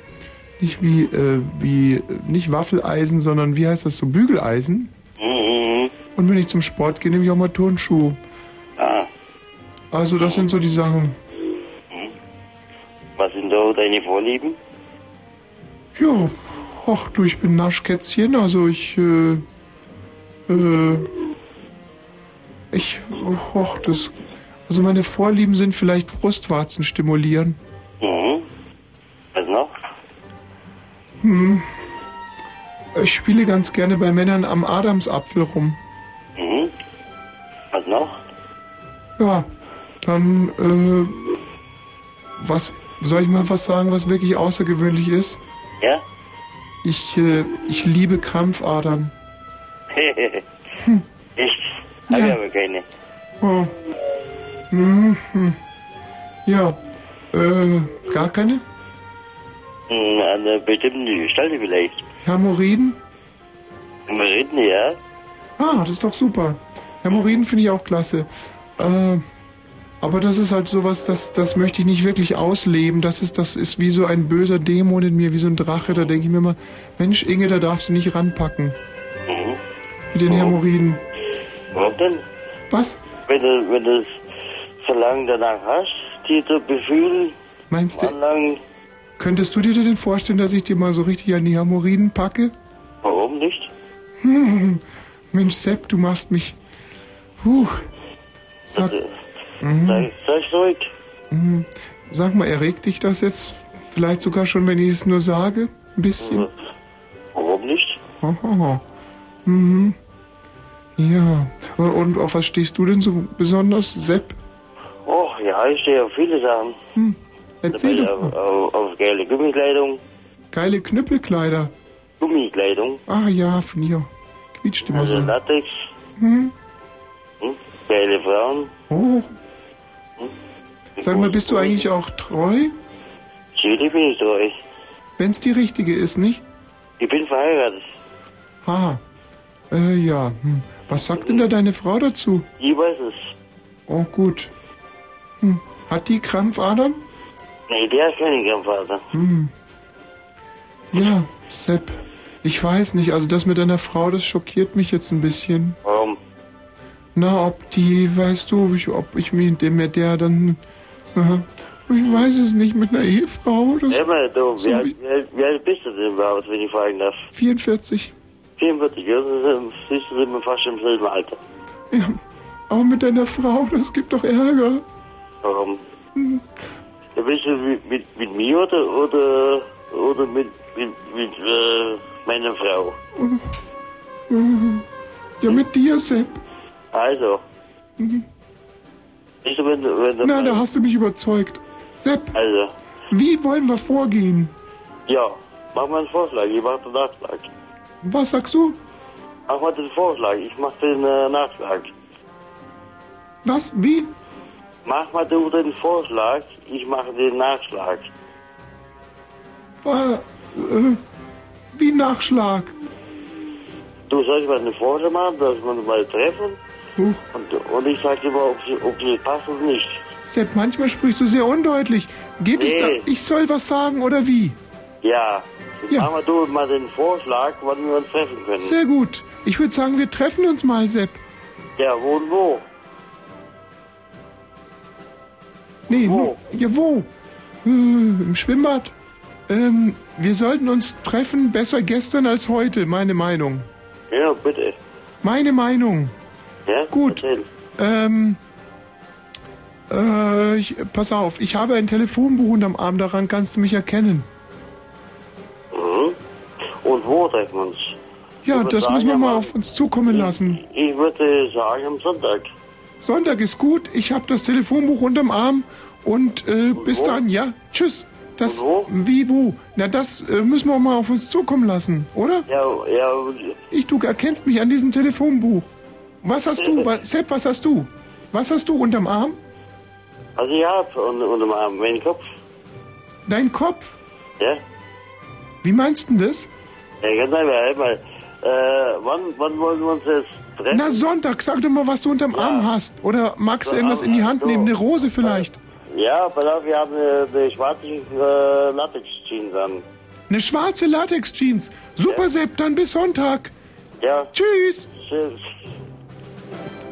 nicht wie, äh, wie, nicht Waffeleisen, sondern wie heißt das so, Bügeleisen. Mhm. Und wenn ich zum Sport gehe, nehme ich auch mal Turnschuhe. Ah, Also das sind so die Sachen. was sind da deine Vorlieben? Ja, ach du, ich bin Naschkätzchen, also ich, äh, äh, ich, ach, das, also meine Vorlieben sind vielleicht Brustwarzen stimulieren. Mhm. Was noch? Hm. Ich spiele ganz gerne bei Männern am Adamsapfel rum. Ja, dann, äh, was, soll ich mal was sagen, was wirklich außergewöhnlich ist? Ja? Ich, äh, ich liebe Krampfadern. Hm. Ich Ja. aber keine. Oh. Mhm. hm. Ja, äh, gar keine? An einer bestimmten Gestalt vielleicht. Hämorrhoiden? Reden ja. Ah, das ist doch super. Hämorrhoiden finde ich auch klasse. Äh, aber das ist halt sowas, das, das möchte ich nicht wirklich ausleben. Das ist, das ist wie so ein böser Dämon in mir, wie so ein Drache. Da denke ich mir immer, Mensch, Inge, da darfst du nicht ranpacken. Mhm. Mit den Hämorrhoiden. Warum denn? Was? Wenn du, wenn du Verlangen danach hast, die zu befühlen, Meinst du, könntest du dir denn vorstellen, dass ich dir mal so richtig an die Hämorrhoiden packe? warum nicht? Hm, Mensch, Sepp, du machst mich. Puh. Sag, Mhm. Sag, sag's ruhig. Mhm. Sag mal, erregt dich das jetzt vielleicht sogar schon, wenn ich es nur sage? Ein bisschen? Warum nicht? Haha. Mhm. Ja. Und auf was stehst du denn so besonders, Sepp? Oh, ja, ich stehe auf viele Sachen. Hm. Erzähl doch auf, auf, auf geile Gummikleidung, Geile Knüppelkleider. Gummikleidung, Ah ja, von hier. Quietscht immer also so. Latex, Hm? Hm? geile Frauen. Oh. Sag mal, bist du eigentlich auch treu? Natürlich bin ich treu. Wenn's die richtige ist, nicht? Ich bin verheiratet. Ah. Äh, ja. Hm. Was sagt denn da deine Frau dazu? Ich weiß es. Oh, gut. Hm. Hat die Krampfadern? Nee, der ist kein Kampfvater. Hm. Ja, Sepp. Ich weiß nicht, also das mit deiner Frau, das schockiert mich jetzt ein bisschen. Warum? Na, ob die, weißt du, ob ich, ob ich mit dem mit der dann. Aha. Ich weiß es nicht, mit einer Ehefrau. Das Hör mal, du, so wie, alt, wie- alt, wie alt bist du denn überhaupt, wenn ich fragen darf? 44. 44, ja, das ist- siehst du, sind wir fast im selben Alter. Ja. Aber mit deiner Frau, das gibt doch Ärger. Warum? Hm. Ja, bist du mit, mit, mit mir oder, oder, oder mit, mit, mit äh, meiner Frau? Mhm. Ja, mit dir, Sepp. Also, Mhm. nicht, wenn, wenn Na, da hast du mich überzeugt. Sepp, Also, wie wollen wir vorgehen? ja, mach mal einen Vorschlag, ich mach den Nachschlag. Was sagst du? Mach mal den Vorschlag, ich mach den äh, Nachschlag. Was? Wie? Mach mal du den Vorschlag, ich mache den Nachschlag. Äh, äh, wie Nachschlag? Du sollst mal einen Vorschlag machen, dass wir uns mal treffen Huch. und, und ich sag dir mal, ob sie, ob sie passt oder nicht. Sepp, manchmal sprichst du sehr undeutlich. Geht es da, Nee. ich soll was sagen oder wie? Ja, Ja. mach mal du mal den Vorschlag, wann wir uns treffen können. Sehr gut. Ich würde sagen, wir treffen uns mal, Sepp. Ja, wo und wo? Nee, wo? ja, wo? Äh, Im Schwimmbad. Ähm, wir sollten uns treffen, besser gestern als heute, meine Meinung. Ja, bitte. Meine Meinung. Ja, Gut. erzähl. Ähm, äh, ich, pass auf, ich habe ein Telefonbuch unterm Arm, daran kannst du mich erkennen. Mhm. Und wo treffen wir uns? Ja, Ich das sagen, müssen wir mal auf uns zukommen lassen. Ich würde sagen am Sonntag. Sonntag ist gut, ich habe das Telefonbuch unterm Arm und äh, bis dann, ja? Tschüss. Das, Wie, wo? Na, das äh, müssen wir mal auf uns zukommen lassen, oder? Ja, ja, Ich, du erkennst mich an diesem Telefonbuch. Was hast du? Was, Sepp, was hast du? Was hast du unterm Arm? also ich hab unter, unterm Arm meinen Kopf. Dein Kopf? Ja, Wie meinst du das? ja ganz einfach. Einmal, äh, wann, wann wollen wir uns jetzt treffen? Na, Sonntag, sag doch mal, was du unterm Arm hast. Oder magst du irgendwas in die Hand so. nehmen? Eine Rose vielleicht? Ja, pass auf, wir haben eine, eine schwarze äh, Latex-Jeans an. Eine schwarze Latex-Jeans. Super, Sepp, dann bis Sonntag. Ja. Tschüss. Tschüss.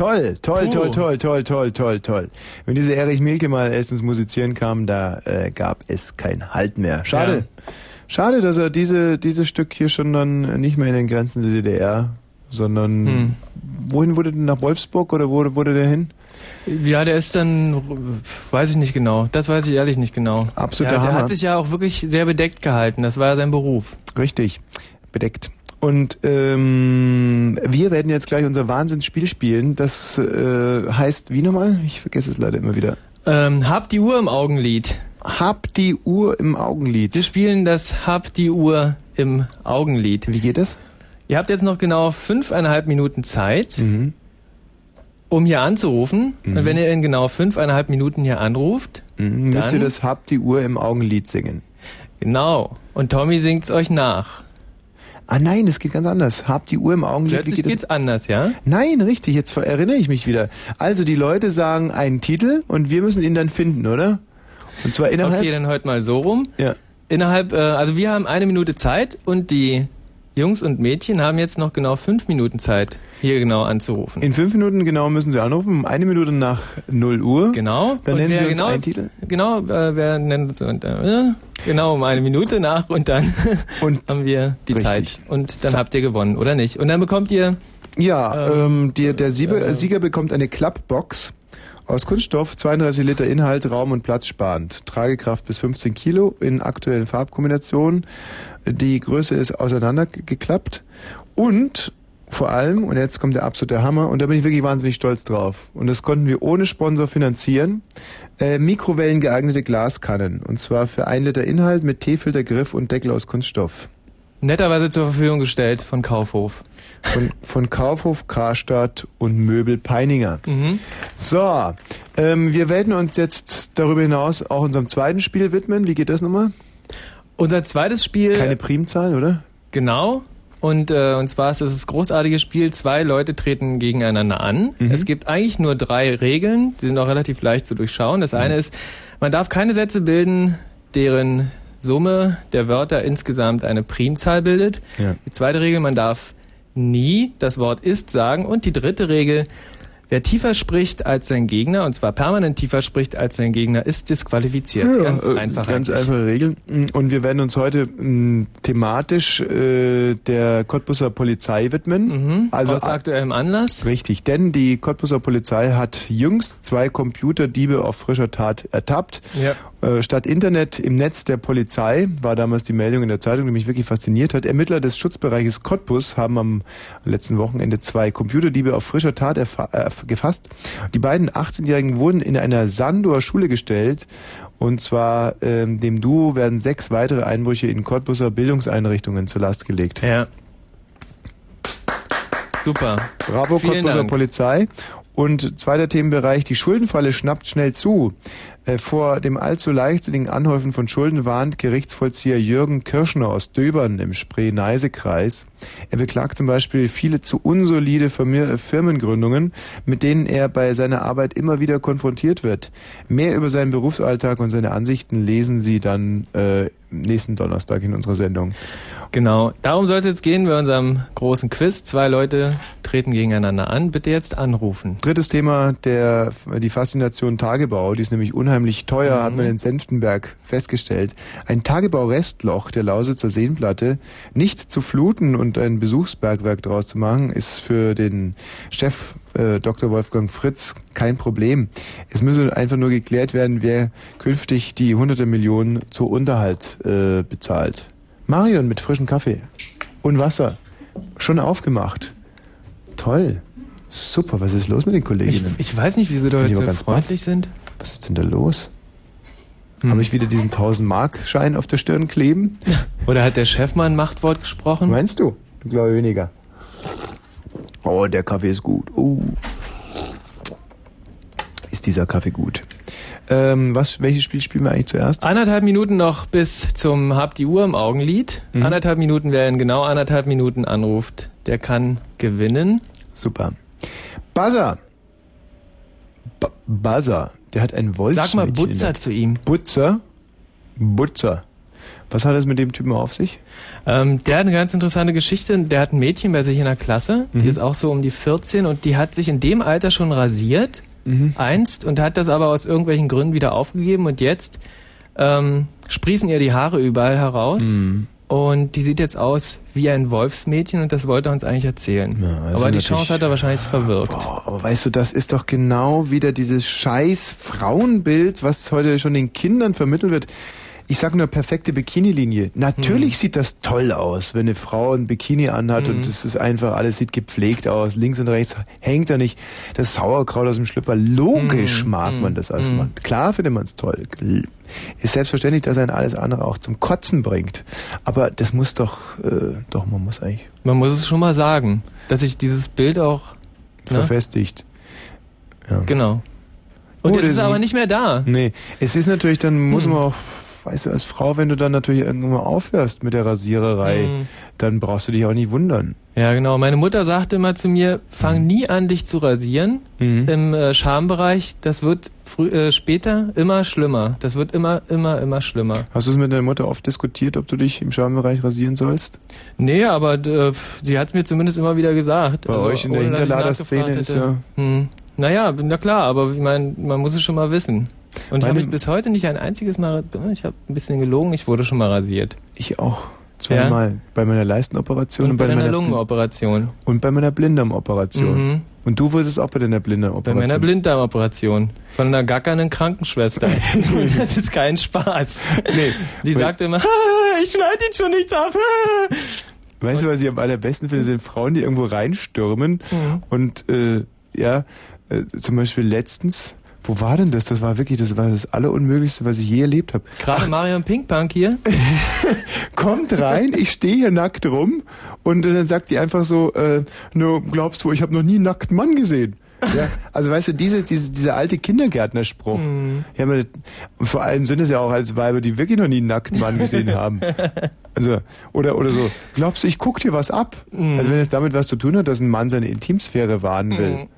Toll, toll, Puh. toll, toll, toll, toll, toll, toll. Wenn diese Erich Mielke mal erstens musizieren kam, da äh, gab es kein Halt mehr. Schade. Ja. Schade, dass er diese, dieses Stück hier schon dann nicht mehr in den Grenzen der DDR, sondern Hm. wohin wurde denn nach Wolfsburg oder wo wurde der hin? Ja, der ist dann, weiß ich nicht genau. Das weiß ich ehrlich nicht genau. Absoluter ja, der Hammer. hat sich ja auch wirklich sehr bedeckt gehalten. Das war ja sein Beruf. Richtig, bedeckt. Und ähm, wir werden jetzt gleich unser Wahnsinnsspiel spielen. Das äh, heißt, wie nochmal? Ich vergesse es leider immer wieder. Ähm, hab die Uhr im Augenlid. Hab die Uhr im Augenlid. Wir spielen das Hab die Uhr im Augenlid. Wie geht das? Ihr habt jetzt noch genau fünfeinhalb Minuten Zeit, Mhm. um hier anzurufen. Und wenn ihr in genau fünfeinhalb Minuten hier anruft, Mhm, müsst ihr das Hab die Uhr im Augenlid singen. Genau. Und Tommy singt's euch nach. Ah nein, es geht ganz anders. Hab die Uhr im Augenlid. Plötzlich geht geht's anders, ja? Nein, richtig, jetzt erinnere ich mich wieder. Also die Leute sagen einen Titel und wir müssen ihn dann finden, oder? Und zwar innerhalb... Okay, dann heute mal so rum. Ja. Innerhalb, äh, also wir haben eine Minute Zeit und die Jungs und Mädchen haben jetzt noch genau fünf Minuten Zeit, hier genau anzurufen. In fünf Minuten genau müssen sie anrufen, eine Minute nach 0 Uhr. Genau. Dann Und nennen sie uns genau, einen Titel. Genau, äh, wer nennt uns und, äh, genau um eine Minute nach und dann haben wir die Richtig. Zeit und dann habt ihr gewonnen oder nicht? Und dann bekommt ihr Ja, ähm, die, der Sieger, Sieger bekommt eine Klappbox aus Kunststoff, 32 Liter Inhalt, Raum und Platz sparend. Tragekraft bis 15 Kilo in aktuellen Farbkombinationen. Die Größe ist auseinandergeklappt und vor allem, und jetzt kommt der absolute Hammer, und da bin ich wirklich wahnsinnig stolz drauf. Und das konnten wir ohne Sponsor finanzieren. Äh, Mikrowellen geeignete Glaskannen. Und zwar für ein Liter Inhalt mit Teefilter, Griff und Deckel aus Kunststoff. netterweise zur Verfügung gestellt von Kaufhof. Von, von Kaufhof, Karstadt und Möbel Peininger. Mhm. So, ähm, wir werden uns jetzt darüber hinaus auch unserem zweiten Spiel widmen. Wie geht das nochmal? Unser zweites Spiel. Keine Primzahl, oder? Genau. Und, äh, und zwar ist es das großartige Spiel, zwei Leute treten gegeneinander an. Mhm. Es gibt eigentlich nur drei Regeln, die sind auch relativ leicht zu durchschauen. Das eine ist, man darf keine Sätze bilden, deren Summe der Wörter insgesamt eine Primzahl bildet. Ja. Die zweite Regel, man darf nie das Wort ist sagen. Und die dritte Regel, wer tiefer spricht als sein Gegner, und zwar permanent tiefer spricht als sein Gegner, ist disqualifiziert. Ja, ganz äh, einfach. Ganz eigentlich. einfache Regeln. Und wir werden uns heute mh, thematisch äh, der Cottbusser Polizei widmen. Also Aus aktuellem Anlass. Richtig, denn die Cottbusser Polizei hat jüngst zwei Computerdiebe auf frischer Tat ertappt. Ja. Äh, Statt Internet im Netz der Polizei war damals die Meldung in der Zeitung, die mich wirklich fasziniert hat. Ermittler des Schutzbereiches Cottbus haben am letzten Wochenende zwei Computerdiebe auf frischer Tat äh, gefasst. Die beiden 18-Jährigen wurden in einer Sandower Schule gestellt. Und zwar ähm, dem Duo werden sechs weitere Einbrüche in Cottbusser Bildungseinrichtungen zur Last gelegt. Ja. Super. Bravo Vielen Cottbusser Dank. Polizei. Und zweiter Themenbereich, die Schuldenfalle schnappt schnell zu. Äh, Vor dem allzu leichtsinnigen Anhäufen von Schulden warnt Gerichtsvollzieher Jürgen Kirschner aus Döbern im Spree-Neiße-Kreis. Er beklagt zum Beispiel viele zu unsolide Firmi- Firmengründungen, mit denen er bei seiner Arbeit immer wieder konfrontiert wird. Mehr über seinen Berufsalltag und seine Ansichten lesen Sie dann äh, nächsten Donnerstag in unserer Sendung. Genau. Darum sollte es gehen bei unserem großen Quiz. Zwei Leute treten gegeneinander an. Bitte jetzt anrufen. Drittes Thema, der, die Faszination Tagebau, die ist nämlich unheimlich teuer, hat man in Senftenberg festgestellt. Ein Tagebau-Restloch der Lausitzer Seenplatte nicht zu fluten und ein Besuchsbergwerk daraus zu machen, ist für den Chef äh, Dr. Wolfgang Fritz kein Problem. Es müsse einfach nur geklärt werden, wer künftig die hunderte Millionen zur Unterhalt äh, bezahlt. Marion mit frischem Kaffee und Wasser. Schon aufgemacht. Toll. Super, was ist los mit den Ich, Kolleginnen? ich weiß nicht, wieso die ich heute so ganz freundlich sind. Was ist denn da los? Habe ich wieder diesen 1000-Mark-Schein auf der Stirn kleben? Oder hat der Chef mal ein Machtwort gesprochen? Meinst du? Ich glaube weniger. Oh, der Kaffee ist gut. Oh. Ist dieser Kaffee gut. Ähm, was, welches Spiel spielen wir eigentlich zuerst? Anderthalb Minuten noch bis zum Hab die Uhr im Augenlied. Mhm. Anderthalb Minuten, wer in genau anderthalb Minuten anruft, der kann gewinnen. Super. Buzzer. B Buzzer. Der hat einen Wolfsmädchen. Sag mal Butzer zu ihm. Butzer? Butzer. Was hat es mit dem Typen auf sich? Ähm, der hat eine ganz interessante Geschichte. Der hat ein Mädchen bei sich in der Klasse, die Mhm. ist auch so um die 14 und die hat sich in dem Alter schon rasiert, Mhm. einst, und hat das aber aus irgendwelchen Gründen wieder aufgegeben und jetzt ähm, sprießen ihr die Haare überall heraus. Mhm. Und die sieht jetzt aus wie ein Wolfsmädchen und das wollte er uns eigentlich erzählen. also aber die Chance hat er wahrscheinlich verwirkt. Boah, aber weißt du, das ist doch genau wieder dieses scheiß Frauenbild, was heute schon den Kindern vermittelt wird. Ich sag nur perfekte Bikini-Linie. Natürlich sieht das toll aus, wenn eine Frau ein Bikini anhat Mhm. und es ist einfach, alles sieht gepflegt aus. Links und rechts hängt da nicht das Sauerkraut aus dem Schlüpper. Logisch Mhm. mag man das als Mhm. Mann. Klar findet man es toll. Ist selbstverständlich, dass ein alles andere auch zum Kotzen bringt. Aber das muss doch, äh, doch, man muss eigentlich Man muss es schon mal sagen, dass sich dieses Bild auch ne? verfestigt. Ja. Genau. Und Oh, jetzt ist er aber nicht mehr da. Nee, es ist natürlich, dann muss Hm. man auch, weißt du, als Frau, wenn du dann natürlich irgendwann mal aufhörst mit der Rasiererei, Hm. dann brauchst du dich auch nicht wundern. Ja, genau. Meine Mutter sagte immer zu mir, fang nie an, dich zu rasieren Mhm. im äh, Schambereich. Das wird äh, später immer schlimmer. Das wird immer, immer, immer schlimmer. Hast du es mit deiner Mutter oft diskutiert, ob du dich im Schambereich rasieren sollst? Nee, aber äh, sie hat es mir zumindest immer wieder gesagt. Bei euch in der Hinterladerszene ist ja- Hm. Naja, na klar, aber ich meine, man muss es schon mal wissen. Und ich Meine- habe mich bis heute nicht ein einziges Mal, ich habe ein bisschen gelogen, ich wurde schon mal rasiert. Ich auch. Zweimal. Bei meiner Leistenoperation Und bei deiner meiner Lungenoperation. und bei meiner Blinddarmoperation. Mhm. Und du wurdest auch bei deiner Bei Blinddarmoperation. meiner Blinddarmoperation. Von einer gackernden Krankenschwester. das ist kein Spaß. Nee. Die sagte immer, "Ah, ich schneide ihn schon nichts ab. Weißt du, was ich am allerbesten finde, sind Frauen, die irgendwo reinstürmen Mhm. und äh, ja, äh, zum Beispiel letztens, wo war denn das? Das war wirklich, das war das Allerunmöglichste, was ich je erlebt habe. Gerade Marion Pinkpunk hier. Kommt rein, ich stehe hier nackt rum und dann sagt die einfach so, äh, no, glaubst du, ich habe noch nie einen nackten Mann gesehen. Ja, also weißt du, diese, diese, dieser alte Kindergärtnerspruch. Mhm. Ja, man, vor allem sind es ja auch als Weiber, die wirklich noch nie einen nackten Mann gesehen haben. Also, oder, oder so, glaubst du, ich guck dir was ab? Mhm. Also wenn es damit was zu tun hat, dass ein Mann seine Intimsphäre wahren will. Mhm.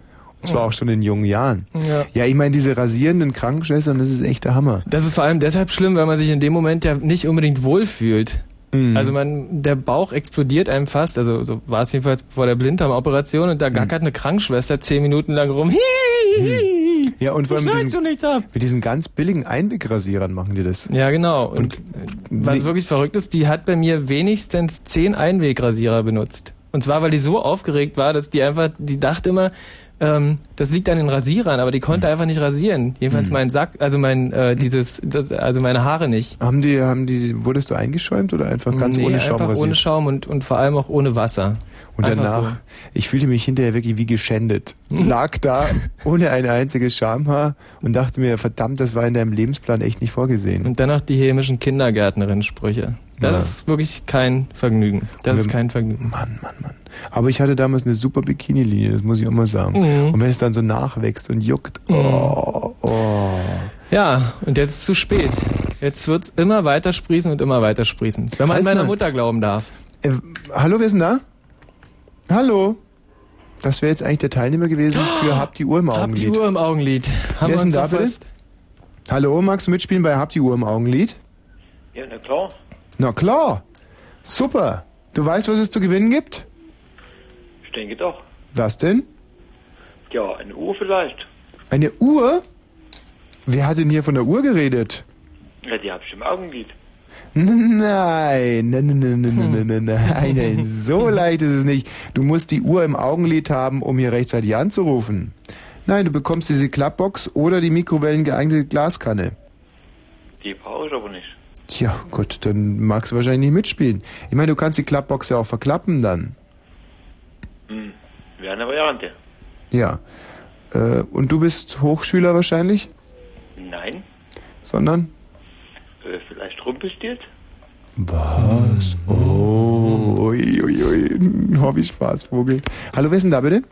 Und zwar auch schon in jungen Jahren. Ja. Ja, ich meine, diese rasierenden Krankenschwestern, das ist echt der Hammer. Das ist vor allem deshalb schlimm, weil man sich in dem Moment ja nicht unbedingt wohlfühlt. Mhm. Also man, der Bauch explodiert einem fast, also so war es jedenfalls vor der Blinddarmoperation und da Mhm. gackert eine Krankenschwester zehn Minuten lang rum. Hi. Ja, und vor allem mit diesen, du nichts ab. mit diesen ganz billigen Einwegrasierern machen die das. Ja, genau. Und, was nee. wirklich verrückt ist, die hat bei mir wenigstens zehn Einwegrasierer benutzt. Und zwar, weil die so aufgeregt war, dass die einfach, die dachte immer, ähm, das liegt an den Rasierern, aber die konnte Hm. einfach nicht rasieren. Jedenfalls mein Sack, also mein, äh, dieses, das, also meine Haare nicht. Haben die, haben die, wurdest du eingeschäumt oder einfach ganz nee, ohne Schaum einfach rasiert? ohne Schaum und, und vor allem auch ohne Wasser. Und Einfach danach, so. ich fühlte mich hinterher wirklich wie geschändet. Lag da ohne ein einziges Schamhaar und dachte mir, verdammt, das war in deinem Lebensplan echt nicht vorgesehen. Und dann noch die hämischen Kindergärtnerin-Sprüche. Das Ja. ist wirklich kein Vergnügen. Das ist Wenn- kein Vergnügen. Mann, Mann, Mann. Aber ich hatte damals eine super Bikini-Linie, das muss ich auch mal sagen. Mhm. Und wenn es dann so nachwächst und juckt, oh, oh. Ja, und jetzt ist es zu spät. Jetzt wird's immer weiter sprießen und immer weiter sprießen. Wenn man Halt meiner mal. Mutter glauben darf. Äh, hallo, wer ist denn da? Hallo? Das wäre jetzt eigentlich der Teilnehmer gewesen für Hab die Uhr im Hab die. Uhr im Augenlid. Haben Wer wir ist denn uns da bitte? Hallo, magst du mitspielen bei Hab die Uhr im Augenlied? Ja, na klar. Na klar. Super. Du weißt, was es zu gewinnen gibt? Ich denke doch. Was denn? Ja, eine Uhr vielleicht. Eine Uhr? Wer hat denn hier von der Uhr geredet? Ja, die hab ich im Augenlid. Nein, nein, nein, nein, nein, nein, nein, nein, so leicht ist es nicht. Du musst die Uhr im Augenlid haben, um hier rechtzeitig anzurufen. Nein, du bekommst diese Klappbox oder die mikrowellengeeignete Glaskanne. Die brauche ich aber nicht. Tja, gut, dann magst du wahrscheinlich nicht mitspielen. Ich meine, du kannst die Klappbox ja auch verklappen dann. Hm. Wäre eine Variante. Ja. Äh, und du bist Hochschüler wahrscheinlich? Nein. Sondern? Äh, vielleicht rumpelstillt? Was? Oh, ui, ui, ui. Ein Hobby-Spaßvogel. Hallo, wer ist denn da bitte?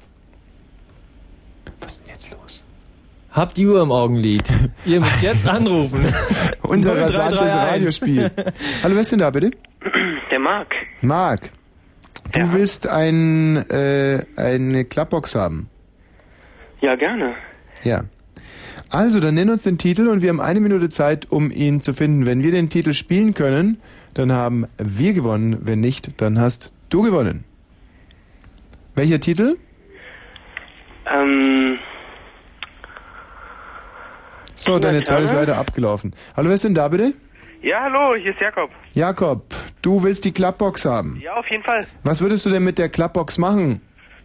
Habt die Uhr im Augenlid. Ihr müsst jetzt anrufen. Unser 0331. rasantes Radiospiel. Hallo, wer ist denn da bitte? Der Marc. Marc, du willst ein, äh, eine Klappbox haben. Ja, gerne. Ja. Also, dann nenn uns den Titel und wir haben eine Minute Zeit, um ihn zu finden. Wenn wir den Titel spielen können, dann haben wir gewonnen. Wenn nicht, dann hast du gewonnen. Welcher Titel? Ähm, So, deine Zeit ist leider abgelaufen. Hallo, wer ist denn da bitte? Ja, hallo, hier ist Jakob. Jakob, du willst die Klappbox haben. Ja, auf jeden Fall. Was würdest du denn mit der Klappbox machen?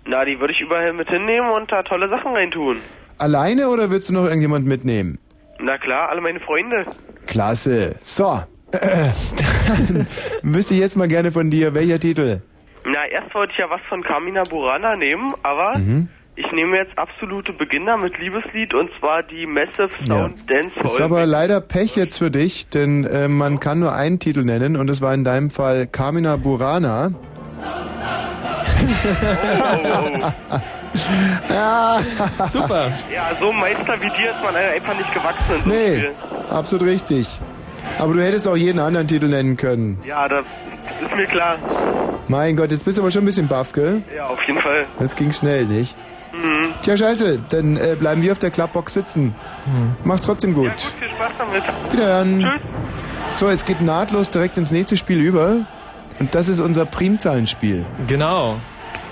Na, die würde ich überall mit hinnehmen und da tolle Sachen reintun. Alleine oder willst du noch irgendjemand mitnehmen? Na klar, alle meine Freunde. Klasse. So, dann wüsste ich jetzt mal gerne von dir, welcher Titel? Na, erst wollte ich ja was von Carmina Burana nehmen, aber Mhm. Ich nehme jetzt absolute Beginner mit Liebeslied und zwar die Massive Sound Dance Das ist Hall. aber leider Pech jetzt für dich, denn äh, man kann nur einen Titel nennen und das war in deinem Fall Carmina Burana. ja. Super. Ja, so ein Meister wie dir ist man einfach nicht gewachsen in so Nee, Spiel. absolut richtig. Aber du hättest auch jeden anderen Titel nennen können. Ja, das ist mir klar. Mein Gott, jetzt bist du aber schon ein bisschen baff, gell? Ja, auf jeden Fall. Das ging schnell, nicht? Mhm. Tja, scheiße, dann äh, bleiben wir auf der Klappbox sitzen. Mach's trotzdem gut. Viel Spaß damit. Wiederhören. Tschüss. So, es geht nahtlos direkt ins nächste Spiel über. Und das ist unser Primzahlenspiel. Genau.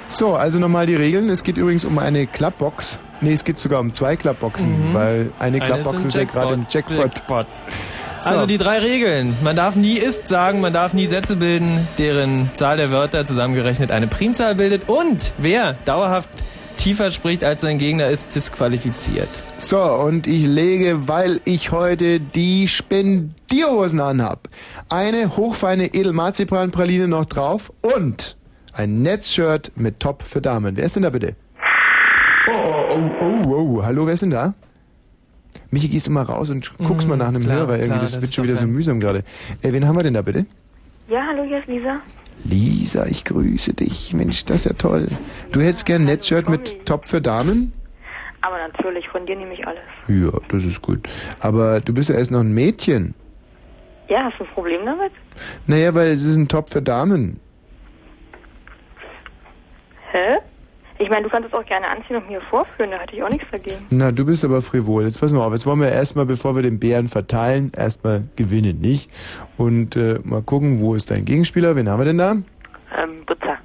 So, also nochmal die Regeln. Es geht übrigens um eine Klappbox. Nee, es geht sogar um zwei Klappboxen, Mhm. weil eine Eine Klappbox ist ist, ein ja gerade im Jackpot. Jackpot. Also die drei Regeln. Man darf nie ist sagen, man darf nie Sätze bilden, deren Zahl der Wörter zusammengerechnet eine Primzahl bildet. Und wer dauerhaft tiefer spricht als sein Gegner, ist disqualifiziert. So, und ich lege, weil ich heute die Spendierhosen anhab, eine hochfeine Edelmarzipanpraline noch drauf und ein Netzshirt mit Top für Damen. Wer ist denn da bitte? Oh, oh, oh, oh, oh. Hallo, wer ist denn da? Michi, gehst du mal raus und guckst Mhm, mal nach einem klar, Hörer. Irgendwie, klar, das, das wird schon wieder so mühsam gerade. Äh, wen haben wir denn da bitte? Ja, hallo, hier ist Lisa. Lisa, ich grüße dich. Mensch, das ist ja toll. Du hättest gern ein Netzshirt mit Top für Damen? Aber natürlich, von dir nehme ich alles. Ja, das ist gut. Aber du bist ja erst noch ein Mädchen. Ja, hast du ein Problem damit? Naja, weil es ist ein Top für Damen. Hä? Ich meine, du kannst es auch gerne anziehen und mir vorführen, da hätte ich auch nichts dagegen. Na, du bist aber frivol. Jetzt pass mal auf. Jetzt wollen wir erstmal, bevor wir den Bären verteilen, erstmal gewinnen, nicht? Und äh, mal gucken, wo ist dein Gegenspieler? Wen haben wir denn da? Ähm, Butzer.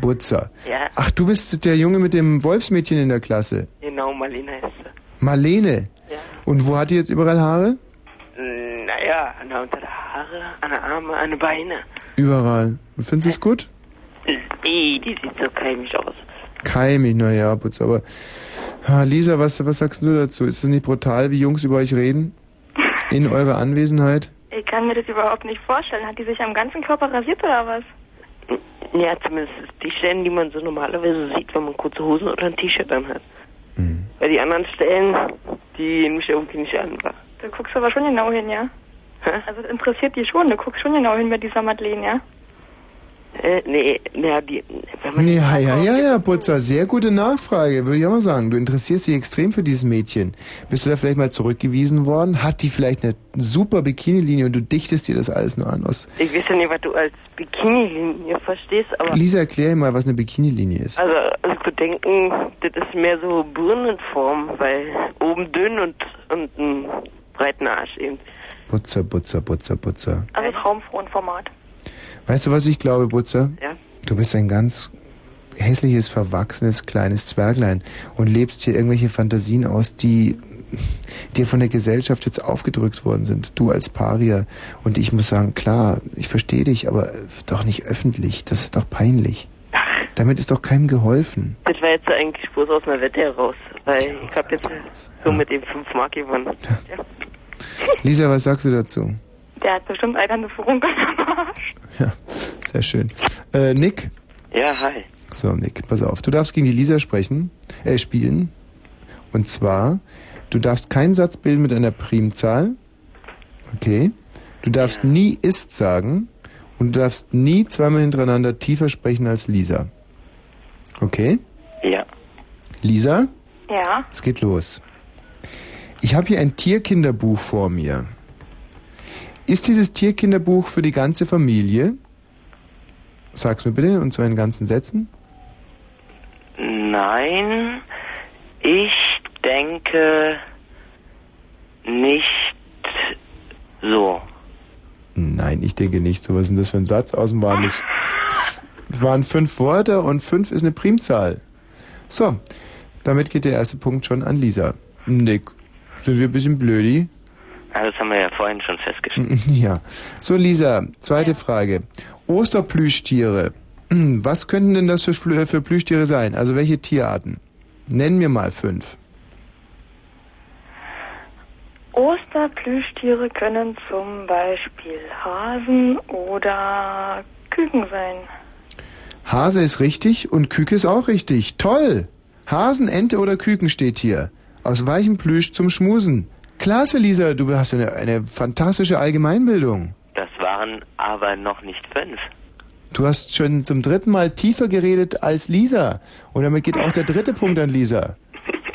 Butzer. Ja. Ach, du bist der Junge mit dem Wolfsmädchen in der Klasse. Genau, Marlene heißt sie. Marlene. Ja. Und wo hat die jetzt überall Haare? Mm, Naja, an der unter der Haare, an der Arme, an den Beine. Überall. Und findest du es gut? Ih, die sieht so keimig aus. Keimig, naja, Putz, aber. Lisa, was, was sagst du dazu? Ist es nicht brutal, wie Jungs über euch reden? In eurer Anwesenheit? Ich kann mir das überhaupt nicht vorstellen. Hat die sich am ganzen Körper rasiert oder was? Ja, zumindest die Stellen, die man so normalerweise sieht, wenn man kurze Hosen oder ein T-Shirt dann hat. Hm. Weil die anderen Stellen, die gehen mich irgendwie nicht an. Du guckst aber schon genau hin, ja? Also das interessiert dich schon. Du guckst schon genau hin bei dieser Madeleine, ja? Äh, nee, naja, die, wenn man Nee, ja, ja, ja, ja, Putzer, sehr gute Nachfrage, würde ich auch mal sagen. Du interessierst dich extrem für dieses Mädchen. Bist du da vielleicht mal zurückgewiesen worden? Hat die vielleicht eine super Bikini-Linie und du dichtest dir das alles nur an aus? ich weiß ja nicht, was du als Bikini-Linie verstehst, aber Lisa, erklär mir mal, was eine Bikini-Linie ist. also, also ich würde denken, das ist mehr so Birnenform, weil oben dünn und, und einen breiten Arsch eben. Putzer, Putzer, Putzer, Putzer. Also Traumfrauenformat. Weißt du, was ich glaube, Putzer? Ja. Du bist ein ganz hässliches, verwachsenes, kleines Zwerglein und lebst hier irgendwelche Fantasien aus, die dir von der Gesellschaft jetzt aufgedrückt worden sind. Du als Paria. Und ich muss sagen, klar, ich verstehe dich, aber doch nicht öffentlich. Das ist doch peinlich. Damit ist doch keinem geholfen. Das war jetzt eigentlich bloß aus einer Wette heraus, weil ich habe jetzt so mit dem 5 Mark gewonnen. Ja. Lisa, was sagst du dazu? Der hat bestimmt eine Furunkel am Arsch. Ja, sehr schön. Äh, Nick? Ja, hi. So, Nick, pass auf. Du darfst gegen die Lisa sprechen, äh, spielen. Und zwar, du darfst keinen Satz bilden mit einer Primzahl. Okay. Du darfst nie ist sagen. Und du darfst nie zweimal hintereinander tiefer sprechen als Lisa. Okay? Ja. Lisa, Ja? es geht los. Ich habe hier ein Tierkinderbuch vor mir. Ist dieses Tierkinderbuch für die ganze Familie? Sag's mir bitte, und zwar in ganzen Sätzen. Nein, ich denke, nicht so. Nein, ich denke nicht. So, was ist denn das für ein Satz? Außen waren das, es waren fünf Worte und fünf ist eine Primzahl. So, damit geht der erste Punkt schon an Lisa. Nick, sind wir ein bisschen blödi? Ja, das haben wir ja vorhin schon festgestellt. Ja. So, Lisa, zweite Frage. Osterplüschtiere. Was könnten denn das für, für Plüschtiere sein? Also welche Tierarten? Nenn mir mal fünf. Osterplüschtiere können zum Beispiel Hasen oder Küken sein. Hase ist richtig und Küke ist auch richtig. Toll! Hasen, Ente oder Küken steht hier. Aus weichem Plüsch zum Schmusen. Klasse, Lisa, du hast eine, eine fantastische Allgemeinbildung. Das waren aber noch nicht fünf. Du hast schon zum dritten Mal tiefer geredet als Lisa. Und damit geht auch der dritte Punkt an Lisa.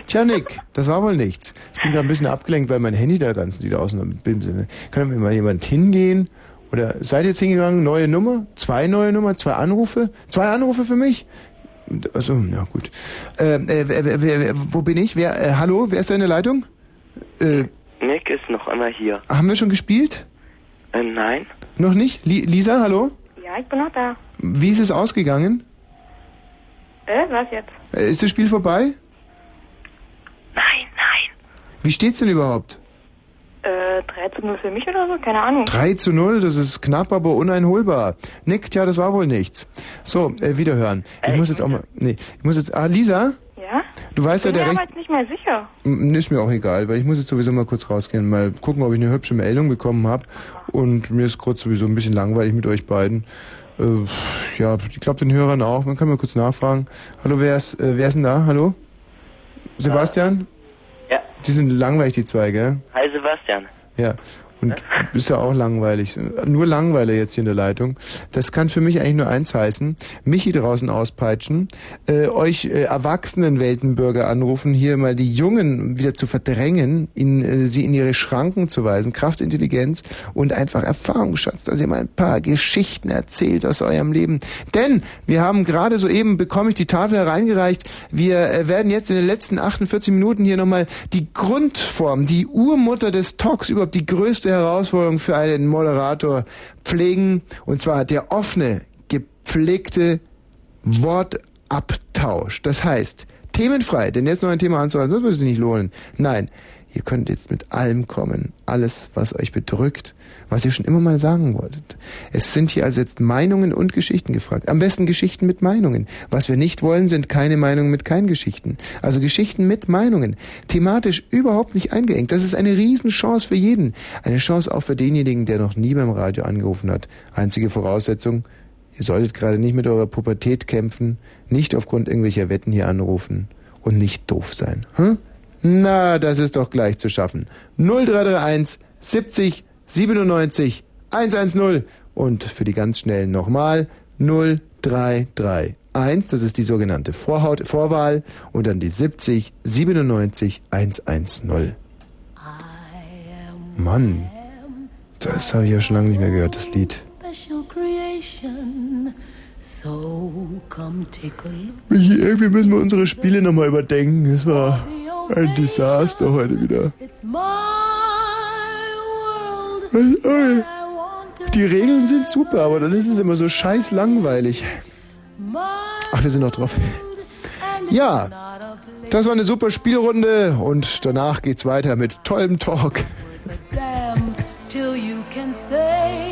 Tja, Nick, das war wohl nichts. Ich bin gerade ein bisschen abgelenkt, weil mein Handy da ganz wieder außen ist. Kann mir mal jemand hingehen? Oder seid ihr jetzt hingegangen? Neue Nummer? Zwei neue Nummer? Zwei Anrufe? Zwei Anrufe für mich? Also, ja gut. Äh, äh, wer, wer, wer, wo bin ich? Wer? Äh, hallo? Wer ist da in der Leitung? Äh, Nick ist noch immer hier. haben wir schon gespielt? Äh, nein? Noch nicht? Li Lisa, hallo? Ja, ich bin noch da. Wie ist es ausgegangen? Äh, was jetzt? Äh, Ist das Spiel vorbei? Nein, nein. Wie steht's denn überhaupt? Äh, 3 zu 0 für mich oder so? Keine Ahnung. 3 zu 0, das ist knapp, aber uneinholbar. Nick, tja, das war wohl nichts. So, äh, wiederhören. Ich muss jetzt auch mal, nee, ich muss jetzt, ah, Lisa, Ja? Du weißt ja, bin der mir Recht, aber jetzt nicht mehr sicher. M, ist mir auch egal, weil ich muss jetzt sowieso mal kurz rausgehen, mal gucken, ob ich eine hübsche Meldung bekommen habe. Und mir ist kurz sowieso ein bisschen langweilig mit euch beiden. Äh, ja, ich glaube den Hörern auch. Man kann mal kurz nachfragen. Hallo, wer ist, äh, wer ist denn da? Hallo? Sebastian? Ja. Die sind langweilig, die zwei, gell? Hi Sebastian. Ja. Und du bist ja auch langweilig. Nur Langweiler jetzt hier in der Leitung. Das kann für mich eigentlich nur eins heißen. Michi draußen auspeitschen, äh, euch äh, erwachsenen Weltenbürger anrufen, hier mal die Jungen wieder zu verdrängen, ihnen, äh, sie in ihre Schranken zu weisen, Kraft, Intelligenz und einfach Erfahrungsschatz, dass ihr mal ein paar Geschichten erzählt aus eurem Leben. Denn wir haben gerade soeben, bekomme ich die Tafel hereingereicht, wir äh, werden jetzt in den letzten 48 Minuten hier nochmal die Grundform, die Urmutter des Talks, überhaupt die größte Herausforderung für einen Moderator pflegen, und zwar der offene, gepflegte Wortabtausch. Das heißt, themenfrei, denn jetzt noch ein Thema anzuhalten, sonst würde sich nicht lohnen. Nein, ihr könnt jetzt mit allem kommen. Alles, was euch bedrückt, was ihr schon immer mal sagen wolltet. Es sind hier also jetzt Meinungen und Geschichten gefragt. Am besten Geschichten mit Meinungen. Was wir nicht wollen, sind keine Meinungen mit keinen Geschichten. Also Geschichten mit Meinungen. Thematisch überhaupt nicht eingeengt. Das ist eine Riesenchance für jeden. Eine Chance auch für denjenigen, der noch nie beim Radio angerufen hat. Einzige Voraussetzung, Ihr solltet gerade nicht mit eurer Pubertät kämpfen, nicht aufgrund irgendwelcher Wetten hier anrufen und nicht doof sein. Hm? Na, das ist doch gleich zu schaffen. 0331 70 97 110 und für die ganz schnellen nochmal 0331. Das ist die sogenannte Vorhaut, Vorwahl und dann die 70 97 110. Mann, das habe ich ja schon lange nicht mehr gehört, das Lied. So. Michi, irgendwie müssen wir unsere Spiele nochmal überdenken. Es war ein Desaster heute wieder. Die Regeln sind super, aber dann ist es immer so scheiß langweilig. Ach, wir sind noch drauf. Ja, das war eine super Spielrunde und danach geht's weiter mit tollem Talk. Damn, till you can say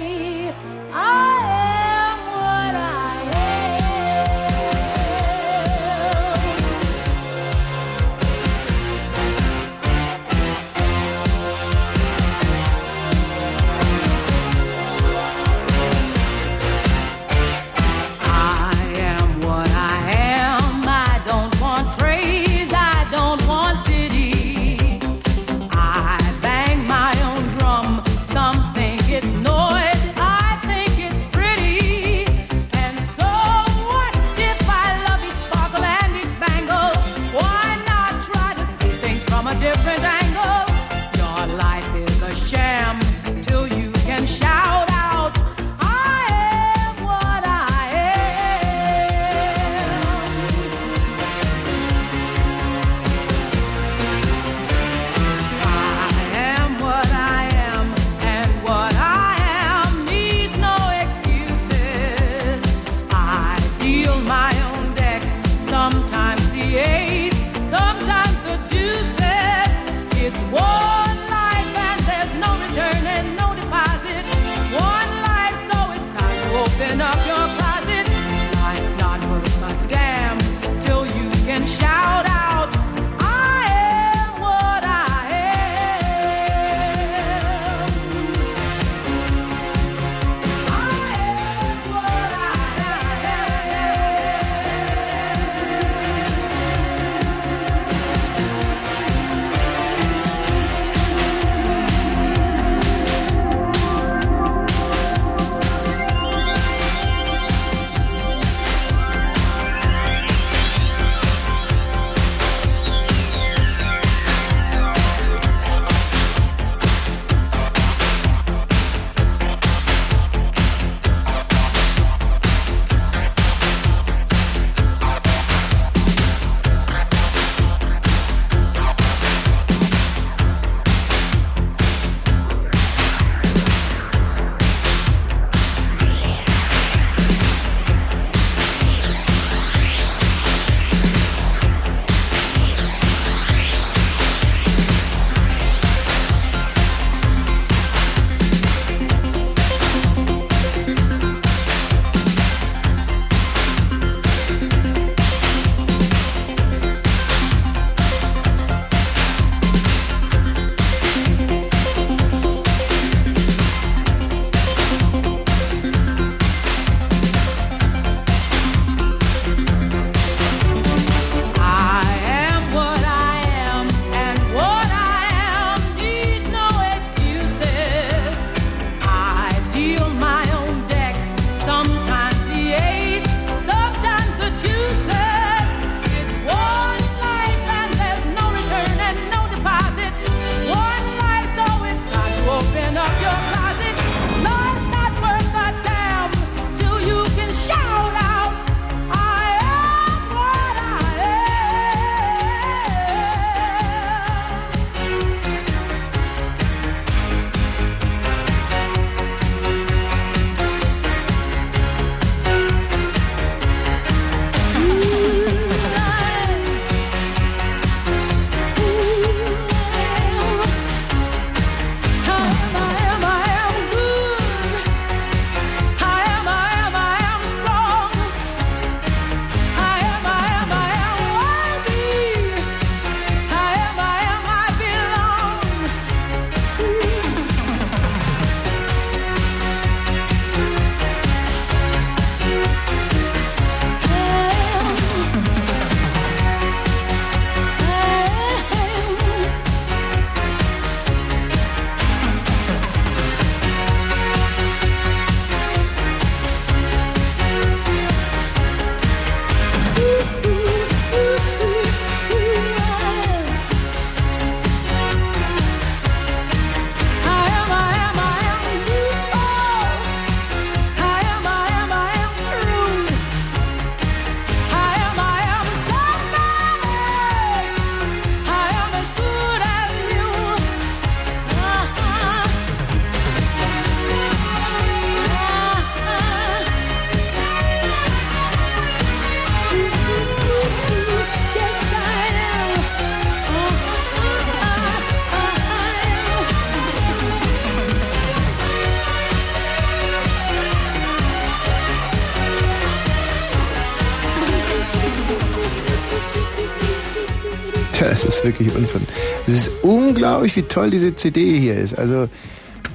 unglaublich, wie toll diese CD hier ist. Also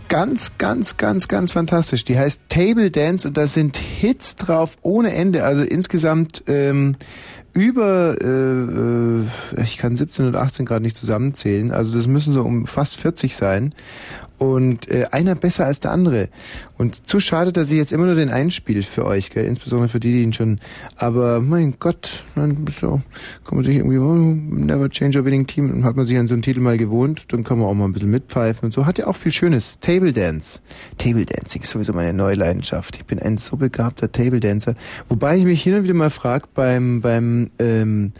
ganz, ganz, ganz, ganz fantastisch. Die heißt Table Dance und da sind Hits drauf ohne Ende. Also insgesamt ähm, über, äh, äh, ich kann 17 und 18 gerade nicht zusammenzählen. Also das müssen so um fast 40 sein. Und äh, einer besser als der andere. Und zu schade, dass ich jetzt immer nur den einspiele für euch, gell? insbesondere für die, die ihn schon. Aber mein Gott, dann so, kann man sich irgendwie, oh, never change a winning team, und hat man sich an so einen Titel mal gewohnt, dann kann man auch mal ein bisschen mitpfeifen und so. Hat ja auch viel Schönes. Table Dance. Table Dancing ist sowieso meine neue Leidenschaft. Ich bin ein so begabter Table Dancer. Wobei ich mich hin und wieder mal frage beim, beim, ähm,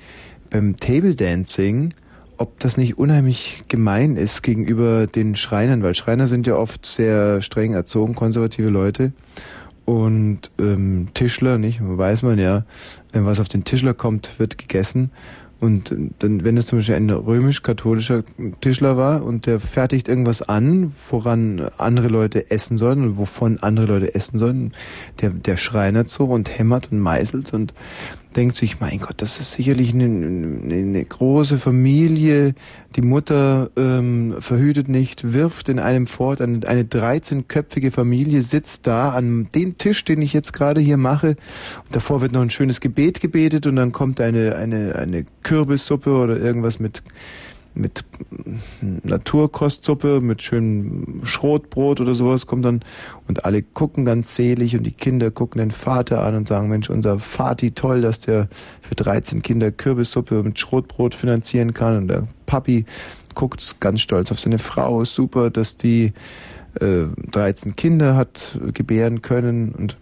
beim Table Dancing, ob das nicht unheimlich gemein ist gegenüber den Schreinern, weil Schreiner sind ja oft sehr streng erzogen, konservative Leute. Und ähm, Tischler, nicht? Weiß man ja, wenn was auf den Tischler kommt, wird gegessen. Und dann, wenn es zum Beispiel ein römisch-katholischer Tischler war und der fertigt irgendwas an, woran andere Leute essen sollen und wovon andere Leute essen sollen, der, der schreinert so und hämmert und meißelt und denkt sich, mein Gott, das ist sicherlich eine, eine, große Familie. Die Mutter ähm, verhütet nicht, wirft in einem fort. Eine, eine 13-köpfige Familie sitzt da an dem Tisch, den ich jetzt gerade hier mache. Und davor wird noch ein schönes Gebet gebetet und dann kommt eine, eine, eine Kürbissuppe oder irgendwas mit mit Naturkostsuppe, mit schönem Schrotbrot oder sowas kommt dann und alle gucken ganz selig und die Kinder gucken den Vater an und sagen, Mensch, unser Vati toll, dass der für 13 Kinder Kürbissuppe mit Schrotbrot finanzieren kann. Und der Papi guckt ganz stolz auf seine Frau, super, dass die äh, 13 Kinder hat gebären können. Und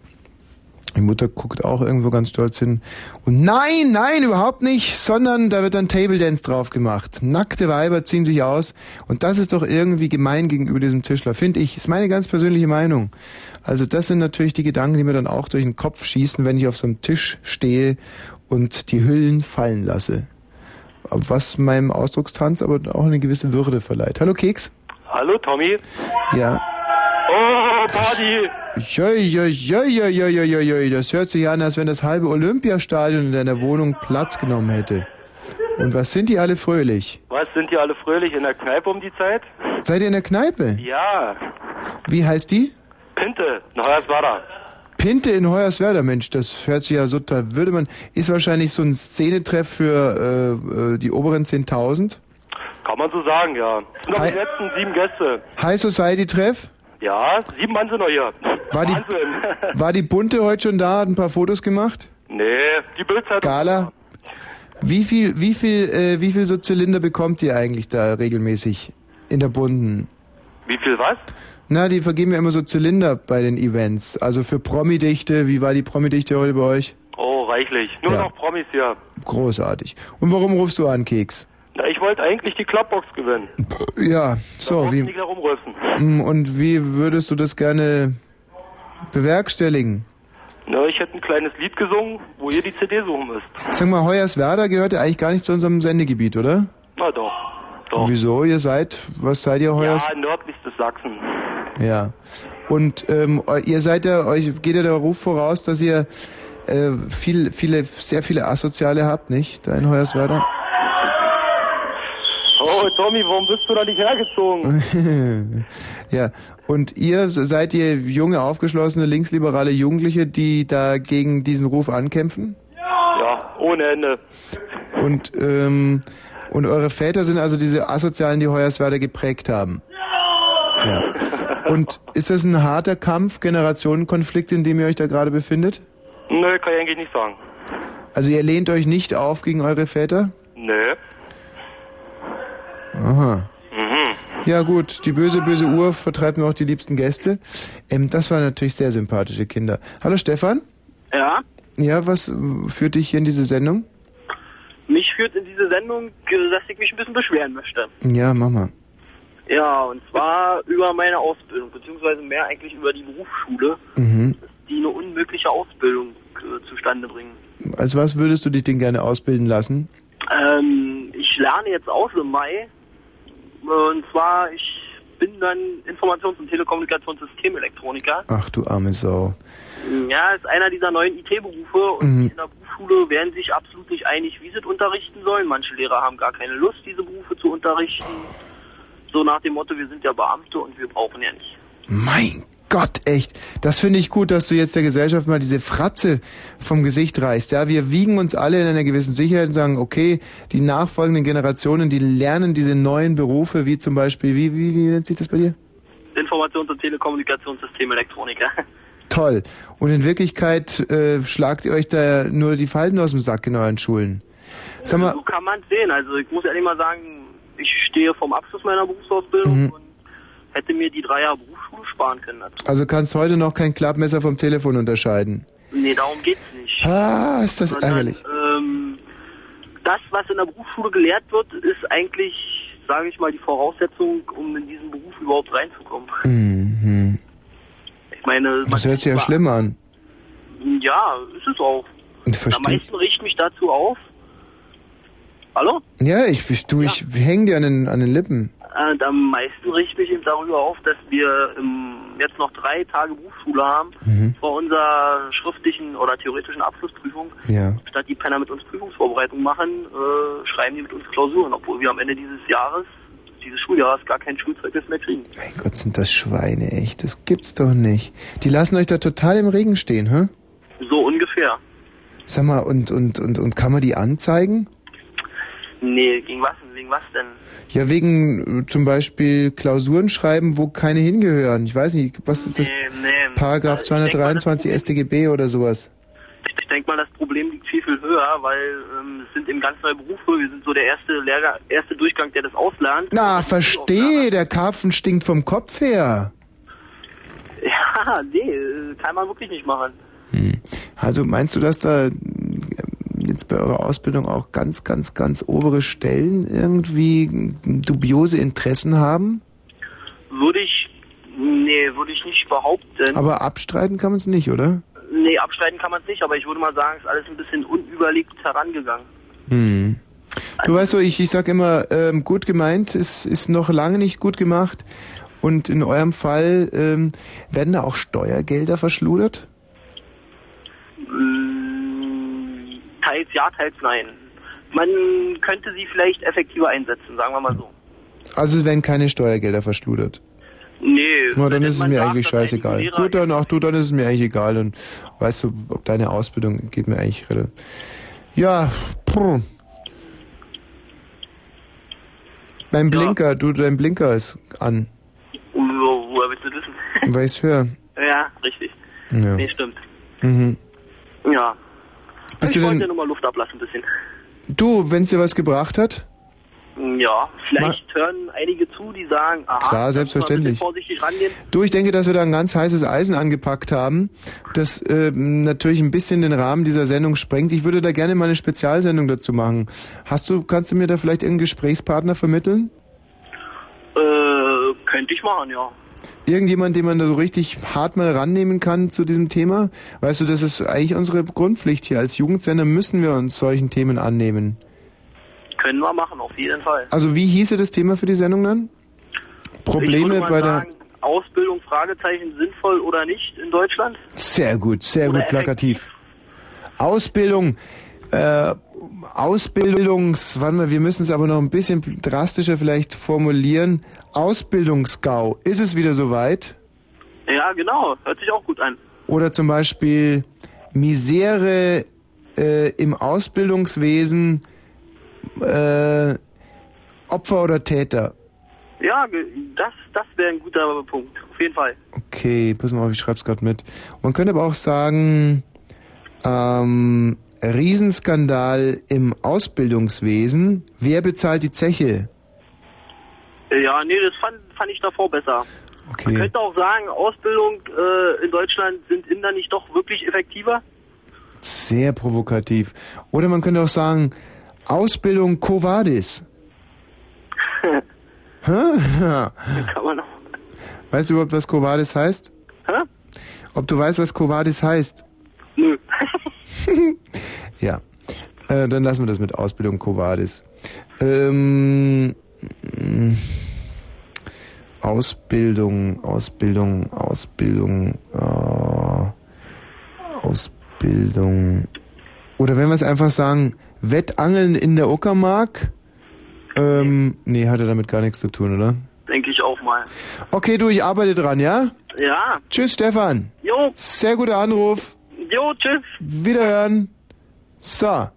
die Mutter guckt auch irgendwo ganz stolz hin. Und nein, nein, überhaupt nicht, sondern da wird dann Table Dance drauf gemacht. Nackte Weiber ziehen sich aus. Und das ist doch irgendwie gemein gegenüber diesem Tischler, finde ich. Ist meine ganz persönliche Meinung. Also das sind natürlich die Gedanken, die mir dann auch durch den Kopf schießen, wenn ich auf so einem Tisch stehe und die Hüllen fallen lasse. Was meinem Ausdruckstanz aber auch eine gewisse Würde verleiht. Hallo Keks. Hallo Tommy. Ja. Oh, Party. Joi. Das hört sich an, als wenn das halbe Olympiastadion in deiner Wohnung Platz genommen hätte. Und was sind die alle fröhlich? Was sind die alle fröhlich in der Kneipe um die Zeit? Seid ihr in der Kneipe? Ja, Wie heißt die? Pinte, in Hoyerswerda. Pinte in Hoyerswerda, Mensch, das hört sich ja so, da würde man, ist wahrscheinlich so ein Szenetreff für äh, äh, die oberen 10.000. Kann man so sagen, ja. Es sind noch Hi- die letzten sieben Gäste. High Society Treff? Ja, sieben Mann sind noch hier. War die- Wahnsinn. War die Bunte heute schon da, hat ein paar Fotos gemacht? nee, die Bildzeitung. Gala? Wie viel, wie viel, äh, wie viel so Zylinder bekommt ihr eigentlich da regelmäßig in der Bunten? Wie viel was? Na, die vergeben ja immer so Zylinder bei den Events. Also für Promi-Dichte, wie war die Promi-Dichte heute bei euch? Oh, reichlich. Nur Ja. noch Promis hier. Großartig. Und warum rufst du an, Keks? Na, ich wollte eigentlich die Clubbox gewinnen. Ja, so, Wie? Mm, und wie würdest du das gerne bewerkstelligen? Na, ich hätte ein kleines Lied gesungen, wo ihr die CD suchen müsst. Sag mal, Hoyerswerda gehört ja eigentlich gar nicht zu unserem Sendegebiet, oder? Na doch. Doch. Wieso? Ihr seid, was seid ihr Hoyers? Ja, nördlichstes Sachsen. Ja. Und ähm, ihr seid ja, euch geht ja der Ruf voraus, dass ihr äh, viel, viele, sehr viele Asoziale habt, nicht? Da in Hoyerswerda? Oh, Tommy, warum bist du da nicht hergezogen? ja. Und ihr seid ihr junge, aufgeschlossene, linksliberale Jugendliche, die da gegen diesen Ruf ankämpfen? Ja, ohne Ende. Und ähm, und eure Väter sind also diese Asozialen, die Hoyerswerda geprägt haben. Ja. Und ist das ein harter Kampf, Generationenkonflikt, in dem ihr euch da gerade befindet? Nö, kann ich eigentlich nicht sagen. Also ihr lehnt euch nicht auf gegen eure Väter? Nö. Aha. Mhm. Ja gut, die böse, böse Uhr vertreibt mir auch die liebsten Gäste. Ähm, das waren natürlich sehr sympathische Kinder. Hallo Stefan? Ja, Ja, was führt dich hier in diese Sendung? mich führt in diese Sendung, dass ich mich ein bisschen beschweren möchte. Ja, mach mal. Ja, und zwar über meine Ausbildung, beziehungsweise mehr eigentlich über die Berufsschule, Mhm. die eine unmögliche Ausbildung äh, zustande bringen. Als was würdest du dich denn gerne ausbilden lassen? Ähm, ich lerne jetzt aus im Mai. Und zwar, ich bin dann Informations- und Telekommunikationssystemelektroniker. Ach du arme Sau. Ja, ist einer dieser neuen IT-Berufe und Mhm. in der Berufsschule werden sich absolut nicht einig, wie sie es unterrichten sollen. Manche Lehrer haben gar keine Lust, diese Berufe zu unterrichten. So nach dem Motto, wir sind ja Beamte und wir brauchen ja nicht. Mein Gott, echt. Das finde ich gut, dass du jetzt der Gesellschaft mal diese Fratze vom Gesicht reißt. Ja, wir wiegen uns alle in einer gewissen Sicherheit und sagen, okay, die nachfolgenden Generationen, die lernen diese neuen Berufe, wie zum Beispiel, wie, wie, wie nennt sich das bei dir? Informations- und Telekommunikationssystemelektroniker. Toll. Und in Wirklichkeit äh, schlagt ihr euch da nur die Falten aus dem Sack in euren Schulen. Sag mal, So kann man es sehen. Also ich muss ehrlich mal sagen, ich stehe vom Abschluss meiner Berufsausbildung Mhm. und hätte mir die drei Jahre Berufsschule sparen können. dazu. also kannst heute noch kein Klappmesser vom Telefon unterscheiden. Nee, darum geht's nicht. Ah, ist das Sondern, ärgerlich. Ähm, das, was in der Berufsschule gelehrt wird, ist eigentlich, sage ich mal, die Voraussetzung, um in diesen Beruf überhaupt reinzukommen. Mhm. Ich meine, Das hört sich ja schlimm an. Ja, ist es auch. Und Am verstehe ich. meisten riecht mich dazu auf, Hallo? Ja, ich, ich, du, ich häng dir an den, an den Lippen. Äh, am meisten richte ich mich eben darüber auf, dass wir ähm, jetzt noch drei Tage Berufsschule haben Mhm. vor unserer schriftlichen oder theoretischen Abschlussprüfung. Ja. Statt die Penner mit uns Prüfungsvorbereitung machen, äh, schreiben die mit uns Klausuren, obwohl wir am Ende dieses Jahres, dieses Schuljahres, gar kein Schulzeugnis mehr kriegen. Mein Gott, sind das Schweine, echt. Das gibt's doch nicht. Die lassen euch da total im Regen stehen, hä? So ungefähr. Sag mal, und, und, und, und kann man die anzeigen? Nee, gegen was? Wegen was denn? Ja, wegen äh, zum Beispiel Klausuren schreiben, wo keine hingehören. Ich weiß nicht, was ist das? Nee, nee. Paragraph 223 StGB oder sowas. Ich denke mal, das Problem liegt viel, viel höher, weil ähm, es sind eben ganz neue Berufe. Wir sind so der erste Lehrgang, erste Durchgang, der das auslernt. Na, verstehe, der Karpfen stinkt vom Kopf her. Ja, nee, äh, kann man wirklich nicht machen. Also meinst du, dass da jetzt bei eurer Ausbildung auch ganz, ganz, ganz obere Stellen irgendwie dubiose Interessen haben? Würde ich, nee, würde ich nicht behaupten. Aber abstreiten kann man es nicht, oder? nee, abstreiten kann man es nicht, aber ich würde mal sagen, es ist alles ein bisschen unüberlegt herangegangen. Hm. Du weißt so, ich, ich sag immer, ähm, gut gemeint ist, ist noch lange nicht gut gemacht. Und in eurem Fall ähm, werden da auch Steuergelder verschludert? Mm, Teils ja, teils nein. Man könnte sie vielleicht effektiver einsetzen, sagen wir mal so. Also es werden keine Steuergelder verschludert. Nee. Na, dann ist es mir sagt, eigentlich scheißegal. Lehrer- Gut, dann, ach du, dann ist es mir eigentlich egal. Und weißt du, ob deine Ausbildung geht mir eigentlich relativ. Ja, puh. Beim Blinker, du, dein Blinker ist an, Wo, woher willst du das wissen? weil ich's höre. ja, richtig. Ja. Nee, stimmt. Mhm. Ja. Bist ich du wollte denn- ja nur mal Luft ablassen ein bisschen. Du, wenn's dir was gebracht hat? Ja, vielleicht hören einige zu, die sagen, aha, Klar, selbstverständlich. vorsichtig rangehen. Du, ich denke, dass wir da ein ganz heißes Eisen angepackt haben, das äh, natürlich ein bisschen den Rahmen dieser Sendung sprengt. Ich würde da gerne mal eine Spezialsendung dazu machen. Hast du, kannst du mir da vielleicht irgendeinen Gesprächspartner vermitteln? Äh, könnte ich machen, ja. Irgendjemand, den man da so richtig hart mal rannehmen kann zu diesem Thema? Weißt du, das ist eigentlich unsere Grundpflicht hier. Als Jugendsender müssen wir uns solchen Themen annehmen. Können wir machen, auf jeden Fall. Also wie hieße das Thema für die Sendung dann? Probleme bei sagen, Ausbildung, Fragezeichen, sinnvoll oder nicht in Deutschland? der... Sehr gut, sehr Oder gut plakativ. Ausbildung, äh, Ausbildungs... Warte mal, wir müssen es aber noch ein bisschen drastischer vielleicht formulieren. Ausbildungsgau. Ist es wieder soweit? Ja, genau. Hört sich auch gut an. Oder zum Beispiel Misere äh, im Ausbildungswesen, äh, Opfer oder Täter. Ja, das, das wäre ein guter Punkt. Auf jeden Fall. Okay, pass mal auf, ich schreib's gerade mit. Man könnte aber auch sagen, ähm, Riesenskandal im Ausbildungswesen. Wer bezahlt die Zeche? Ja, nee, das fand, fand ich davor besser. Man Okay. könnte auch sagen, Ausbildung äh, in Deutschland sind Inder nicht doch wirklich effektiver? Sehr provokativ. Oder man könnte auch sagen, Ausbildung Covadis. Kann man auch. Weißt du überhaupt, was Covadis heißt? Hä? Ob du weißt, was Covadis heißt? Nö. Ja. Äh, dann lassen wir das mit Ausbildung Covadis. Ähm, Ausbildung, Ausbildung, Ausbildung, äh, Ausbildung. Oder wenn wir es einfach sagen, Wettangeln in der Uckermark? Ähm, nee, hat er damit gar nichts zu tun, oder? Denke ich auch mal. Okay, du, ich arbeite dran, ja? Ja. Tschüss, Stefan. Jo. Sehr guter Anruf. Jo, tschüss. Wiederhören. So,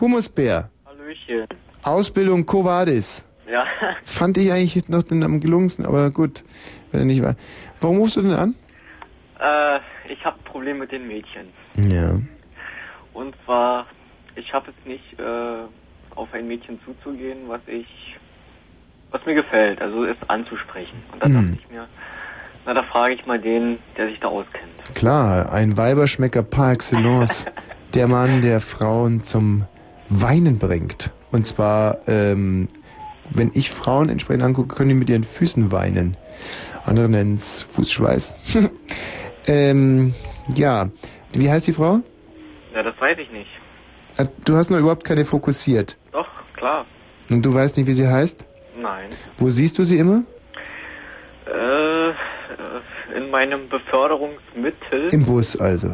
Humusbär. Hallöchen. Ausbildung Covadis. Ja. Fand ich eigentlich noch den am gelungensten, aber gut, wenn er nicht war. Warum rufst du denn an? Äh, ich habe ein Problem mit den Mädchen. Ja. Und zwar, ich habe es nicht, äh, auf ein Mädchen zuzugehen, was ich, was mir gefällt, also es anzusprechen. Und dann Hm. dachte ich mir, na, da frage ich mal den, der sich da auskennt. Klar, ein Weiberschmecker par excellence. der Mann, der Frauen zum Weinen bringt. Und zwar, ähm, wenn ich Frauen entsprechend angucke, können die mit ihren Füßen weinen. Andere nennen es Fußschweiß. ähm, ja. Wie heißt die Frau? Ja, das weiß ich nicht. Äh, Du hast noch überhaupt keine fokussiert. Doch, klar. Und du weißt nicht, wie sie heißt? Nein. Wo siehst du sie immer? Äh, in meinem Beförderungsmittel. Im Bus also.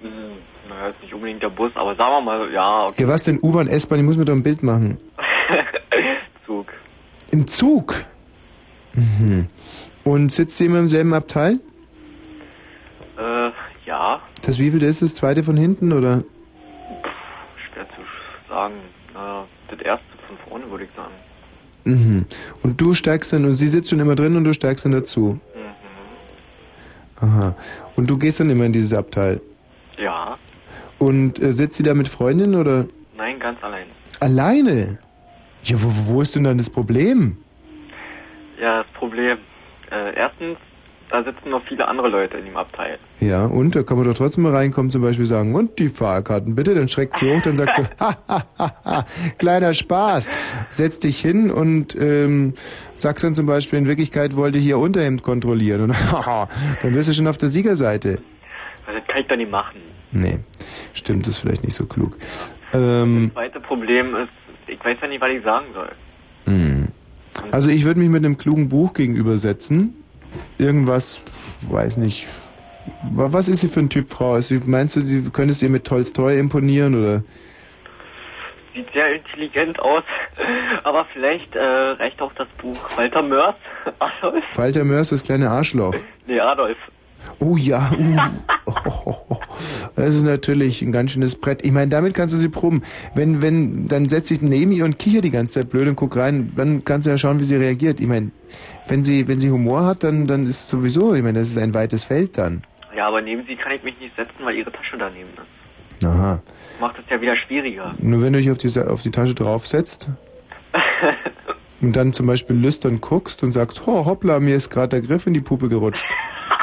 Hm, naja, ist nicht unbedingt der Bus, aber sagen wir mal, ja, okay. Ja, was denn? U-Bahn, S-Bahn? Ich muss mir doch ein Bild machen. Zug. Im Zug? Mhm. Und sitzt sie immer im selben Abteil? Äh, ja, Das wievielte ist das? Zweite von hinten oder? schwer zu sagen. Äh, das erste von vorne würde ich sagen. Mhm. Und du steigst dann, und sie sitzt schon immer drin und du steigst dann dazu? Aha. Und du gehst dann immer in dieses Abteil? Ja, Und äh, sitzt sie da mit Freundin oder nein, ganz allein. alleine? Ja, wo, wo ist denn dann das Problem? Ja, das Problem. Äh, erstens, da sitzen noch viele andere Leute in dem Abteil. Ja, und da kann man doch trotzdem mal reinkommen, zum Beispiel sagen, und die Fahrkarten bitte, dann schreckt sie hoch, dann sagst du, ha, ha, ha, ha, kleiner Spaß. Setz dich hin und ähm, sagst dann zum Beispiel, in Wirklichkeit wollte ich ihr Unterhemd kontrollieren. Und haha, dann wirst du schon auf der Siegerseite. Also, Das kann ich doch nicht machen. Nee, stimmt, ist vielleicht nicht so klug. Ähm, Das zweite Problem ist, ich weiß ja nicht, was ich sagen soll. hm. Also ich würde mich mit einem klugen Buch gegenübersetzen. Irgendwas, weiß nicht. Wa- Was ist sie für ein Typ Frau? Sie, meinst du, sie könntest ihr mit Tolstoi imponieren oder? Sieht sehr intelligent aus, aber vielleicht äh, reicht auch das Buch Walter Mörs. Adolf? Walter Mörs, das kleine Arschloch. Nee, Adolf. Oh ja, uh. oh, das ist natürlich ein ganz schönes Brett. Ich meine, damit kannst du sie proben. Wenn, wenn, dann setz dich neben ihr und kicher die ganze Zeit blöd und guck rein, dann kannst du ja schauen, wie sie reagiert. Ich meine, wenn sie, wenn sie Humor hat, dann, dann ist sowieso, ich meine, das ist ein weites Feld dann. Ja, aber neben sie kann ich mich nicht setzen, weil ihre Tasche daneben ist. Aha. Macht es ja wieder schwieriger. Nur wenn du dich auf die, auf die Tasche draufsetzt und dann zum Beispiel lüstern guckst und sagst, oh, hoppla, mir ist gerade der Griff in die Puppe gerutscht.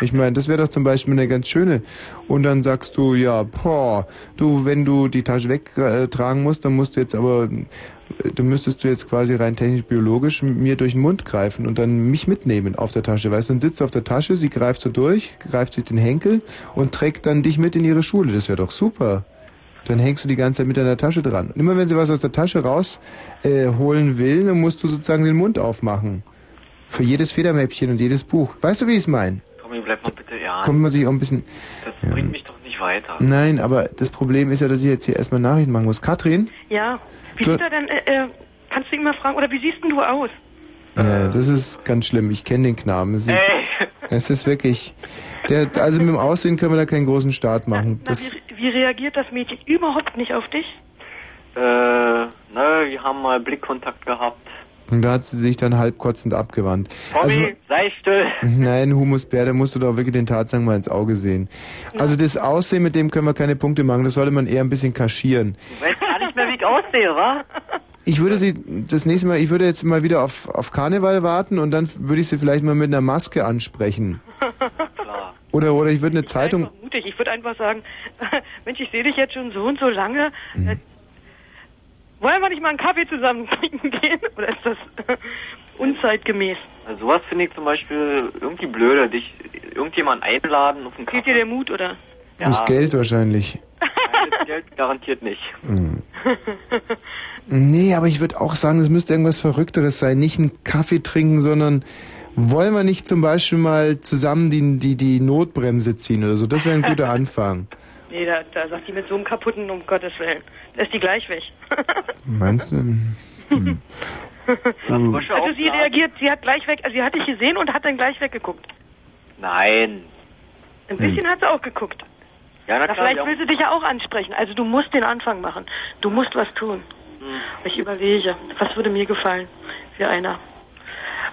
Ich meine, das wäre doch zum Beispiel eine ganz schöne. Und dann sagst du, ja, boah, du, wenn du die Tasche wegtragen musst, dann musst du jetzt aber, dann müsstest du jetzt quasi rein technisch biologisch mir durch den Mund greifen und dann mich mitnehmen auf der Tasche. Weißt du, dann sitzt du auf der Tasche, sie greift so durch, greift sich den Henkel und trägt dann dich mit in ihre Schule. Das wäre doch super. Dann hängst du die ganze Zeit mit deiner Tasche dran. Und immer wenn sie was aus der Tasche rausholen äh, will, dann musst du sozusagen den Mund aufmachen. Für jedes Federmäppchen und jedes Buch. Weißt du, wie ich es meine? Tommy, bleib mal bitte ernst. Kommt man sich auch ein bisschen... Das bringt mich weiter. Nein, aber das Problem ist ja, dass ich jetzt hier erstmal Nachrichten machen muss. Katrin? Ja. Wie Du- sieht er denn, äh, äh, kannst du ihn mal fragen, oder wie siehst denn du aus? Ja, das ist ganz schlimm. Ich kenne den Knaben. Es ist, es ist wirklich... Der, also mit dem Aussehen können wir da keinen großen Start machen. Na, Das, wie, wie reagiert das Mädchen überhaupt nicht auf dich? Äh, ne, wir haben mal Blickkontakt gehabt. Und da hat sie sich dann halb kotzend abgewandt. Tommy, Also, sei still. Nein, Humus Bär, da musst du doch wirklich den Tatsachen mal ins Auge sehen. Also das Aussehen, mit dem können wir keine Punkte machen, das sollte man eher ein bisschen kaschieren. Du weißt gar nicht mehr, wie ich aussehe, wa? Ich würde sie das nächste Mal, ich würde jetzt mal wieder auf, auf Karneval warten und dann würde ich sie vielleicht mal mit einer Maske ansprechen. Oder, oder ich würde eine Zeitung, Mutig, ich würde einfach sagen, Mensch, ich sehe dich jetzt schon so und so lange. Mhm. Wollen wir nicht mal einen Kaffee zusammen trinken gehen? Oder ist das äh, unzeitgemäß? Also sowas finde ich zum beispiel irgendwie blöder, dich irgendjemand einladen auf einen Kaffee. Fehlt dir der Mut, oder? das Geld wahrscheinlich. Nein, das Geld garantiert nicht. Hm. Nee, aber ich würde auch sagen, es müsste irgendwas Verrückteres sein. Nicht einen Kaffee trinken, sondern wollen wir nicht zum Beispiel mal zusammen die, die, die Notbremse ziehen oder so? Das wäre ein guter Anfang. Nee, da, da sagt die mit so einem kaputten, um Gottes Willen. Ist die gleich weg. Meinst du? Hm. Also sie reagiert, sie hat gleich weg, also sie hat dich gesehen und hat dann gleich weggeguckt. Nein. Ein bisschen hat sie auch geguckt. Ja, na vielleicht will sie dich ja auch ansprechen. Also du musst den Anfang machen. Du musst was tun. Ich überlege, was würde mir gefallen für einer.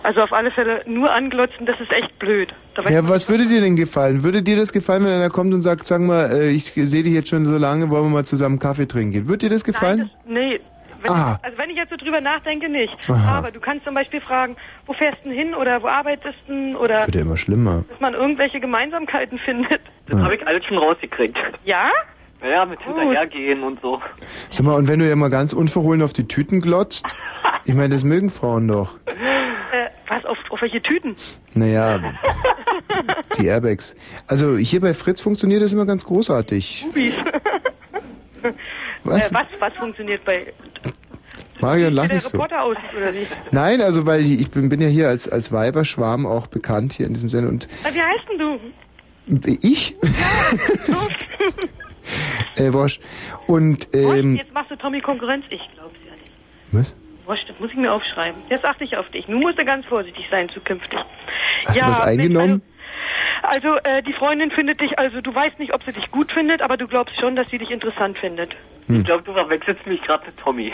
Also auf alle Fälle nur anglotzen, das ist echt blöd. Da Ja, was würde dir denn gefallen? Würde dir das gefallen, wenn einer kommt und sagt, sag mal, äh, ich sehe dich jetzt schon so lange, wollen wir mal zusammen Kaffee trinken gehen? Würde dir das gefallen? Nee. Wenn, Ah. Also wenn ich jetzt so drüber nachdenke, nicht. Aha. Aber du kannst zum Beispiel fragen, wo fährst du hin oder wo arbeitest du oder Wird ja immer schlimmer. dass man irgendwelche Gemeinsamkeiten findet. Das habe ich alles schon rausgekriegt. Ja? Ja, mit hinterhergehen und so. Sag mal, und wenn du ja mal ganz unverhohlen auf die Tüten glotzt? Ich meine, das mögen Frauen doch. Äh, was, auf, auf welche Tüten? Naja, die Airbags. Also hier bei Fritz funktioniert das immer ganz großartig. Bubis. Was? Äh, was, was funktioniert bei... Marion, lach nicht so. Reporter aussieht, oder wie? Nein, also weil ich, ich bin, bin ja hier als, als Weiberschwarm auch bekannt hier in diesem Sinne und Wie heißt denn du? ich? Äh, Wosch. Und, ähm, Jetzt machst du Tommy Konkurrenz? Ich glaub's ja nicht. was? Wosch, das muss ich mir aufschreiben. Jetzt achte ich auf dich. Nun musst du ganz vorsichtig sein zukünftig. Hast du was eingenommen? Also, äh, die Freundin findet dich, also du weißt nicht, ob sie dich gut findet, aber du glaubst schon, dass sie dich interessant findet. Hm. Ich glaube, du verwechselst mich gerade mit Tommy.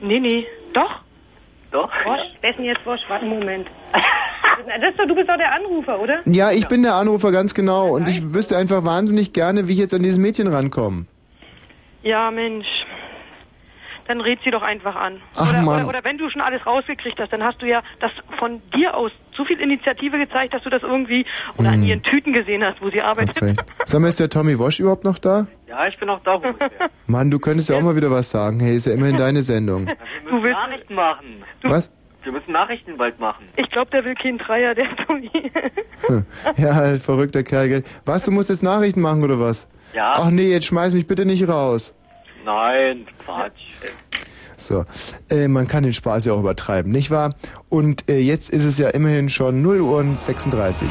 Nee, nee. Doch? Doch? Wosch? Denn jetzt Wosch? Warte einen Moment. das ist doch, du bist doch der Anrufer, oder? Ja, ich bin der Anrufer, ganz genau. Und ich wüsste einfach wahnsinnig gerne, wie ich jetzt an dieses Mädchen rankomme. Ja, Mensch. Dann red sie doch einfach an. Ach, oder, Mann. Oder, oder wenn du schon alles rausgekriegt hast, dann hast du ja das von dir aus so viel Initiative gezeigt, dass du das irgendwie oder an Hm. ihren Tüten gesehen hast, wo sie arbeitet. Hast recht. Sag mal, ist der Tommy Wosch überhaupt noch da? Ja, ich bin auch da, wo ich bin. Mann, du könntest ja auch mal wieder was sagen. Hey, ist ja immerhin deine Sendung. Wir müssen Nachrichten machen. Was? Wir müssen Nachrichten bald machen. Ich glaube, der will keinen Dreier, der Tommy. Hm. Ja, verrückter Kerl. gell. Was, du musst jetzt Nachrichten machen oder was? Ja. Ach nee, jetzt schmeiß mich bitte nicht raus. Nein, Quatsch. So, äh, man kann den Spaß ja auch übertreiben, nicht wahr? Und äh, jetzt ist es ja immerhin schon 0 Uhr und 36.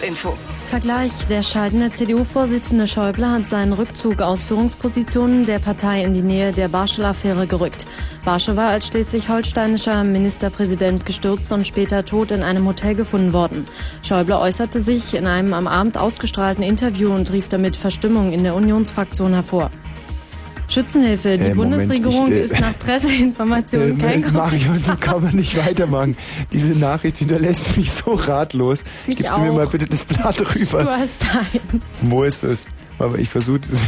Kurzinfo. Vergleich. Der scheidende CDU-Vorsitzende Schäuble hat seinen Rückzug aus Führungspositionen der Partei in die Nähe der Barschel-Affäre gerückt. Barschel war als schleswig-holsteinischer Ministerpräsident gestürzt und später tot in einem Hotel gefunden worden. Schäuble äußerte sich in einem am Abend ausgestrahlten Interview und rief damit Verstimmung in der Unionsfraktion hervor. Schützenhilfe. Die Äh, Moment, Bundesregierung ich, äh, ist nach Presseinformationen kein Äh, Marion, so kann man nicht weitermachen. Diese Nachricht hinterlässt mich so ratlos. Mich Gibst du mir auch. mal bitte das Blatt rüber? Du hast eins. Wo ist es? Aber ich versuche es.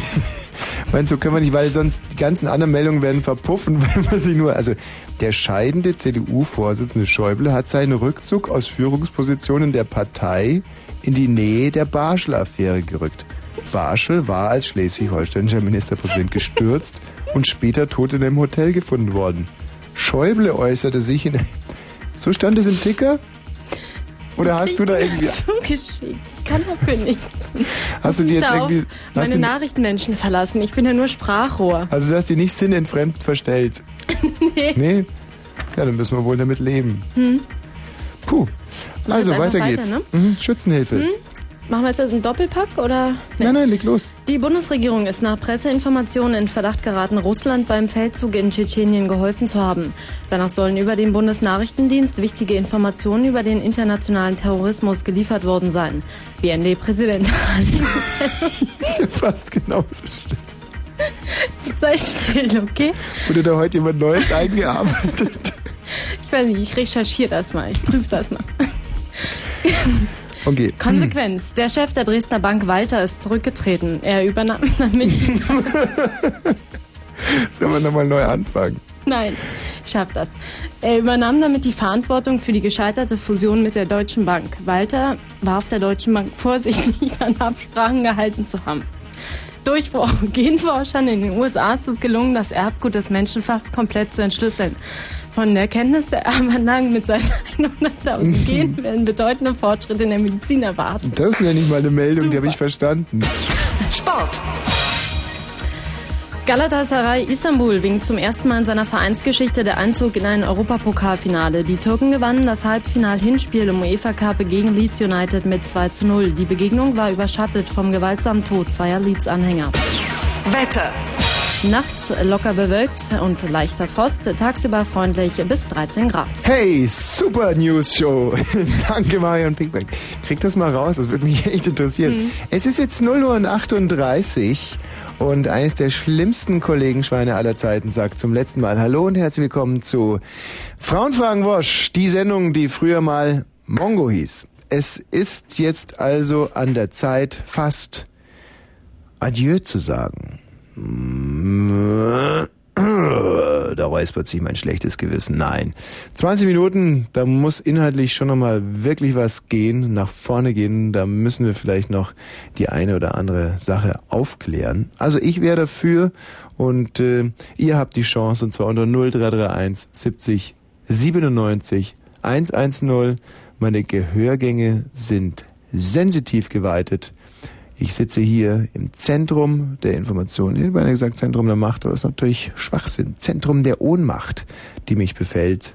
Meinst du, können wir nicht, weil sonst die ganzen anderen Meldungen werden verpuffen, weil man sie nur. Also der scheidende CDU-Vorsitzende Schäuble hat seinen Rückzug aus Führungspositionen der Partei in die Nähe der Barschel-Affäre gerückt. Barschel war als schleswig-holsteinischer Ministerpräsident gestürzt und später tot in einem Hotel gefunden worden. Schäuble äußerte sich in. So stand es im Ticker? Oder hast du da irgendwie. Zugeschickt. Ich kann dafür nichts. Hast du mich jetzt irgendwie. meine Nachrichtenmenschen verlassen. Ich bin ja nur Sprachrohr. Also du hast die nicht sinnentfremd verstellt. Nee. Nee? Ja, dann müssen wir wohl damit leben. Hm. Puh. Also weiter weiter, geht's. ne? Mhm. Schützenhilfe. Hm? Machen wir jetzt also einen Doppelpack oder? Nein, nein, leg los. Die Bundesregierung ist nach Presseinformationen in Verdacht geraten, Russland beim Feldzug in Tschetschenien geholfen zu haben. Danach sollen über den Bundesnachrichtendienst wichtige Informationen über den internationalen Terrorismus geliefert worden sein. BND-Präsident ist ja fast genauso schlimm. Sei still, okay? Wurde da heute jemand Neues eingearbeitet? Ich weiß nicht, ich recherchiere das mal, ich prüfe das mal. Okay. Konsequenz. Der Chef der Dresdner Bank Walter ist zurückgetreten. Er übernahm damit. Sollen wir nochmal neu anfangen? Nein, ich schaff das. Er übernahm damit die Verantwortung für die gescheiterte Fusion mit der Deutschen Bank. Walter warf der Deutschen Bank vorsichtig an Absprachen gehalten zu haben. Durchbruch. Genforschern in den USA ist es gelungen, das Erbgut des Menschen fast komplett zu entschlüsseln. Von der Kenntnis der Erbanlagen mit seinen 100.000 Genen werden bedeutende Fortschritte in der Medizin erwartet. Das ist ja nicht mal eine Meldung, die habe ich verstanden. Sport. Galatasaray Istanbul winkt zum ersten Mal in seiner Vereinsgeschichte der Einzug in ein Europapokalfinale. Die Türken gewannen das Halbfinal-Hinspiel im UEFA Cup gegen Leeds United mit 2 zu 0. Die Begegnung war überschattet vom gewaltsamen Tod zweier Leeds-Anhänger. Wetter. Nachts locker bewölkt und leichter Frost, tagsüber freundlich bis 13 Grad. Hey, super News Show. Danke Marion Pinkbeck. Krieg das mal raus, das würde mich echt interessieren. Mhm. Es ist jetzt 0 Uhr und 38 und eines der schlimmsten Kollegenschweine aller Zeiten sagt zum letzten Mal Hallo und herzlich willkommen zu Frauenfragen Wosch, die Sendung, die früher mal Mongo hieß. Es ist jetzt also an der Zeit, fast Adieu zu sagen. Da räuspert sich mein schlechtes Gewissen. Nein. 20 Minuten, da muss inhaltlich schon nochmal wirklich was gehen, nach vorne gehen. Da müssen wir vielleicht noch die eine oder andere Sache aufklären. Also ich wäre dafür und äh, ihr habt die Chance und zwar unter 0331 70 97 110. Meine Gehörgänge sind sensitiv geweitet. Ich sitze hier im Zentrum der Information, ich beinahe gesagt Zentrum der Macht, aber das ist natürlich Schwachsinn. Zentrum der Ohnmacht, die mich befällt,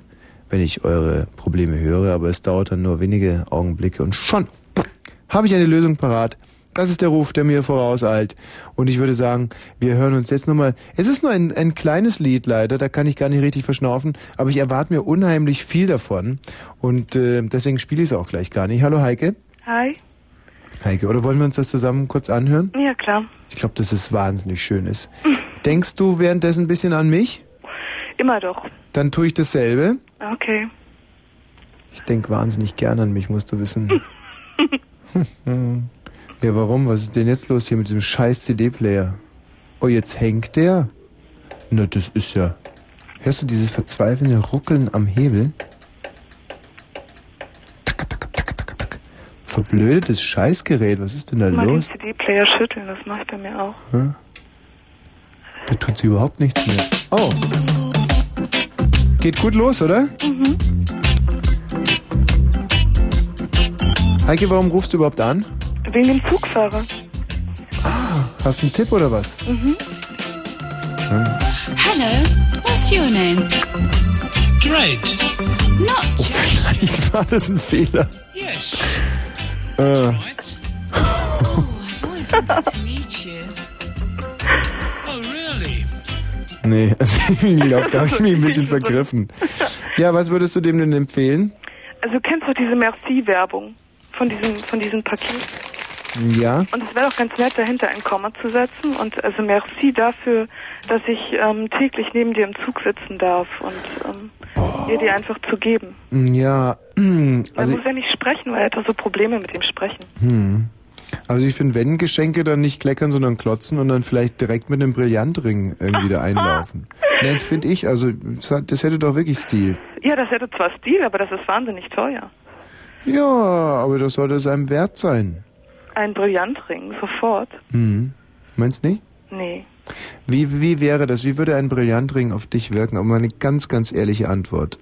wenn ich eure Probleme höre, aber es dauert dann nur wenige Augenblicke und schon habe ich eine Lösung parat. Das ist der Ruf, der mir vorauseilt. Und ich würde sagen, wir hören uns jetzt nochmal. Es ist nur ein, ein kleines Lied leider, da kann ich gar nicht richtig verschnaufen, aber ich erwarte mir unheimlich viel davon. Und äh, deswegen spiele ich es auch gleich gar nicht. Hallo Heike. Hi. Heike, oder wollen wir uns das zusammen kurz anhören? Ja, klar. Ich glaube, dass es wahnsinnig schön ist. Denkst du währenddessen ein bisschen an mich? Immer doch. Dann tue ich dasselbe. Okay. Ich denke wahnsinnig gern an mich, musst du wissen. ja, warum? Was ist denn jetzt los hier mit diesem scheiß CD-Player? Oh, jetzt hängt der? Na, das ist ja... Hörst du dieses verzweifelnde Ruckeln am Hebel? Verblödetes Scheißgerät, was ist denn da Mal den los? CD-Player schütteln, das macht er mir auch. Hm? Da tut sie überhaupt nichts mehr. Oh. Geht gut los, oder? Mhm. Heike, warum rufst du überhaupt an? Wegen dem Zugfahrer. Hast du einen Tipp oder was? Mhm. Hm. Hello, what's your name? Dread. Not Oh, vielleicht war das ein Fehler. Yes. Äh. Oh, nee, also ich glaube, da habe ich mich ein bisschen vergriffen. Ja, was würdest du dem denn empfehlen? Also du kennst doch diese Merci-Werbung von diesem, von diesem Paket. Ja. Und es wäre doch ganz nett, dahinter ein Komma zu setzen. Und also merci dafür, dass ich ähm, täglich neben dir im Zug sitzen darf und ähm, ihr die einfach zu geben. Ja, also, er muss ja nicht sprechen, weil er hat so Probleme mit dem Sprechen. hm. also ich finde, wenn Geschenke dann nicht kleckern, sondern klotzen und dann vielleicht direkt mit einem Brillantring irgendwie da einlaufen. Nein, finde ich, also das hätte doch wirklich Stil. Ja, das hätte zwar Stil, aber das ist wahnsinnig teuer. Ja, aber das sollte es einem wert sein. Ein Brillantring, sofort. Hm. Meinst nicht? Nee. Wie, wie wäre das? Wie würde ein Brillantring auf dich wirken? Aber mal eine ganz, ganz ehrliche Antwort.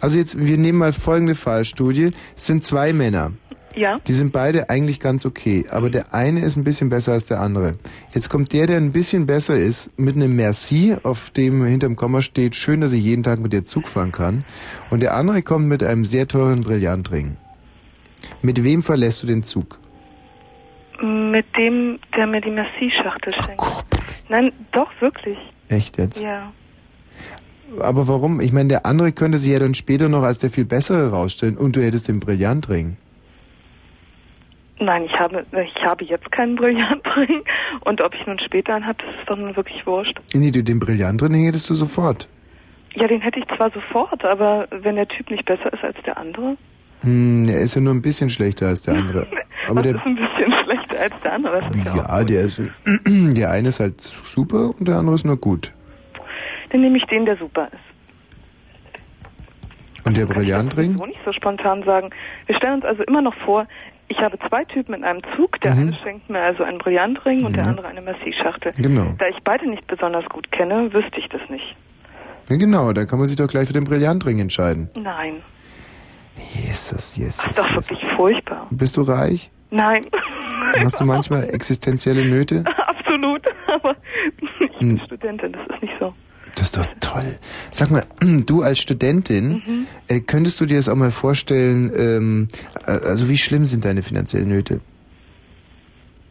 Also jetzt, wir nehmen mal folgende Fallstudie. Es sind zwei Männer. Ja? Die sind beide eigentlich ganz okay, aber der eine ist ein bisschen besser als der andere. Jetzt kommt der, der ein bisschen besser ist, mit einem Merci, auf dem hinterm Komma steht, schön, dass ich jeden Tag mit dir Zug fahren kann. Und der andere kommt mit einem sehr teuren Brillantring. Mit wem verlässt du den Zug? Mit dem, der mir die Merci-Schachtel schenkt. Nein, doch, wirklich. Echt jetzt? Ja. Aber warum? Ich meine, der andere könnte sich ja dann später noch als der viel bessere rausstellen und du hättest den Brillantring. Nein, ich habe, ich habe jetzt keinen Brillantring. Und ob ich nun später einen habe, das ist doch nun wirklich wurscht. Nee, du den Brillantring hättest du sofort. Ja, den hätte ich zwar sofort, aber wenn der Typ nicht besser ist als der andere, Hm, er ist ja nur ein bisschen schlechter als der andere. Aber was der, ist ein bisschen schlechter als der andere? Das ja, der ist, der eine ist halt super und der andere ist nur gut. Dann nehme ich den, der super ist. Und der Brillantring? So nicht so spontan sagen. Wir stellen uns also immer noch vor, ich habe zwei Typen in einem Zug. Der Mhm. eine schenkt mir also einen Brillantring und der Mhm. andere eine Merci-Schachtel. Genau. Da ich beide nicht besonders gut kenne, wüsste ich das nicht. Ja, genau, da kann man sich doch gleich für den Brillantring entscheiden. Nein. Jesus, Das Jesus, ist doch Jesus. wirklich furchtbar. Bist du reich? Nein. Hast du manchmal existenzielle Nöte? Absolut. Aber ich Hm. bin Studentin, das ist nicht so. Das ist doch toll. Sag mal, du als Studentin, Mhm. äh, könntest du dir das auch mal vorstellen, ähm, äh, also wie schlimm sind deine finanziellen Nöte?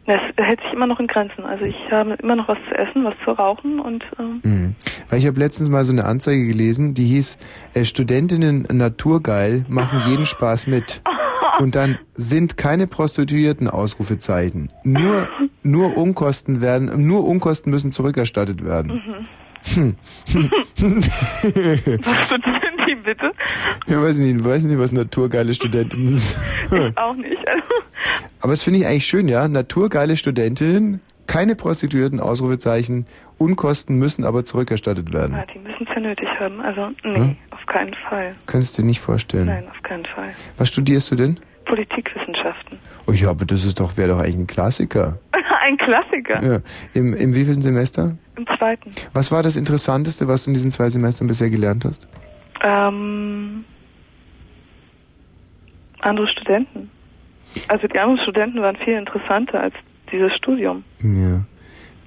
Das hält sich immer noch in Grenzen. Also ich habe immer noch was zu essen, was zu rauchen und ähm, Mhm. Weil ich habe letztens mal so eine Anzeige gelesen, die hieß, äh, Studentinnen naturgeil machen jeden Spaß mit. Und dann sind keine Prostituierten Ausrufezeichen. Nur, nur Unkosten werden, nur Unkosten müssen zurückerstattet werden. Hm. was studieren die bitte? Ich weiß nicht, ich weiß nicht, was naturgeile Studentinnen sind. Ich auch nicht. Aber das finde ich eigentlich schön, ja. Naturgeile Studentinnen, keine Prostituierten, Ausrufezeichen, Unkosten müssen aber zurückerstattet werden. Ja, die müssen es ja nötig haben. Also nee, Hm? auf keinen Fall. Könntest du dir nicht vorstellen. Nein, auf keinen Fall. Was studierst du denn? Politikwissenschaften. Oh ja, aber das ist doch, wäre doch eigentlich ein Klassiker. Ein Klassiker. Ja. Im, Im wievielten Semester? Im zweiten. Was war das Interessanteste, was du in diesen zwei Semestern bisher gelernt hast? Ähm, andere Studenten. Also die anderen Studenten waren viel interessanter als dieses Studium. Ja.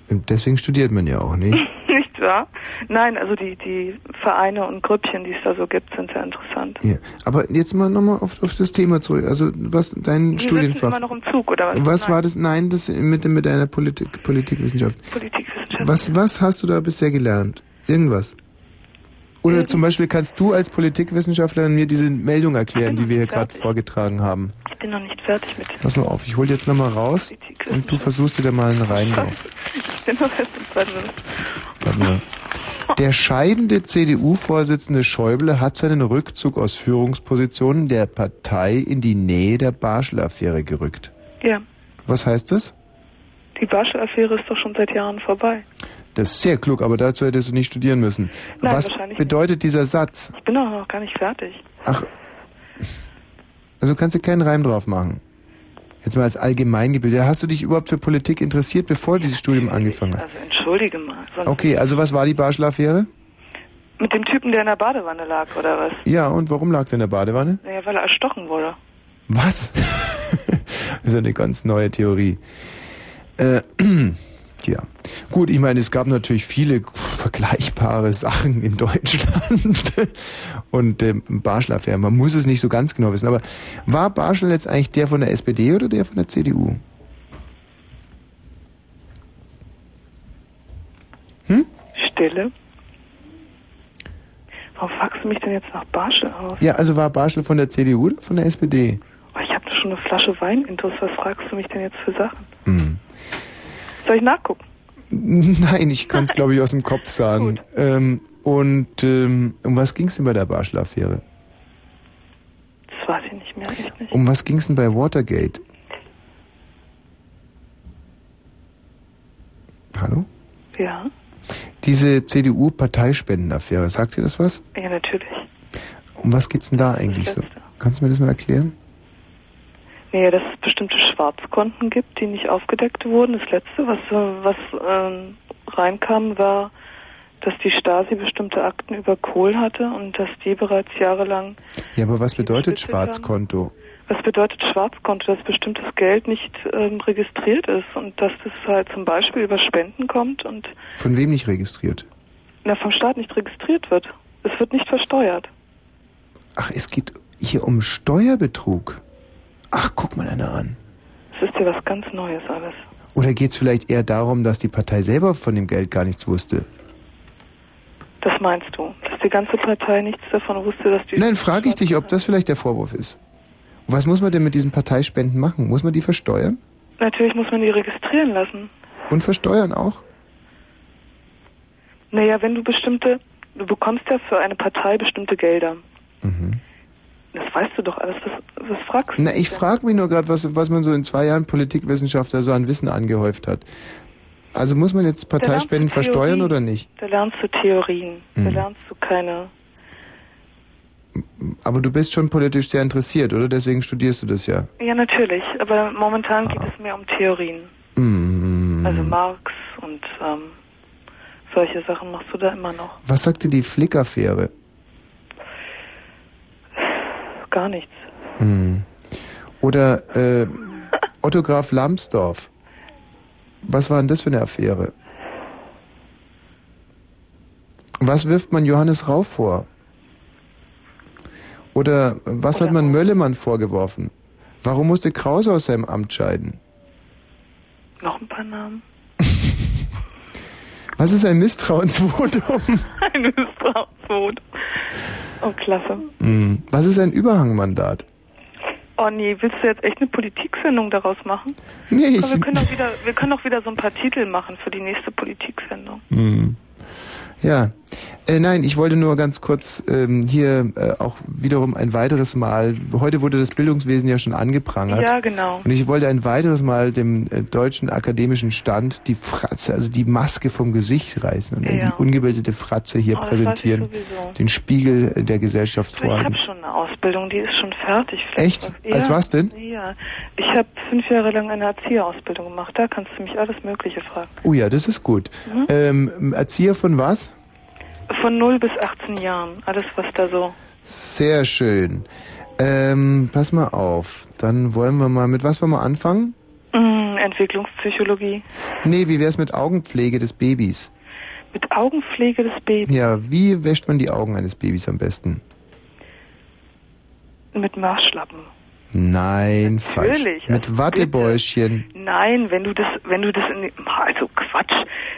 Und deswegen studiert man ja auch, nicht? nicht wahr? Nein, also die, die Vereine und Grüppchen, die es da so gibt, sind sehr interessant. Ja. Aber jetzt mal nochmal auf, auf das Thema zurück. Also was dein Die Studienfach. immer noch im Zug, oder was? Was Nein. war das? Nein, das mit, mit deiner Politik, Politikwissenschaft. Politikwissenschaft. Was, was hast du da bisher gelernt? Irgendwas? Oder zum Beispiel kannst du als Politikwissenschaftlerin mir diese Meldung erklären, die wir hier gerade vorgetragen haben. Ich bin noch nicht fertig mit. Pass mal auf, ich hol jetzt nochmal raus und du versuchst dir da mal einen Reinlauf. Ich bin noch erst im. Warte mal. Der scheidende CDU-Vorsitzende Schäuble hat seinen Rückzug aus Führungspositionen der Partei in die Nähe der Barschel-Affäre gerückt. Ja, Was heißt das? die Barschel-Affäre ist doch schon seit Jahren vorbei. Das ist sehr klug, aber dazu hättest du nicht studieren müssen. Nein, Was bedeutet dieser Satz? Ich bin doch noch gar nicht fertig. Ach, also kannst du keinen Reim drauf machen. Jetzt mal als Allgemeingebildet. Hast du dich überhaupt für Politik interessiert, bevor du dieses Studium angefangen hast? Also entschuldige mal. Okay, also was war die Barschel-Affäre? Mit dem Typen, der in der Badewanne lag, oder was? Ja, und warum lag der in der Badewanne? Naja, weil er erstochen wurde. Was? das ist eine ganz neue Theorie. Äh, ja. Gut, ich meine, es gab natürlich viele vergleichbare Sachen in Deutschland. Und ähm, Barschel-Affäre, man muss es nicht so ganz genau wissen. Aber war Barschel jetzt eigentlich der von der SPD oder der von der CDU? Hm? Stille. Warum fragst du mich denn jetzt nach Barschel aus? Ja, also war Barschel von der CDU oder von der SPD? Oh, ich habe schon eine Flasche Wein intus. Was fragst du mich denn jetzt für Sachen? Hm. Soll ich nachgucken? Nein, ich kann es glaube ich aus dem Kopf sagen. Ähm, und ähm, um was ging es denn bei der Barschel-Affäre? Das weiß ich nicht mehr, nicht. Um was ging es denn bei Watergate? Hallo? Ja, Diese CDU-Parteispendenaffäre, sagt dir das was? ja, natürlich. Um was geht's denn da eigentlich so? Kannst du mir das mal erklären? Naja, dass es bestimmte Schwarzkonten gibt, die nicht aufgedeckt wurden. Das letzte, was, was ähm, reinkam, war, dass die Stasi bestimmte Akten über Kohl hatte und dass die bereits jahrelang. Ja, aber was bedeutet. Schwarzkonto? Was bedeutet Schwarzkonto? Dass bestimmtes Geld nicht ähm, registriert ist und dass das halt zum Beispiel über Spenden kommt und Von wem nicht registriert? na, vom Staat nicht registriert wird. Es wird nicht versteuert. Ach, es geht hier um Steuerbetrug. Ach, guck mal einer an. Es ist ja was ganz Neues alles. Oder geht's vielleicht eher darum, dass die Partei selber von dem Geld gar nichts wusste? Das meinst du? Dass die ganze Partei nichts davon wusste, dass die. Nein, frage ich dich, ob das vielleicht der Vorwurf ist. Was muss man denn mit diesen Parteispenden machen? Muss man die versteuern? Natürlich muss man die registrieren lassen. Und versteuern auch? Naja, wenn du bestimmte, du bekommst ja für eine Partei bestimmte Gelder. Mhm. Das weißt du doch alles. Was, was fragst du? Na, ich frage mich nur gerade, was, was man so in zwei Jahren Politikwissenschaftler so an Wissen angehäuft hat. Also muss man jetzt Parteispenden versteuern oder nicht? Da lernst du Theorien. Da Mhm. lernst du keine. Aber du bist schon politisch sehr interessiert, oder? Deswegen studierst du das ja. Ja, natürlich. Aber momentan Ah. geht es mehr um Theorien. Mhm. Also Marx und ähm, solche Sachen machst du da immer noch. Was sagte die Flick-Affäre? Gar nichts. Hm. Oder äh, Otto Graf Lambsdorff. Was war denn das für eine Affäre? Was wirft man Johannes Rau vor? Oder was hat man Möllemann vorgeworfen? Warum musste Krause aus seinem Amt scheiden? Noch ein paar Namen. Was ist ein Misstrauensvotum? Ein Misstrauensvotum. Oh, klasse. Hm. Was ist ein Überhangmandat? Oh nee, willst du jetzt echt eine Politiksendung daraus machen? Nee, ich- wir können doch wieder, wir können doch wieder so ein paar Titel machen für die nächste Politiksendung. Hm. Ja, äh, nein, ich wollte nur ganz kurz ähm, hier äh, auch wiederum ein weiteres Mal, heute wurde das Bildungswesen ja schon angeprangert. Ja, genau. Und ich wollte ein weiteres Mal dem äh, deutschen akademischen Stand die Fratze, also die Maske vom Gesicht reißen und Ja. die ungebildete Fratze hier Oh, präsentieren, den Spiegel äh, der Gesellschaft Du, Ich habe schon eine Ausbildung, die ist schon fertig. Echt? was- Als ja, was denn? Ja, ich habe fünf Jahre lang eine Erzieherausbildung gemacht. Da kannst du mich alles Mögliche fragen. Oh ja, das ist gut. Mhm. Ähm, Erzieher von was? Von 0 bis 18 Jahren. Alles, was da so. Sehr schön. Ähm, pass mal auf. Dann wollen wir mal, mit was wollen wir anfangen? Mm, Entwicklungspsychologie. Nee, wie wär's mit Augenpflege des Babys? Mit Augenpflege des Babys. Ja, wie wäscht man die Augen eines Babys am besten? Mit Marschlappen. Nein, falsch. Natürlich, Mit also Wattebäuschen. Nein, wenn du das, wenn du das in die, also Quatsch,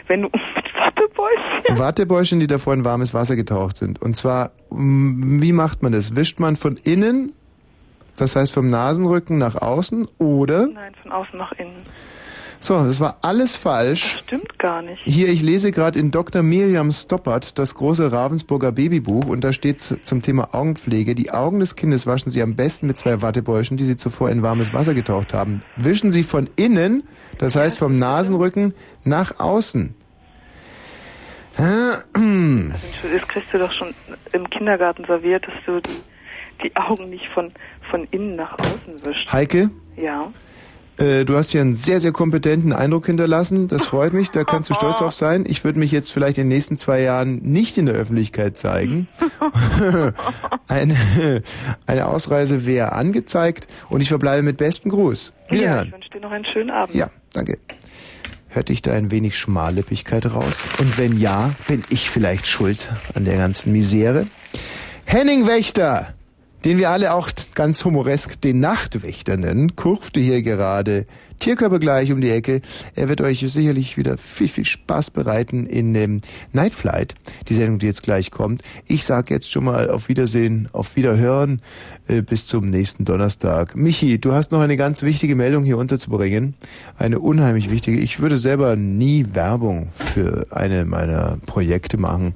wenn du mit Wattebäuschen. Wattebäuschen, die davor in warmes Wasser getaucht sind. Und zwar, wie macht man das? Wischt man von innen, das heißt vom Nasenrücken nach außen, oder? Nein, von außen nach innen. So, das war alles falsch. Stimmt gar nicht. Hier, ich lese gerade in Dr. Miriam Stoppert das große Ravensburger Babybuch und da steht zum Thema Augenpflege, die Augen des Kindes waschen Sie am besten mit zwei Wattebäuschen, die Sie zuvor in warmes Wasser getaucht haben. Wischen Sie von innen, das heißt vom Nasenrücken nach außen. Ah, Also, das kriegst du doch schon im Kindergarten serviert, dass du die, die Augen nicht von, von innen nach außen wischst. Heike, Ja. Äh, du hast hier einen sehr, sehr kompetenten Eindruck hinterlassen. Das freut mich, da kannst du stolz drauf sein. Ich würde mich jetzt vielleicht in den nächsten zwei Jahren nicht in der Öffentlichkeit zeigen. eine, eine Ausreise wäre angezeigt und ich verbleibe mit bestem Gruß. Ja, Wiederhören. ich wünsche dir noch einen schönen Abend. Ja, danke. Hörte ich da ein wenig Schmallippigkeit raus? Und wenn ja, bin ich vielleicht schuld an der ganzen Misere? Henning Wächter, den wir alle auch ganz humoresk den Nachtwächter nennen, kurfte hier gerade Tierkörper gleich um die Ecke. Er wird euch sicherlich wieder viel, viel Spaß bereiten in ähm, Night Flight, die Sendung, die jetzt gleich kommt. Ich sage jetzt schon mal auf Wiedersehen, auf Wiederhören äh, bis zum nächsten Donnerstag. Michi, du hast noch eine ganz wichtige Meldung hier unterzubringen. Eine unheimlich wichtige. Ich würde selber nie Werbung für eine meiner Projekte machen.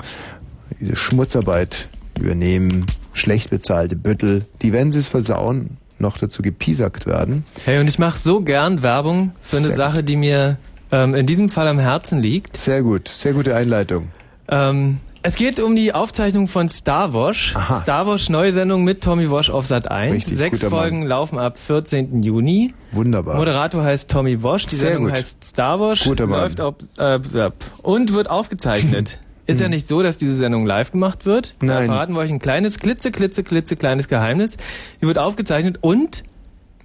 Diese Schmutzarbeit übernehmen, schlecht bezahlte Büttel, die, wenn sie es versauen, noch dazu gepiesackt werden. Hey, und ich mache so gern Werbung für eine Sehr Sache, die mir ähm, in diesem Fall am Herzen liegt. Sehr gut, sehr gute Einleitung. Ähm, es geht um die Aufzeichnung von Star Wars. Star Wars neue Sendung mit Tommy Wash auf Sat 1. Richtig, Sechs guter Mann. Folgen laufen ab 14. Juni. Wunderbar. Moderator heißt Tommy Wash. Die Sehr Sendung gut. heißt Star Wars. Guter Mann. läuft auf, äh, und wird aufgezeichnet. Ist ja nicht so, dass diese Sendung live gemacht wird. Da Hm. Nein. verraten wir euch ein kleines, klitze, klitze, klitze, kleines Geheimnis. Die wird aufgezeichnet und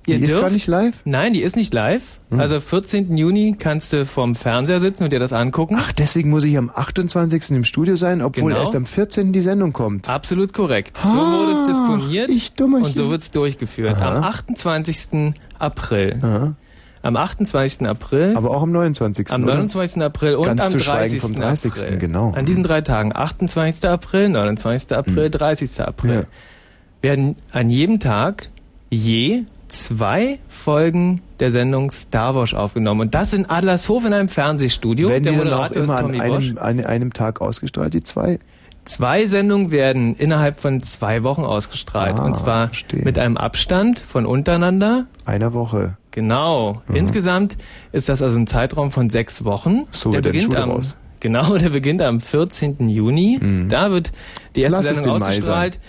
ihr Die ist dürft, gar nicht live? Nein, die ist nicht live. Hm. Also 14. Juni kannst du vorm Fernseher sitzen und dir das angucken. Ach, deswegen muss ich am 28. im Studio sein, obwohl Genau. erst am 14. die Sendung kommt. Absolut korrekt. So Ah, wurde es disponiert ich Dummerchen. und so wird es durchgeführt. Aha. Am 28. April. Am 28. April. Aber auch am 29. Am oder? 29. April und Ganz am zu schweigen 30. vom 30. April. genau. An diesen drei Tagen, 28. April, 29. April, 30. April, Ja. werden an jedem Tag je zwei Folgen der Sendung Star Wars aufgenommen. Und das in Adlershof in einem Fernsehstudio. Werden der die dann auch Moderator immer an einem, an einem Tag ausgestrahlt, die zwei? Zwei Sendungen werden innerhalb von zwei Wochen ausgestrahlt. Ah, und zwar verstehe. mit einem Abstand von untereinander. Einer Woche. Genau. Insgesamt ist das also ein Zeitraum von sechs Wochen. So der wird beginnt Schuh am raus. Genau, der beginnt am 14. Juni. Da wird die erste Lass Sendung ausgestrahlt.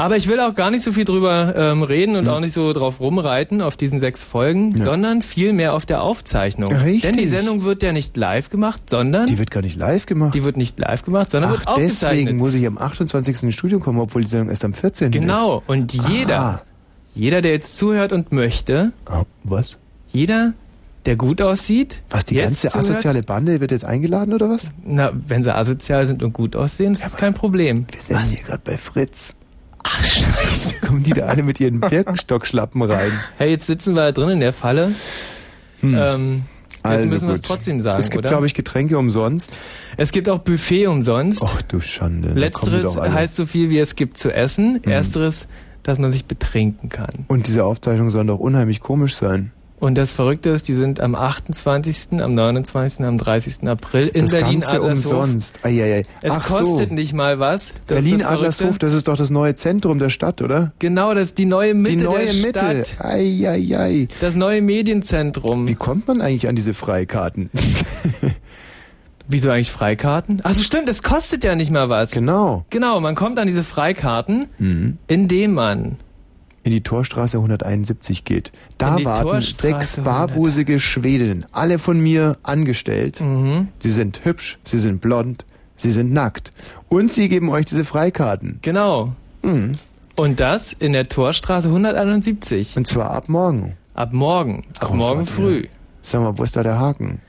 Aber ich will auch gar nicht so viel drüber ähm, reden und auch nicht so drauf rumreiten auf diesen sechs Folgen, Ja. sondern viel mehr auf der Aufzeichnung. Richtig. Denn die Sendung wird ja nicht live gemacht, sondern Die wird gar nicht live gemacht. die wird nicht live gemacht, sondern wird Ach, aufgezeichnet. deswegen muss ich am 28. ins Studio kommen, obwohl die Sendung erst am 14. Genau, ist. und jeder, Ah. Jeder, der jetzt zuhört und möchte, Ah, was? jeder, der gut aussieht, Was, die jetzt ganze zuhört, asoziale Bande wird jetzt eingeladen oder was? Na, wenn sie asozial sind und gut aussehen, ist das kein Problem. Wir sind hier gerade bei Fritz. Ach, scheiße. Kommen die da alle mit ihren Birkenstockschlappen rein? Hey, jetzt sitzen wir da drin in der Falle. Ähm, jetzt Also müssen wir es trotzdem sagen, Es gibt, glaube ich, Getränke umsonst. es gibt auch Buffet umsonst. Ach du Schande. Letzteres heißt so viel wie es gibt zu essen. Ersteres, dass man sich betrinken kann. Und diese Aufzeichnungen sollen doch unheimlich komisch sein. Und das Verrückte ist, die sind am 28., am 29., am 30. April in das Berlin Ganze Adlershof. umsonst. Eieiei. Es Ach kostet so. nicht mal was. Berlin das. Adlershof, das ist doch das neue Zentrum der Stadt, oder? Genau, das ist die neue Mitte Die neue der Mitte. Stadt. Eieiei. Das neue Medienzentrum. Wie kommt man eigentlich an diese Freikarten? Wieso eigentlich Freikarten? Ach so, stimmt, das kostet ja nicht mal was. Genau. Genau, man kommt an diese Freikarten, Mhm. indem man In die Torstraße 171 geht. Da warten Torstraße sechs barbusige Schwedinnen, alle von mir angestellt. Mhm. Sie sind hübsch, sie sind blond, sie sind nackt. Und sie geben euch diese Freikarten. Genau. Mhm. Und das in der Torstraße 171. Und zwar ab morgen. Ab morgen. Ab Großartig, morgen früh. Sag mal, wo ist da der Haken?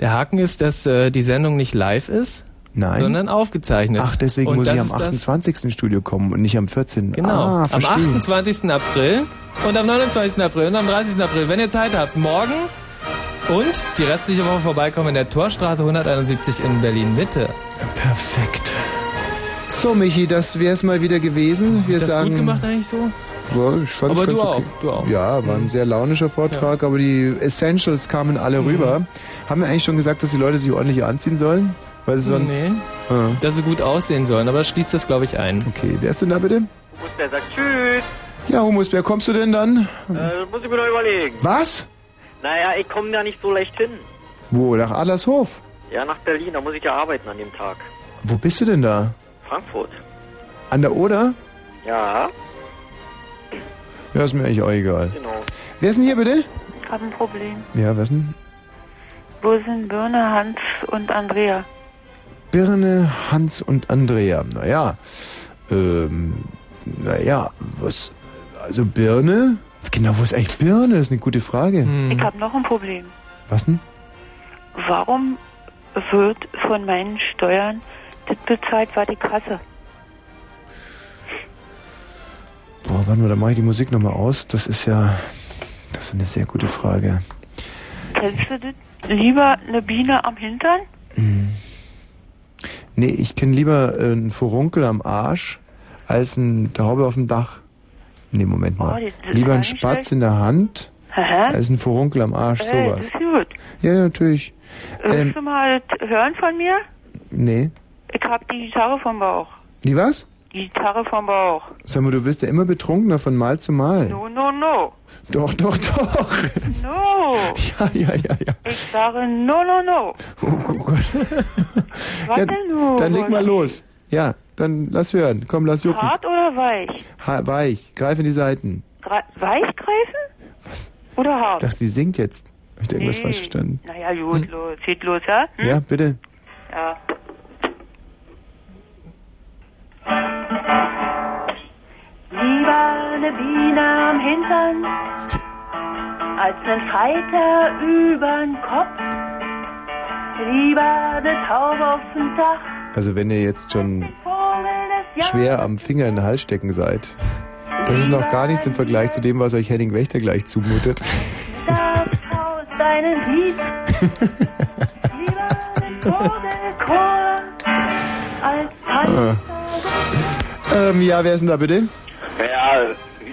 Der Haken ist, dass äh, die Sendung nicht live ist, Nein. sondern aufgezeichnet. Ach, deswegen und muss ich am ist das- 28. ins Studio kommen und nicht am 14. Genau. Ah, am verstehe. 28. April und am 29. April und am 30. April, wenn ihr Zeit habt, morgen und die restliche Woche vorbeikommen in der Torstraße 171 in Berlin Mitte. Perfekt. So, Michi, das wäre es mal wieder gewesen. Wir das sagen, gut gemacht eigentlich so? Ja, ich fand's Aber ganz du okay. auch, du auch. Ja, war ein sehr launischer Vortrag, aber die Essentials kamen alle Mhm. rüber. Haben wir eigentlich schon gesagt, dass die Leute sich ordentlich anziehen sollen? Weil sie sonst. Nee. Ah. Dass sie gut aussehen sollen, aber das schließt das, glaube ich, ein. Okay, wer ist denn da bitte? Der sagt Tschüss. Ja, Humus, wer kommst du denn dann? Äh, muss ich mir noch überlegen. Was? Naja, ich komme da nicht so leicht hin. Wo? Nach Adlershof? Ja, nach Berlin, da muss ich ja arbeiten an dem Tag. Wo bist du denn da? Frankfurt. An der Oder? Ja, Ja, ist mir eigentlich auch egal. genau. Wer ist denn hier bitte? Ich habe ein Problem. Ja, wer ist denn? Wo sind Birne, Hans und Andrea? Birne, Hans und Andrea. Naja, ähm, naja, was, also Birne? Genau, wo ist eigentlich Birne? Das ist eine gute Frage. Ich habe noch ein Problem. Was denn? Warum wird von meinen Steuern das bezahlt, was ich hasse? Boah, warte mal, da mache ich die Musik nochmal aus. Das ist ja, das ist eine sehr gute Frage. Kennst du das? Lieber eine Biene am Hintern? Nee, ich kenne lieber äh, einen Furunkel am Arsch als ein Taube auf dem Dach. Nee, Moment mal. Oh, das lieber ein Spatz in der Hand Aha. als ein Furunkel am Arsch, Ey, das sowas. ist gut. Ja, natürlich. Willst Ähm, du mal das hören von mir? nee. Ich habe die Gitarre vom Bauch. Die was? Gitarre vom Bauch. Sag mal, du wirst ja immer betrunkener von Mal zu Mal. No, no, no. Doch, doch, doch. No. Ja, ja, ja, ja. Ich sage no, no, no. Oh Gott. Was ja, du? Dann leg mal los. Ja, dann lass hören. Komm, lass jucken. Hart oder weich? Ha weich. Greif in die Seiten. Gre weich greifen? Was? Oder Ich hart? dachte, die singt jetzt. Hab ich da irgendwas Nee. falsch verstanden? Naja, gut, los. Geht los, ja? Hm? Ja, bitte. Ja. Lieber eine Biene am Hintern als ein Falter übern Kopf. Lieber eine Taube auf dem Dach. Also wenn ihr jetzt schon schwer am Finger in den Hals stecken seid, das ist noch gar nichts im Vergleich zu dem, was euch Henning Wächter gleich zumutet. Deinem Lied. Lieber einen Vogelchor als Tanz. Ähm, ja, wer ist denn da bitte? Ja,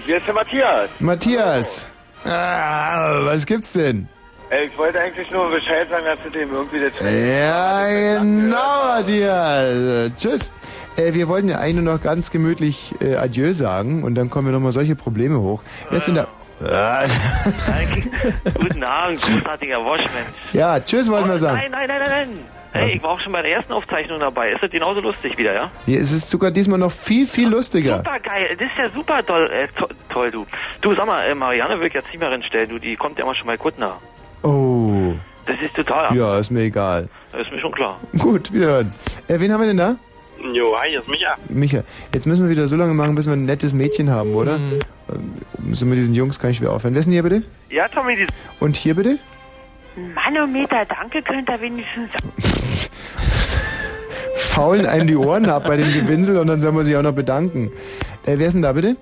hier ist der Matthias. Matthias. Ah, was gibt's denn? Ey, ich wollte eigentlich nur Bescheid sagen, dass du dem irgendwie das... Ja, genau, Matthias. Tschüss. Äh, wir wollten ja eigentlich nur noch ganz gemütlich äh, Adieu sagen und dann kommen wir nochmal solche Probleme hoch. Wer ist denn da? Ah, Guten Abend, großartiger Mensch. ja, tschüss wollten wir sagen. Nein, nein, nein, nein, nein. Hey, ich war auch schon bei der ersten Aufzeichnung dabei. Ist das genauso lustig wieder, ja? Hier ist es sogar diesmal noch viel, viel lustiger. Super geil, das ist ja super toll, äh, to toll, du. Du, sag mal, äh, Marianne will ich jetzt nicht mehr hinstellen, du, die kommt ja immer schon mal Kuttner. Oh. Das ist total ab. Ja, ist mir egal. Das ist mir schon klar. Gut, wiederhören. Äh, wen haben wir denn da? Jo, hi, ist Micha. Micha. Jetzt müssen wir wieder so lange machen, bis wir ein nettes Mädchen haben, oder? Ähm, So mit diesen Jungs kann ich schwer aufhören. Wer ist denn hier bitte? Ja, Tommy, die... Und hier bitte? Manometer, danke, könnt ihr wenigstens. Faulen einem die Ohren ab bei dem Gewinsel und dann soll man sich auch noch bedanken. Äh, wer ist denn da bitte?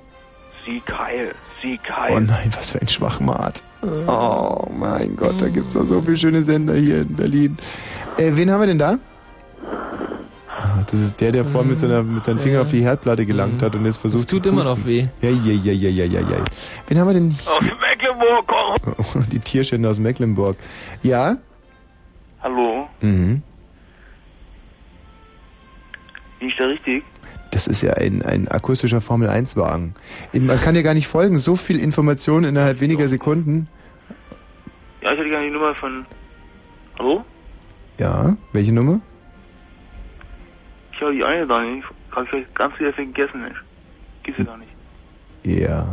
Sie geil, sie Oh geil. nein, was für ein Schwachmat. Oh mein Gott, da gibt's doch so viele schöne Sender hier in Berlin. Äh, wen haben wir denn da? Ah, Das ist der, der vorhin mit, seiner, mit seinen Fingern auf die Herdplatte gelangt hat und jetzt versucht Das tut zu immer noch weh. Ja, ja, ja, ja, ja, ja, ja. Wen haben wir denn Aus Mecklenburg. Die Tierschänder aus Mecklenburg. Ja? Hallo, Mhm. bin ich da richtig? Das ist ja ein, ein akustischer Formel-1-Wagen. Man kann ja gar nicht folgen. So viel Information innerhalb weniger Sekunden. Ja, ich hätte gerne die Nummer von... Hallo? Ja, welche Nummer? Ich habe die eine da nicht. Ich vielleicht ganz wieder vergessen. Gibt's ja gar nicht. Ja.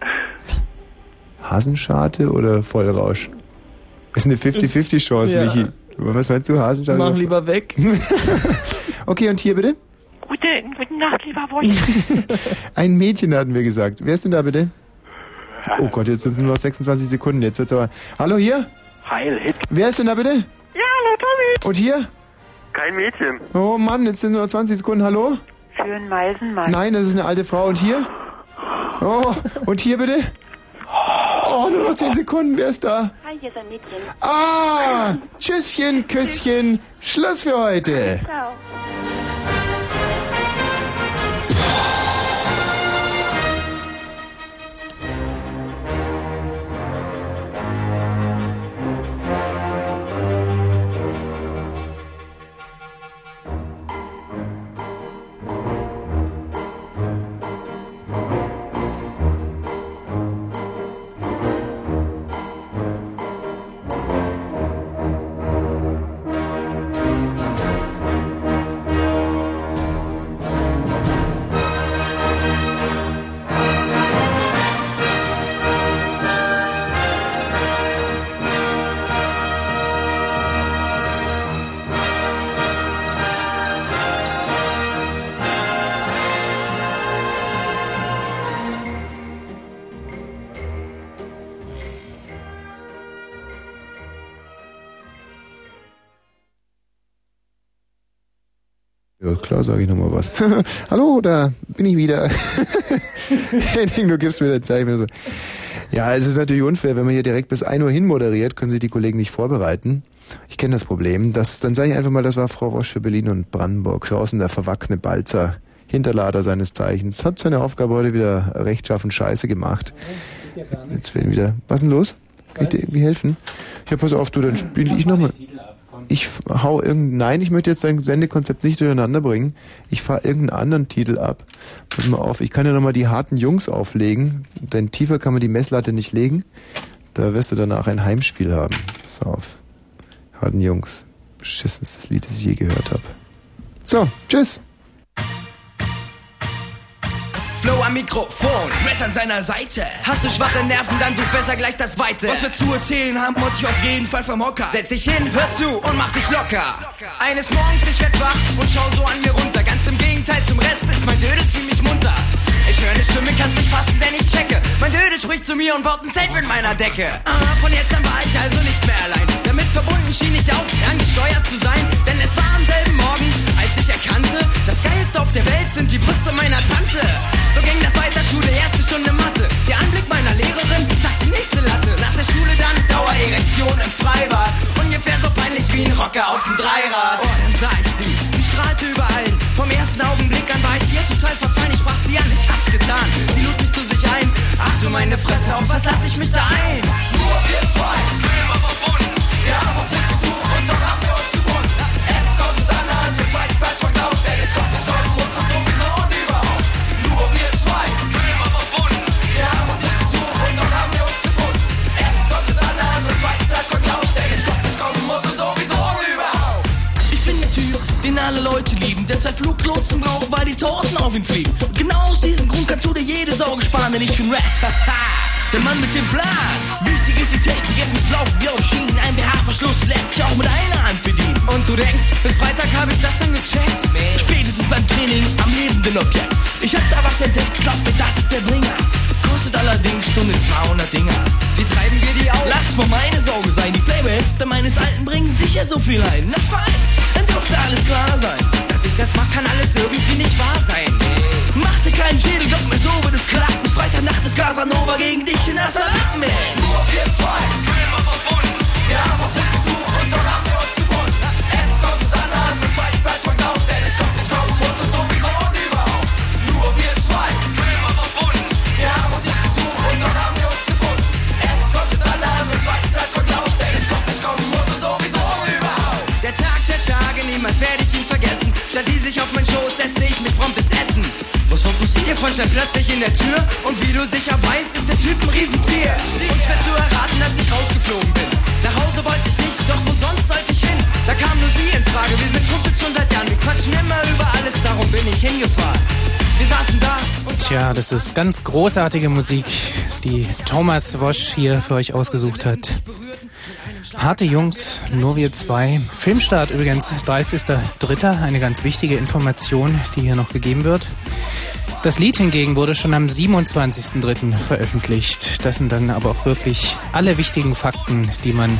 Hasenscharte oder Vollrausch? Ist eine 50-50-Chance, Ja. Michi. Was meinst du, Hasenscharte? Mach lieber weg. okay, und hier bitte? Gute, gute Nacht, lieber Wosch. Ein Mädchen hatten wir gesagt. Wer ist denn da bitte? Oh Gott, jetzt sind es nur noch 26 Sekunden. Jetzt wird's aber. Hallo hier? Heil Hitler. Wer ist denn da bitte? Ja, hallo Tommy. Und hier? Kein Mädchen. Oh Mann, jetzt sind nur 20 Sekunden. Hallo? Für einen Meisenmann. Nein, das ist eine alte Frau. Und hier? Oh, und hier bitte? Oh, nur noch 10 Sekunden. Wer ist da? Hi, hier ist ein Mädchen. Ah, Tschüsschen, Küsschen. Schluss für heute. Ciao. Sage ich nochmal was. Hallo, da bin ich wieder. Du gibst mir das Zeichen. Ja, es ist natürlich unfair, wenn man hier direkt bis 1 Uhr hin moderiert, können sich die Kollegen nicht vorbereiten. Ich kenne das Problem. Das, dann sage ich einfach mal, das war Frau Roche für Berlin und Brandenburg. Draußen der verwachsene Balzer, Hinterlader seines Zeichens, hat seine Aufgabe heute wieder rechtschaffen Scheiße gemacht. Jetzt werden wieder. Was ist denn los? Kann ich dir irgendwie helfen? Ja, pass auf, du, dann spiele ich nochmal. Ich hau irgendein, nein, ich möchte jetzt dein Sendekonzept nicht durcheinander bringen. Ich fahre irgendeinen anderen Titel ab. Pass mal auf, ich kann ja nochmal die harten Jungs auflegen, denn tiefer kann man die Messlatte nicht legen. Da wirst du danach ein Heimspiel haben. Pass auf. Harten Jungs. Beschissenstes Lied, das ich je gehört habe. So, tschüss. Flow am Mikrofon, Red an seiner Seite. Hast du schwache Nerven, dann such besser gleich das Weite. Was wir zu erzählen haben, und dich auf jeden Fall vom Hocker. Setz dich hin, hör zu und mach dich locker. Eines Morgens, ich werd wach und schau so an mir runter. Ganz im Gegenteil zum Rest ist mein Dödel ziemlich munter. Ich höre eine Stimme, kann's nicht fassen, denn ich checke. Mein Dödel spricht zu mir und baut ein Zelt mit meiner Decke. Ah, von jetzt an war ich also nicht mehr allein. Damit verbunden schien ich auch ferngesteuert zu sein. Denn es war am selben Morgen, als ich erkannte, das Geilste auf der Welt sind die Brüste meiner Tante. So ging das weiter, Schule, erste Stunde Mathe. Der Anblick meiner Lehrerin sagt die nächste Latte. Nach der Schule dann Dauererektion im Freibad. Ungefähr so peinlich wie ein Rocker auf dem Dreirad. Oh, dann sah ich sie, sie strahlte über allen. Vom ersten Augenblick an war ich ihr total verfallen. Ich sprach sie an, ich hab's getan. Sie lud mich zu sich ein. Ach du meine Fresse, auf was lass ich mich da ein? Nur wir zwei, für immer verbunden. Wir haben uns nicht gesucht und doch haben wir uns gefunden. Es kommt anders, der zweite Zeit verglaubt, der zwei Fluglotsen braucht, weil die Torten auf ihn fliegen. Und genau aus diesem Grund kannst du dir jede Sorge sparen, denn ich bin Red. Der Mann mit dem Plan. Wichtig ist die Technik, es muss laufen wie auf Schienen. Ein BH-Verschluss lässt sich auch mit einer Hand bedienen. Und du denkst, bis Freitag habe ich das dann gecheckt? Spätestens beim Training am lebenden Objekt. Ich hab da was entdeckt, glaub mir, das ist der Bringer. Kostet allerdings Stunde 200 Dinger. Wie treiben wir die auf? Lass mal meine Sorge sein. Die Playboy-Hefte meines Alten bringen sicher so viel ein. Na fein, dann dürfte alles klar sein. Dass ich das mach, kann alles irgendwie nicht wahr sein. Mach dir keinen Schädel, glaub mir so wird es klappt. Bis Freitagnacht ist Casanova gegen dich in Assalaten, man. Nur wir zwei, für immer verbunden. Wir haben Sich auf meinen Schoß setze ich mich prompt ins Essen. Was fokussiert ihr von stand plötzlich in der Tür? Und wie du sicher weißt, ist der Typ ein Riesentier. Und schwer zu erraten, dass ich rausgeflogen bin. Nach Hause wollte ich nicht, doch wo sonst sollte ich hin? Da kam nur sie in Frage, wir sind Kumpels schon seit Jahren. Wir quatschen immer über alles, darum bin ich hingefahren. Wir saßen da und Tja, das ist ganz großartige Musik, die Thomas Wosch hier für euch ausgesucht hat. Harte Jungs, nur wir zwei. Filmstart übrigens, 30.03. Eine ganz wichtige Information, die hier noch gegeben wird. Das Lied hingegen wurde schon am 27.03. veröffentlicht. Das sind dann aber auch wirklich alle wichtigen Fakten, die man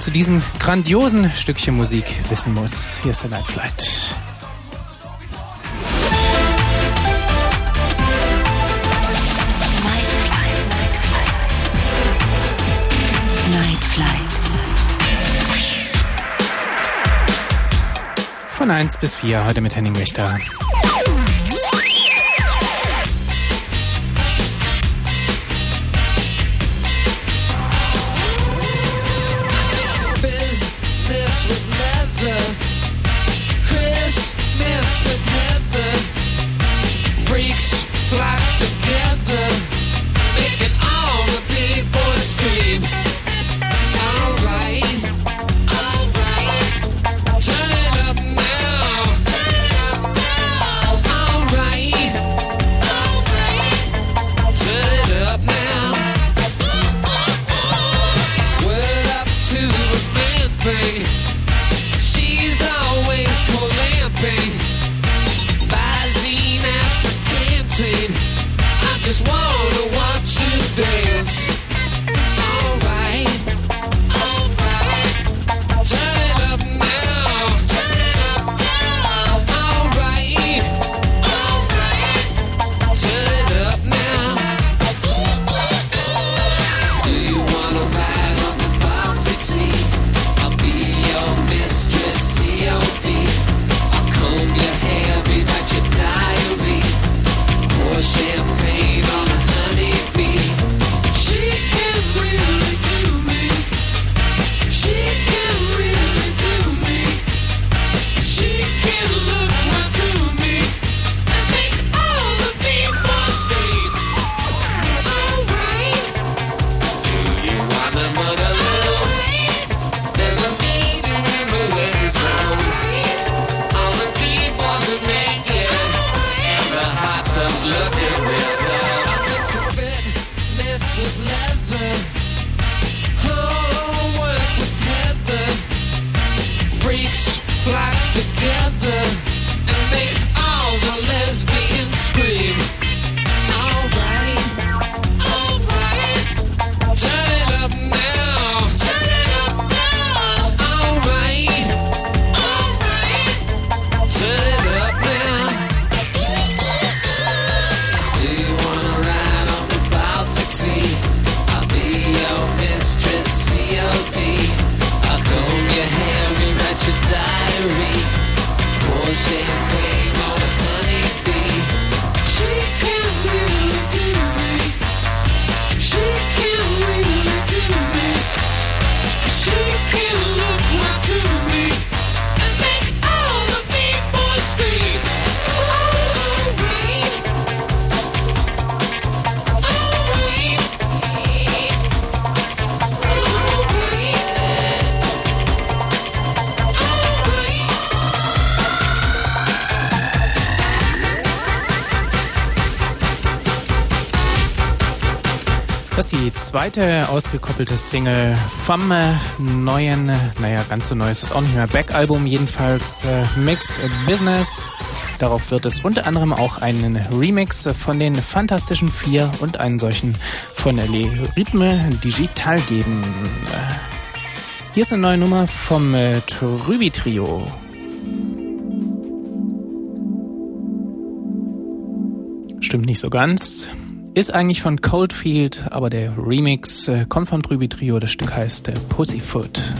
zu diesem grandiosen Stückchen Musik wissen muss. Hier ist der Night Flight. von 1 bis 4, heute mit Henning Wächter. Flock together, making all the people scream. ausgekoppelte Single vom äh, neuen, naja, ganz so neues ist es auch nicht mehr, Back-Album, jedenfalls äh, Mixed Business. Darauf wird es unter anderem auch einen Remix von den Fantastischen Vier und einen solchen von Le Rhythme Digital geben. Hier ist eine neue Nummer vom äh, Trübi Trio. Stimmt nicht so ganz. Ist eigentlich von Coldfield, aber der Remix äh, kommt vom Trübi Trio. Das Stück heißt äh, Pussyfoot.